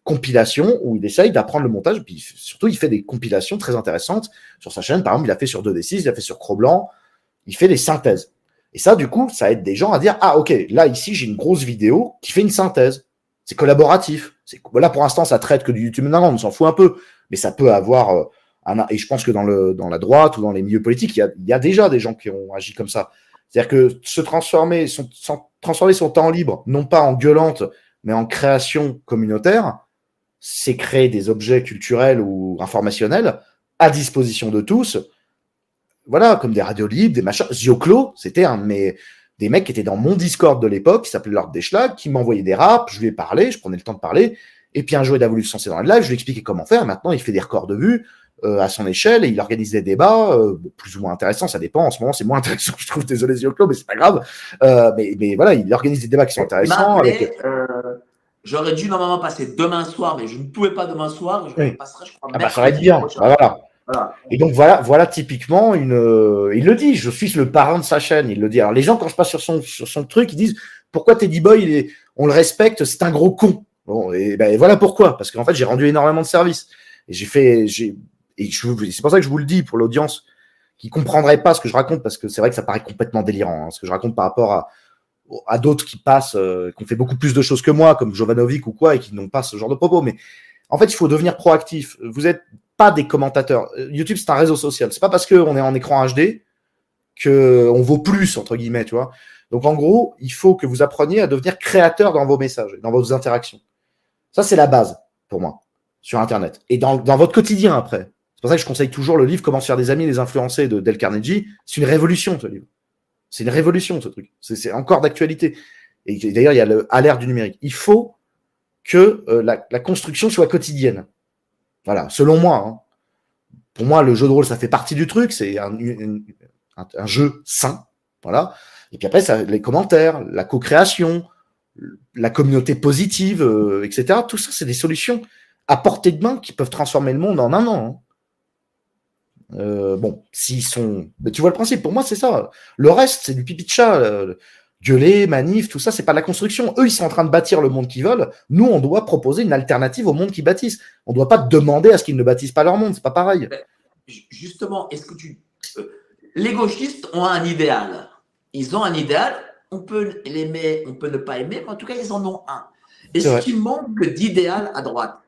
compilations, où il essaye d'apprendre le montage. Puis surtout, il fait des compilations très intéressantes sur sa chaîne. Par exemple, il a fait sur 2D6, il a fait sur Cro-Blanc. Il fait des synthèses. Et ça, du coup, ça aide des gens à dire Ah, ok, là, ici, j'ai une grosse vidéo qui fait une synthèse. C'est collaboratif. C'est, là, pour l'instant, ça traite que du YouTube. Non, on s'en fout un peu. Mais ça peut avoir. Euh, un, et je pense que dans, le, dans la droite ou dans les milieux politiques, il y a, y a déjà des gens qui ont agi comme ça. C'est-à-dire que se transformer son, transformer son temps libre, non pas en gueulante, mais en création communautaire, c'est créer des objets culturels ou informationnels à disposition de tous. Voilà, comme des radios libres, des machins. Zioclo, c'était un de mes, des mecs qui étaient dans mon Discord de l'époque, qui s'appelait Lord Deschlag, qui m'envoyait des raps, je lui ai parlé, je prenais le temps de parler, et puis un jour il a voulu se lancer dans le live, je lui ai expliqué comment faire, maintenant il fait des records de vues euh, à son échelle, et il organise des débats, euh, plus ou moins intéressants, ça dépend, en ce moment c'est moins intéressant, je trouve, désolé Zioclo, mais c'est pas grave, euh, mais, mais, voilà, il organise des débats qui sont intéressants. Avec... J'aurais dû normalement passer demain soir, mais je ne pouvais pas demain soir, je passerai, je crois, ah bah, ça va être bien, ah, voilà. Et donc voilà, voilà typiquement une. Euh, il le dit, je suis le parrain de sa chaîne. Il le dit. Alors les gens quand je passe sur son sur son truc, ils disent pourquoi Teddy Boy, il est, on le respecte, c'est un gros con. Bon et ben voilà pourquoi, parce qu'en fait j'ai rendu énormément de services et j'ai fait, j'ai et c'est pour ça que je vous le dis pour l'audience qui comprendrait pas ce que je raconte parce que c'est vrai que ça paraît complètement délirant hein, ce que je raconte par rapport à à d'autres qui passent, euh, qui ont fait beaucoup plus de choses que moi, comme Jovanovic ou quoi, et qui n'ont pas ce genre de propos. Mais en fait, il faut devenir proactif. Vous êtes pas des commentateurs. YouTube, c'est un réseau social. C'est pas parce qu'on est en écran HD que on vaut plus, entre guillemets, tu vois. Donc, en gros, il faut que vous appreniez à devenir créateur dans vos messages, dans vos interactions. Ça, c'est la base pour moi sur Internet. Et dans, dans votre quotidien après. C'est pour ça que je conseille toujours le livre Comment se faire des amis, les influencés de Del Carnegie. C'est une révolution, ce livre. C'est une révolution, ce truc. C'est encore d'actualité. Et d'ailleurs, il y a le l'ère du numérique. Il faut que euh, la, construction soit quotidienne. Voilà, selon moi. Hein. Pour moi, le jeu de rôle, ça fait partie du truc. C'est un, jeu sain. Voilà. Et puis après, les commentaires, la co-création, la communauté positive, euh, etc. Tout ça, c'est des solutions à portée de main qui peuvent transformer le monde en un an. Hein. Euh, bon, s'ils sont. Mais tu vois le principe, pour moi, c'est ça. Le reste, c'est du pipi de chat. Euh, gueuler, manif, tout ça, c'est pas la construction. Eux, ils sont en train de bâtir le monde qu'ils veulent. Nous, on doit proposer une alternative au monde qu'ils bâtissent. On ne doit pas demander à ce qu'ils ne bâtissent pas leur monde. C'est pas pareil. Justement, est-ce que tu. Euh, les gauchistes ont un idéal. Ils ont un idéal. On peut l'aimer, on peut ne pas aimer, mais en tout cas, ils en ont un. Est-ce qu'il manque d'idéal à droite?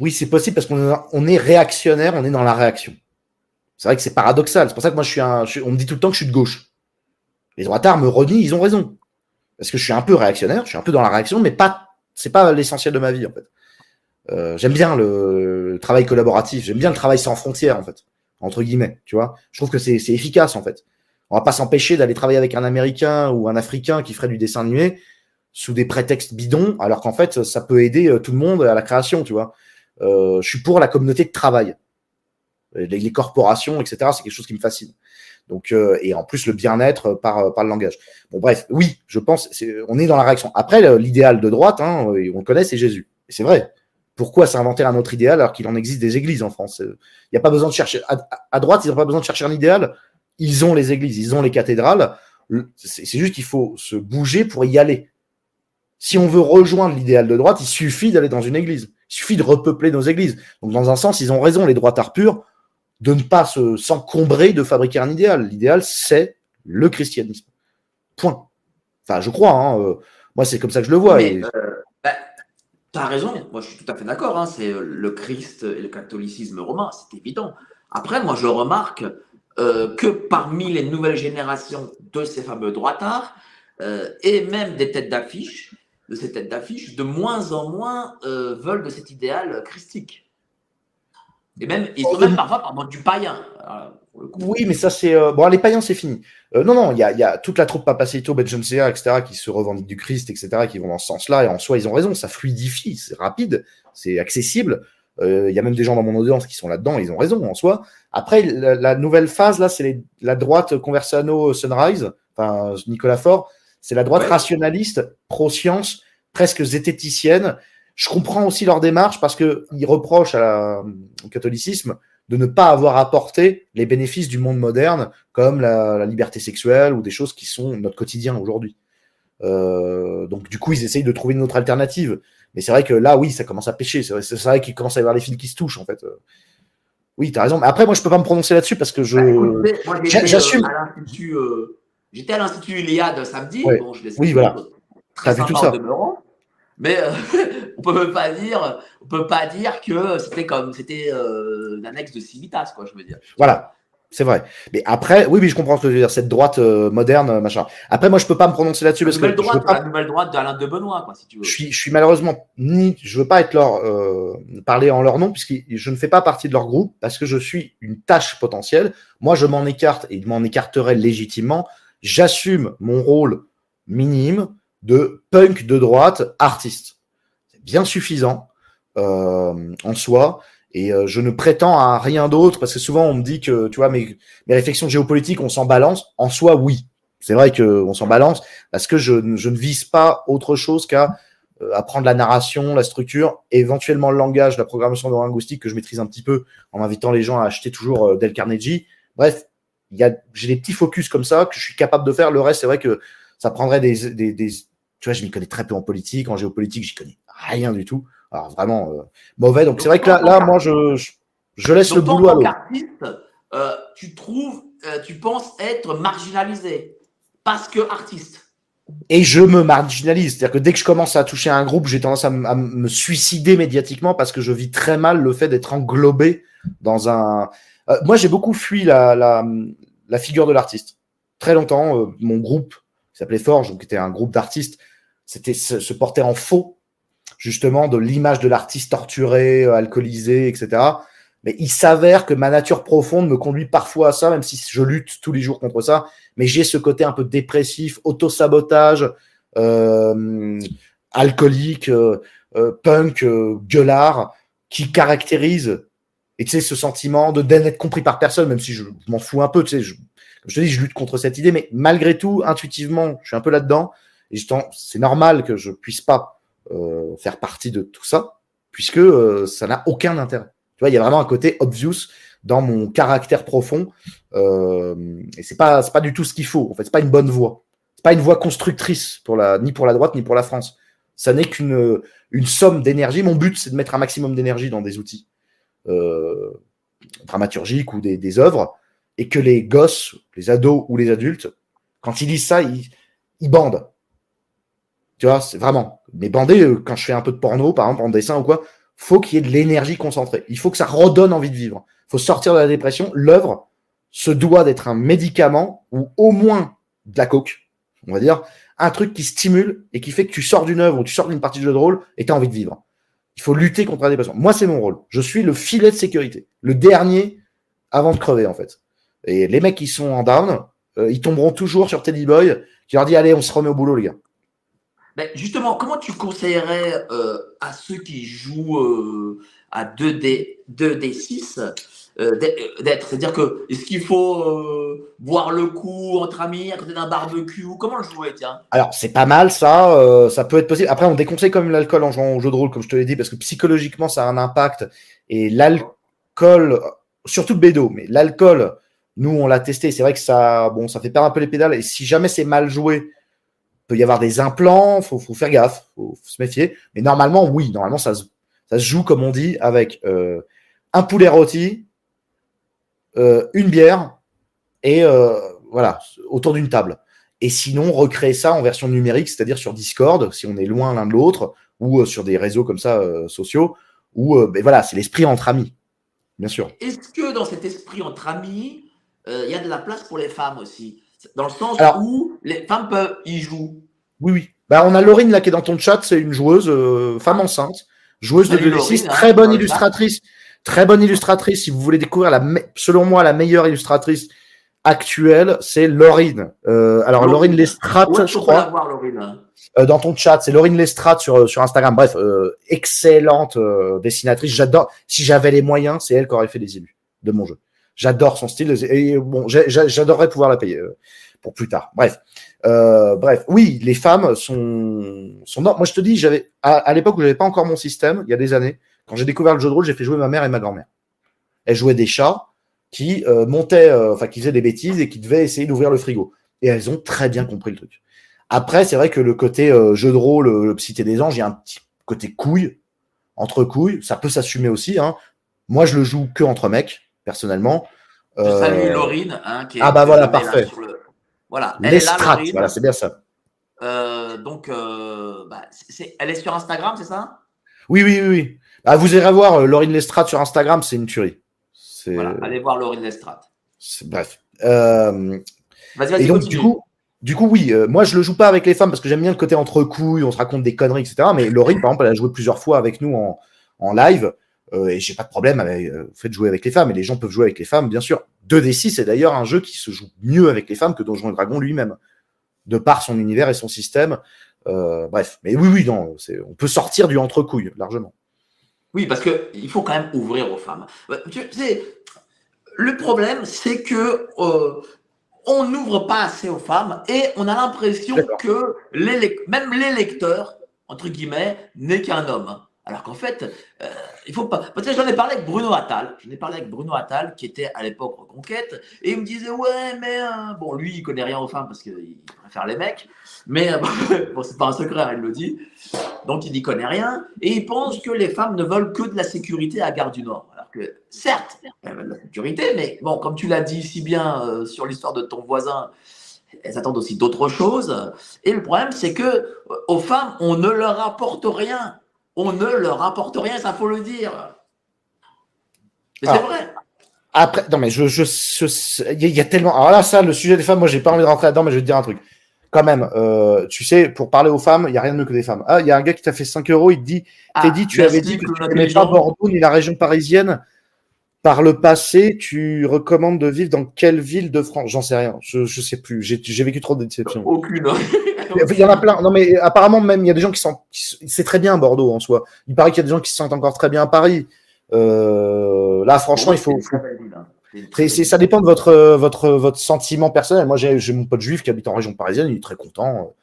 Oui, c'est possible parce qu'on est réactionnaire, on est dans la réaction. C'est vrai que c'est paradoxal. C'est pour ça que moi, je suis un. on me dit tout le temps que je suis de gauche. Les droitards me renient, ils ont raison. Parce que je suis un peu réactionnaire, je suis un peu dans la réaction, mais pas, c'est pas l'essentiel de ma vie. Euh, j'aime bien le, travail collaboratif, j'aime bien le travail sans frontières, en fait. Entre guillemets. Je trouve que c'est efficace, en fait. On va pas s'empêcher d'aller travailler avec un Américain ou un Africain qui ferait du dessin animé sous des prétextes bidons, alors qu'en fait, ça peut aider euh, tout le monde à la création, tu vois. Euh, je suis pour la communauté de travail. Les corporations, etc., c'est quelque chose qui me fascine. Donc, euh, et en plus, le bien-être par, euh, par le langage. Bon, bref, oui, je pense, on est dans la réaction. Après, l'idéal de droite, hein, on le connaît, c'est Jésus. C'est vrai. Pourquoi s'inventer un autre idéal alors qu'il en existe des églises en France Il n'y a pas besoin de chercher. À, droite, ils n'ont pas besoin de chercher un idéal. Ils ont les églises, ils ont les cathédrales. C'est juste qu'il faut se bouger pour y aller. Si on veut rejoindre l'idéal de droite, il suffit d'aller dans une église. Il suffit de repeupler nos églises. Donc, dans un sens, ils ont raison, les droitards purs, de ne pas s'encombrer de fabriquer un idéal. L'idéal, c'est le christianisme. Point. Enfin, je crois. Hein, euh, moi, c'est comme ça que je le vois. Euh, bah, tu as raison. Moi, je suis tout à fait d'accord. Hein, c'est euh, le Christ et le catholicisme romain. C'est évident. Après, moi, je remarque que parmi les nouvelles générations de ces fameux droitards, et même des têtes d'affiche, de ces têtes d'affiche, de moins en moins veulent de cet idéal christique. Et même, ils sont même parfois par du païen. Oui, mais ça, c'est. Euh, bon, les païens, c'est fini. Euh, non, non, il y a, y a, toute la troupe Papacito, Benjumsea, etc., qui se revendiquent du Christ, etc., qui vont dans ce sens-là. Et en soi, ils ont raison. Ça fluidifie, c'est rapide, c'est accessible. Euh, il y a même des gens dans mon audience qui sont là-dedans, ils ont raison en soi. Après, la, nouvelle phase, là, c'est la droite Conversano Sunrise, enfin, Nicolas Faure, c'est la droite rationaliste, pro-science, presque zététicienne. Je comprends aussi leur démarche parce qu'ils reprochent à au catholicisme de ne pas avoir apporté les bénéfices du monde moderne, comme la, liberté sexuelle ou des choses qui sont notre quotidien aujourd'hui. Euh, donc du coup, ils essayent de trouver une autre alternative. Mais c'est vrai que là, oui, ça commence à pêcher. C'est vrai, vrai qu'il commence à y avoir les fils qui se touchent, en fait. Oui, tu as raison. Mais après, moi, je peux pas me prononcer là-dessus parce que je. Bah, J'assume. Euh, j'étais à l'Institut Iliade samedi. Bon, je oui, voilà. Tu as vu tout ça. Mais euh, on peut pas dire, on peut pas dire que c'était comme c'était euh, l'annexe de Civitas, quoi. Je veux dire. Voilà. C'est vrai. Mais après, oui, oui, je comprends ce que tu veux dire, cette droite euh, moderne, machin. Après, moi, je peux pas me prononcer là-dessus parce que. Droite, La nouvelle droite d'Alain de Benoît, quoi, si tu veux. Je suis, je suis malheureusement ni, je veux pas être leur, euh, parler en leur nom puisque je ne fais pas partie de leur groupe parce que je suis une tâche potentielle. Moi, je m'en écarte et m'en écarterai légitimement. J'assume mon rôle minime de punk de droite artiste. C'est bien suffisant euh, en soi. Et euh, je ne prétends à rien d'autre parce que souvent on me dit que, tu vois, mes, mes réflexions géopolitiques, on s'en balance. En soi, oui. C'est vrai qu'on s'en balance parce que je, je, ne vise pas autre chose qu'à euh, apprendre la narration, la structure, éventuellement le langage, la programmation linguistique que je maîtrise un petit peu en invitant les gens à acheter toujours euh, Del Carnegie. Bref, il y a, j'ai des petits focus comme ça que je suis capable de faire. Le reste, c'est vrai que ça prendrait des, des, des tu vois, je m'y connais très peu en politique, en géopolitique, j'y connais rien du tout. Alors vraiment euh, mauvais. Donc c'est vrai que là, là moi, je, je, laisse le boulot à l'autre. Euh, tu trouves, euh, tu penses être marginalisé parce que artiste. Et je me marginalise. C'est-à-dire que dès que je commence à toucher un groupe, j'ai tendance à, me suicider médiatiquement parce que je vis très mal le fait d'être englobé dans un. moi, j'ai beaucoup fui la, la, la figure de l'artiste. Très longtemps, mon groupe qui s'appelait Forge, donc qui était un groupe d'artistes, c'était se, porter en faux justement de l'image de l'artiste torturé, euh, alcoolisé, etc. Mais il s'avère que ma nature profonde me conduit parfois à ça, même si je lutte tous les jours contre ça. Mais j'ai ce côté un peu dépressif, autosabotage, euh, alcoolique, euh, punk, gueulard, qui caractérise, et tu sais, ce sentiment de d'être compris par personne, même si je, m'en fous un peu, tu sais, je, je te dis, je lutte contre cette idée, mais malgré tout, intuitivement, je suis un peu là-dedans, et c'est normal que je puisse pas euh, faire partie de tout ça, puisque euh, ça n'a aucun intérêt. Tu vois, il y a vraiment un côté obvious dans mon caractère profond, euh, et c'est pas c'est pas du tout ce qu'il faut. En fait, c'est pas une bonne voie. C'est pas une voie constructrice pour la ni pour la droite ni pour la France. Ça n'est qu'une une somme d'énergie. Mon but, c'est de mettre un maximum d'énergie dans des outils euh, dramaturgiques ou des, des œuvres, et que les gosses, les ados ou les adultes, quand ils lisent ça, ils, ils bandent. Tu vois, c'est vraiment. Mais bander, euh, quand je fais un peu de porno, par exemple, en dessin ou quoi, faut qu'il y ait de l'énergie concentrée. Il faut que ça redonne envie de vivre. Il faut sortir de la dépression. L'œuvre se doit d'être un médicament ou au moins de la coke, on va dire, un truc qui stimule et qui fait que tu sors d'une œuvre ou tu sors d'une partie de jeu de rôle et tu as envie de vivre. Il faut lutter contre la dépression. Moi, c'est mon rôle. Je suis le filet de sécurité. Le dernier avant de crever, en fait. Et les mecs qui sont en down, euh, ils tomberont toujours sur Teddy Boy qui leur dit Allez, on se remet au boulot, les gars. Ben, justement, comment tu conseillerais euh, à ceux qui jouent euh, à 2D, 2D6 euh, d'être? C'est-à-dire que est-ce qu'il faut boire le coup entre amis à côté d'un barbecue? Comment le jouer tiens? Alors c'est pas mal ça, ça peut être possible. Après on déconseille quand même l'alcool en jouant au jeu de rôle comme je te l'ai dit parce que psychologiquement ça a un impact. Et l'alcool, surtout le bédo, mais l'alcool, nous on l'a testé, c'est vrai que ça, bon, ça fait perdre un peu les pédales. Et si jamais c'est mal joué peut y avoir des implants, faut, faut faire gaffe, faut, faut se méfier. Mais normalement, oui, normalement, ça se, ça se joue, comme on dit, avec euh, un poulet rôti, euh, une bière et euh, voilà, autour d'une table. Et sinon, recréer ça en version numérique, c'est-à-dire sur Discord, si on est loin l'un de l'autre, ou sur des réseaux comme ça sociaux, où ben voilà, c'est l'esprit entre amis, bien sûr. Est-ce que dans cet esprit entre amis, il y a de la place pour les femmes aussi? Dans le sens où les femmes peuvent y jouer. Oui, oui. Bah, on a Laurine là qui est dans ton chat, c'est une joueuse, euh, femme enceinte, joueuse de 6 très bonne illustratrice. Très bonne illustratrice. Si vous voulez découvrir la, selon moi, la meilleure illustratrice actuelle, c'est Laurine. Euh, alors, Laurine Lestrade, je crois. Voir, euh, dans ton chat, c'est Laurine Lestrade sur, sur Instagram. Bref, euh, excellente euh, dessinatrice. J'adore. Si j'avais les moyens, c'est elle qui aurait fait les élus de mon jeu. J'adore son style et bon, j'adorerais pouvoir la payer euh, pour plus tard. Bref, euh, bref, oui, les femmes sont sont. Moi, je te dis, j'avais à, l'époque où j'avais pas encore mon système, il y a des années, quand j'ai découvert le jeu de rôle, j'ai fait jouer ma mère et ma grand-mère. Elles jouaient des chats qui euh, montaient, enfin qui faisaient des bêtises et qui devaient essayer d'ouvrir le frigo. Et elles ont très bien compris le truc. Après, c'est vrai que le côté jeu de rôle, le Cité des Anges, il y a un petit côté couille, entre couilles, ça peut s'assumer aussi. Hein. Moi, je le joue que entre mecs personnellement. Je salue euh, Laurine, hein, qui est Ah bah voilà, parfait. Voilà, elle est là, voilà, c'est bien ça. Euh, donc, euh, bah, elle est sur Instagram, c'est ça? Oui, oui, oui. oui. Bah, vous irez voir Laurine Lestrade sur Instagram, c'est une tuerie. Voilà, allez voir Laurine Lestrade. Bref. vas-y, vas-y, donc, du coup, du coup, oui, moi je le joue pas avec les femmes parce que j'aime bien le côté entre couilles, on se raconte des conneries, etc. Mais Laurine, par exemple, elle a joué plusieurs fois avec nous en, en live. Euh, et j'ai pas de problème avec le euh, fait de jouer avec les femmes. Et les gens peuvent jouer avec les femmes, bien sûr. 2D6 c'est d'ailleurs un jeu qui se joue mieux avec les femmes que Donjons et Dragons lui-même, de par son univers et son système. Euh, bref, mais oui, oui, non, on peut sortir du entre-couilles largement. Oui, parce qu'il faut quand même ouvrir aux femmes. Tu sais, le problème, c'est que on n'ouvre pas assez aux femmes et on a l'impression que les, même les lecteurs, entre guillemets, n'est qu'un homme. Alors qu'en fait, euh, il faut pas. Parce que j'en ai parlé avec Bruno Attal. J'en ai parlé avec Bruno Attal, qui était à l'époque Reconquête, et il me disait Ouais, mais. Euh, bon, lui, il connaît rien aux femmes parce qu'il préfère les mecs. Mais euh, bon, c'est pas un secret, hein, il le dit. Donc, il n'y connaît rien. Et il pense que les femmes ne veulent que de la sécurité à Gare du Nord. Alors que, certes, elles veulent de la sécurité, mais bon, comme tu l'as dit si bien sur l'histoire de ton voisin, elles attendent aussi d'autres choses. Et le problème, c'est que aux femmes, on ne leur apporte rien on ne leur apporte rien, ça faut le dire. Mais c'est vrai. Après, non, mais je, je, il y, a tellement. Alors là, ça, le sujet des femmes, moi, j'ai pas envie de rentrer là-dedans, mais je vais te dire un truc. Quand même, euh, tu sais, pour parler aux femmes, il y a rien de mieux que des femmes. Ah, il y a un gars qui t'a fait 5 euros, il te dit, ah, dit, tu avais dit que tu n'aimais pas Bordeaux ni la région parisienne. Par le passé, tu recommandes de vivre dans quelle ville de France? J'en sais rien. Je, je sais plus. J'ai vécu trop de déceptions. Aucune. Il y en a plein. Non, mais apparemment, même, il y a des gens qui sont. C'est très bien Bordeaux en soi. Il paraît qu'il y a des gens qui se sentent encore très bien à Paris. Euh, là, franchement, il faut. Hein. ça dépend de votre, votre, votre sentiment personnel. Moi, j'ai mon pote juif qui habite en région parisienne, il est très content.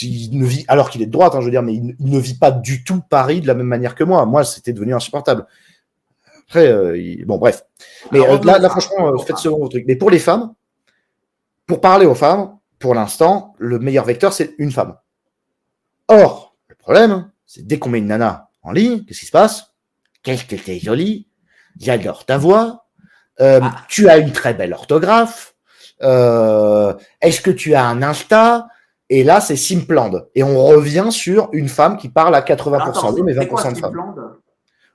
Il ne vit, alors qu'il est de droite, hein, je veux dire, mais il, ne vit pas du tout Paris de la même manière que moi. Moi, c'était devenu insupportable. Après, euh, bon, bref. Mais euh, là, là, franchement, faites ce truc. Mais pour les femmes, pour parler aux femmes, pour l'instant, le meilleur vecteur, c'est une femme. Or, le problème, c'est dès qu'on met une nana en ligne, qu'est-ce qui se passe? Qu'est-ce que t'es jolie J'adore ta voix. Euh, ah. Tu as une très belle orthographe. Euh, est-ce que tu as un Insta? Et là, c'est Simpland. Et on revient sur une femme qui parle à 80% d'hommes et 20% de femmes.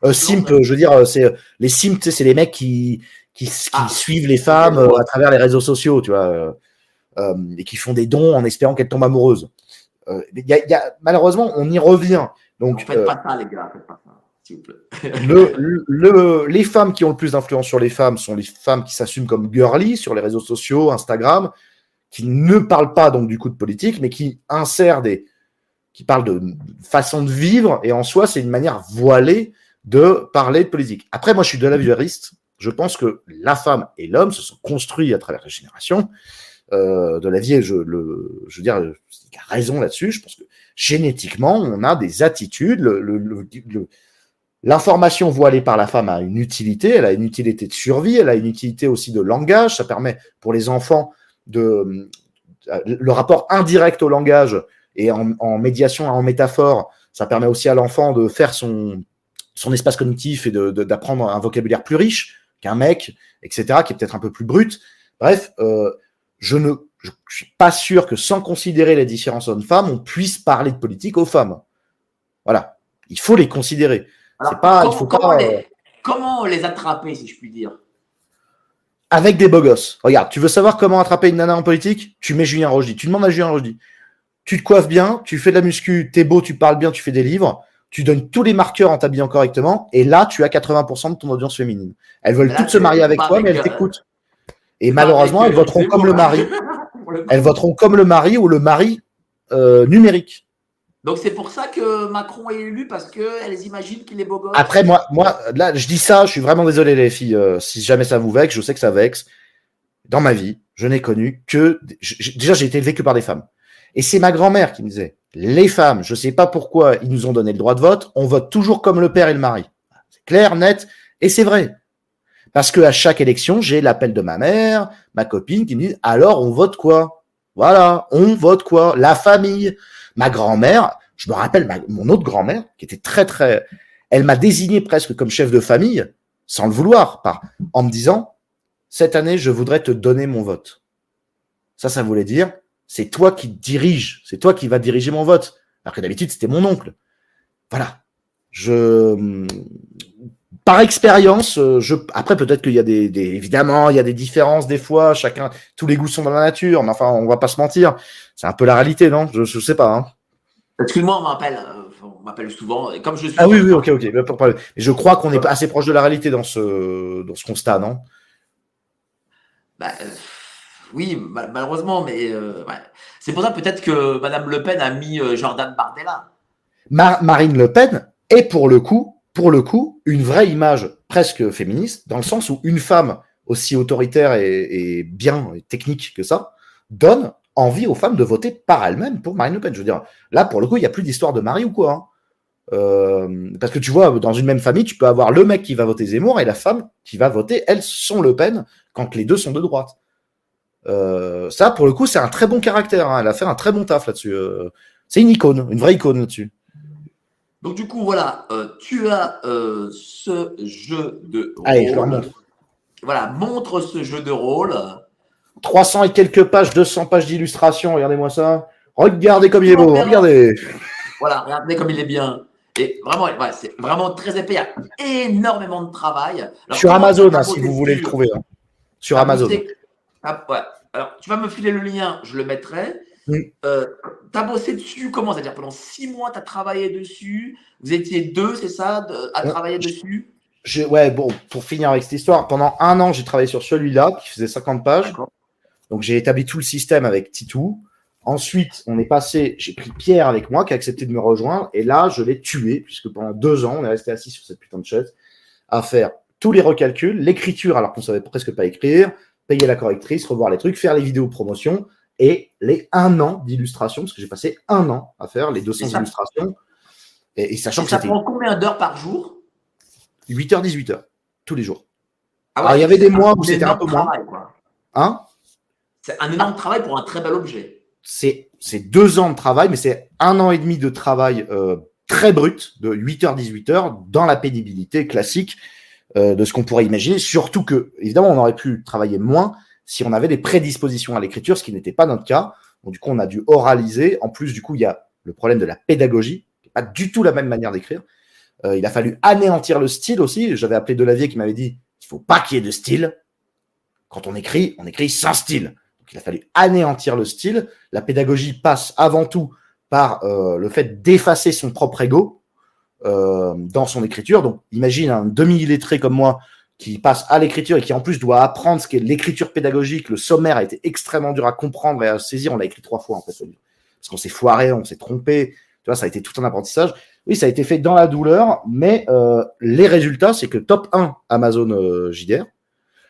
Euh, simp, je veux dire, c'est les simp, c'est les mecs qui qui, ah. suivent les femmes à travers les réseaux sociaux, tu vois. Euh, et qui font des dons en espérant qu'elle tombe amoureuse. Euh, y a, y a, malheureusement, on y revient. Donc, faites pas ça, les gars, faites pas ça. Le, le, les femmes qui ont le plus d'influence sur les femmes sont les femmes qui s'assument comme girly sur les réseaux sociaux, Instagram, qui ne parlent pas donc du coup de politique, mais qui insèrent des, qui parlent de façon de vivre, et en soi, c'est une manière voilée de parler de politique. Après, moi, je suis de la juriste. Je pense que la femme et l'homme se sont construits à travers les générations. Euh, de la vie. je, le, je veux dire, il a raison là-dessus. Je pense que génétiquement, on a des attitudes. L'information voilée par la femme a une utilité. Elle a une utilité de survie. Elle a une utilité aussi de langage. Ça permet pour les enfants de le rapport indirect au langage et en, en médiation, en métaphore, ça permet aussi à l'enfant de faire son, son espace cognitif et d'apprendre un vocabulaire plus riche qu'un mec, etc., qui est peut-être un peu plus brut. Bref, euh, je ne je suis pas sûr que sans considérer les différences hommes-femmes, on puisse parler de politique aux femmes. Voilà. Il faut les considérer. pas, comment, il faut comment, pas, les, euh, comment les attraper, si je puis dire? Avec des beaux gosses. Regarde, tu veux savoir comment attraper une nana en politique? Tu mets Julien Rochdy. Tu demandes à Julien Rochdy. Tu te coiffes bien, tu fais de la muscu, t'es beau, tu parles bien, tu fais des livres. tu donnes tous les marqueurs en t'habillant correctement, et là, tu as 80% de ton audience féminine. Elles veulent Là, toutes se marier avec toi, mais elles euh, t'écoutent. Et malheureusement, elles voteront comme le mari. Elles voteront comme le mari ou le mari euh, numérique. Donc c'est pour ça que Macron est élu parce qu'elles imaginent qu'il est beau gosse. Après, moi, moi, là, je dis ça, je suis vraiment désolé, les filles. euh, si jamais ça vous vexe, je sais que ça vexe. Dans ma vie, je n'ai connu que. Déjà, j'ai été élevé que par des femmes. Et c'est ma grand-mère qui me disait les femmes, je sais pas pourquoi ils nous ont donné le droit de vote, on vote toujours comme le père et le mari. C'est clair, net, et c'est vrai. Parce que à chaque élection, j'ai l'appel de ma mère, ma copine qui me dit alors on vote quoi? Voilà, on vote quoi? La famille. Ma grand-mère, je me rappelle mon autre grand-mère qui était très très elle m'a désigné presque comme chef de famille, sans le vouloir, par, en me disant, cette année, je voudrais te donner mon vote. Ça, ça voulait dire, c'est toi qui dirige, c'est toi qui va diriger mon vote. Alors que d'habitude, c'était mon oncle. Voilà. Je, par expérience, euh, je, après, peut-être qu'il y a des, des, évidemment, il y a des différences des fois, chacun, tous les goûts sont dans la nature, mais enfin, on va pas se mentir. C'est un peu la réalité, non? Je, je sais pas, hein. Excuse-moi, on m'appelle, euh, on m'appelle souvent. Comme je suis. Ah oui, oui, ok, ok. Mais je crois qu'on est pas assez proche de la réalité dans ce, dans ce constat, non? Bah, euh, oui, mal- malheureusement, mais euh, ouais. c'est pour ça peut-être que Madame Le Pen a mis Jordan Bardella. Ma- Marine Le Pen est pour le coup, pour le coup, une vraie image presque féministe, dans le sens où une femme aussi autoritaire et, bien technique que ça donne envie aux femmes de voter par elles-mêmes pour Marine Le Pen. Je veux dire, là, pour le coup, il n'y a plus d'histoire de mari ou quoi. hein. Euh, parce que tu vois, dans une même famille, tu peux avoir le mec qui va voter Zemmour et la femme qui va voter, elle, son Le Pen, quand les deux sont de droite. Euh, ça, pour le coup, c'est un très bon caractère. hein. Elle a fait un très bon taf là-dessus. Euh, c'est une icône, une vraie icône là-dessus. Donc du coup, voilà, euh, tu as euh, ce jeu de rôle. Allez, je leur montre. Voilà, montre ce jeu de rôle. 300 et quelques pages, 200 pages d'illustration, regardez-moi ça. Regardez comme il est beau, regardez. Voilà, regardez comme il est bien. Et vraiment, ouais, c'est vraiment très épais. Il y a énormément de travail. Alors, Sur Amazon, hein, si vous voulez le trouver. hein. Sur Ah, Amazon. ah, ouais. Alors, tu vas me filer le lien, je le mettrai. Oui. Euh, tu as bossé dessus comment C'est-à-dire pendant six mois, tu as travaillé dessus. Vous étiez deux, c'est ça, de- à Ouais. travailler dessus? Je- ouais, bon, pour finir avec cette histoire, pendant un an, j'ai travaillé sur celui-là, qui faisait 50 pages. Donc, j'ai établi tout le système avec Titou. Ensuite, on est passé, j'ai pris Pierre avec moi, qui a accepté de me rejoindre. Et là, je l'ai tué, puisque pendant deux ans, on est resté assis sur cette putain de chaise, à faire tous les recalculs, l'écriture, alors qu'on savait presque pas écrire, payer la correctrice, revoir les trucs, faire les vidéos promotion et les un an d'illustration, parce que j'ai passé un an à faire les 200 Et ça- illustrations. Et, et sachant Et que ça prend combien d'heures par jour? 8h, 18h, tous les jours. Ah Alors, il y avait des mois où c'était un peu moins. quoi. Hein? C'est un énorme travail pour un très bel objet. c'est c'est deux ans de travail, mais c'est un an et demi de travail euh, très brut, de 8h, 18h, dans la pénibilité classique euh, de ce qu'on pourrait imaginer. Surtout que, évidemment, on aurait pu travailler moins si on avait des prédispositions à l'écriture, ce qui n'était pas notre cas. Du coup, on a dû oraliser. En plus, du coup, il y a le problème de la pédagogie, qui n'est pas du tout la même manière d'écrire. Euh, il a fallu anéantir le style aussi. J'avais appelé Delavier qui m'avait dit il faut pas qu'il y ait de style. Quand on écrit, on écrit sans style. Donc, il a fallu anéantir le style. La pédagogie passe avant tout par euh, le fait d'effacer son propre ego euh, dans son écriture. Donc, imagine un demi-illettré comme moi qui passe à l'écriture et qui en plus doit apprendre ce qu'est l'écriture pédagogique. Le sommaire a été extrêmement dur à comprendre et à saisir. On l'a écrit trois fois en fait, parce qu'on s'est foiré, on s'est trompé. Tu vois, ça a été tout un apprentissage. Oui, ça a été fait dans la douleur, mais euh, les résultats, c'est que top 1 Amazon euh, JDR,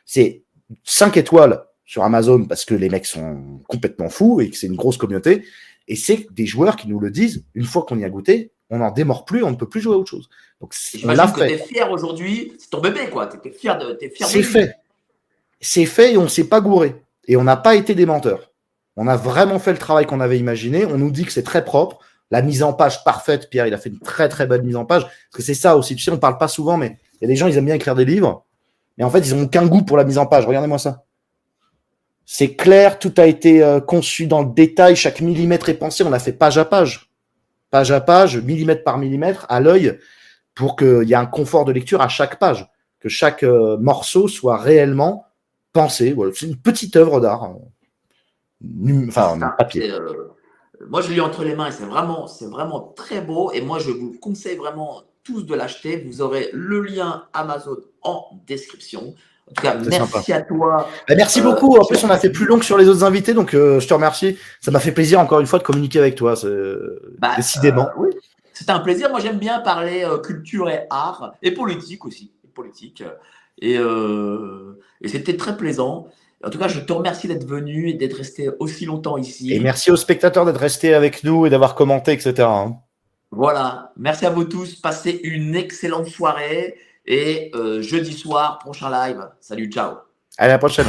c'est 5 étoiles sur Amazon parce que les mecs sont complètement fous et que c'est une grosse communauté. Et c'est des joueurs qui nous le disent, une fois qu'on y a goûté, on n'en démord plus, on ne peut plus jouer à autre chose. Donc, l'a J'imagine que es fier aujourd'hui. C'est ton bébé, quoi. Tu es fier de, t'es fier de C'est fait. C'est fait et on s'est pas gouré. Et on n'a pas été des menteurs. On a vraiment fait le travail qu'on avait imaginé. On nous dit que c'est très propre. La mise en page parfaite, Pierre, il a fait une très très bonne mise en page. Parce que c'est ça aussi. Tu sais, on parle pas souvent, mais il y a des gens, ils aiment bien écrire des livres. Mais en fait, ils ont aucun goût pour la mise en page. Regardez-moi ça. C'est clair, tout a été euh, conçu dans le détail. Chaque millimètre est pensé. On a fait page à page. Page à page, millimètre par millimètre, à l'œil, pour qu'il y ait un confort de lecture à chaque page. Que chaque euh, morceau soit réellement pensé. Voilà. C'est une petite œuvre d'art. euh, Enfin, papier. euh, moi, je l'ai entre les mains et c'est vraiment, c'est vraiment très beau. Et moi, je vous conseille vraiment tous de l'acheter. Vous aurez le lien Amazon en description. En tout cas, merci à toi. Bah, merci beaucoup. En plus, on a fait plus long que sur les autres invités, donc je te remercie. Ça m'a fait plaisir encore une fois de communiquer avec toi, bah, décidément. oui. C'était un plaisir. Moi, j'aime bien parler culture et art et politique aussi. Et politique. Et, et c'était très plaisant. En tout cas, je te remercie d'être venu et d'être resté aussi longtemps ici. Et merci aux spectateurs d'être restés avec nous et d'avoir commenté, etc. Hein. Voilà. Merci à vous tous. Passez une excellente soirée. Et euh, jeudi soir, prochain live. Salut, ciao. À la prochaine.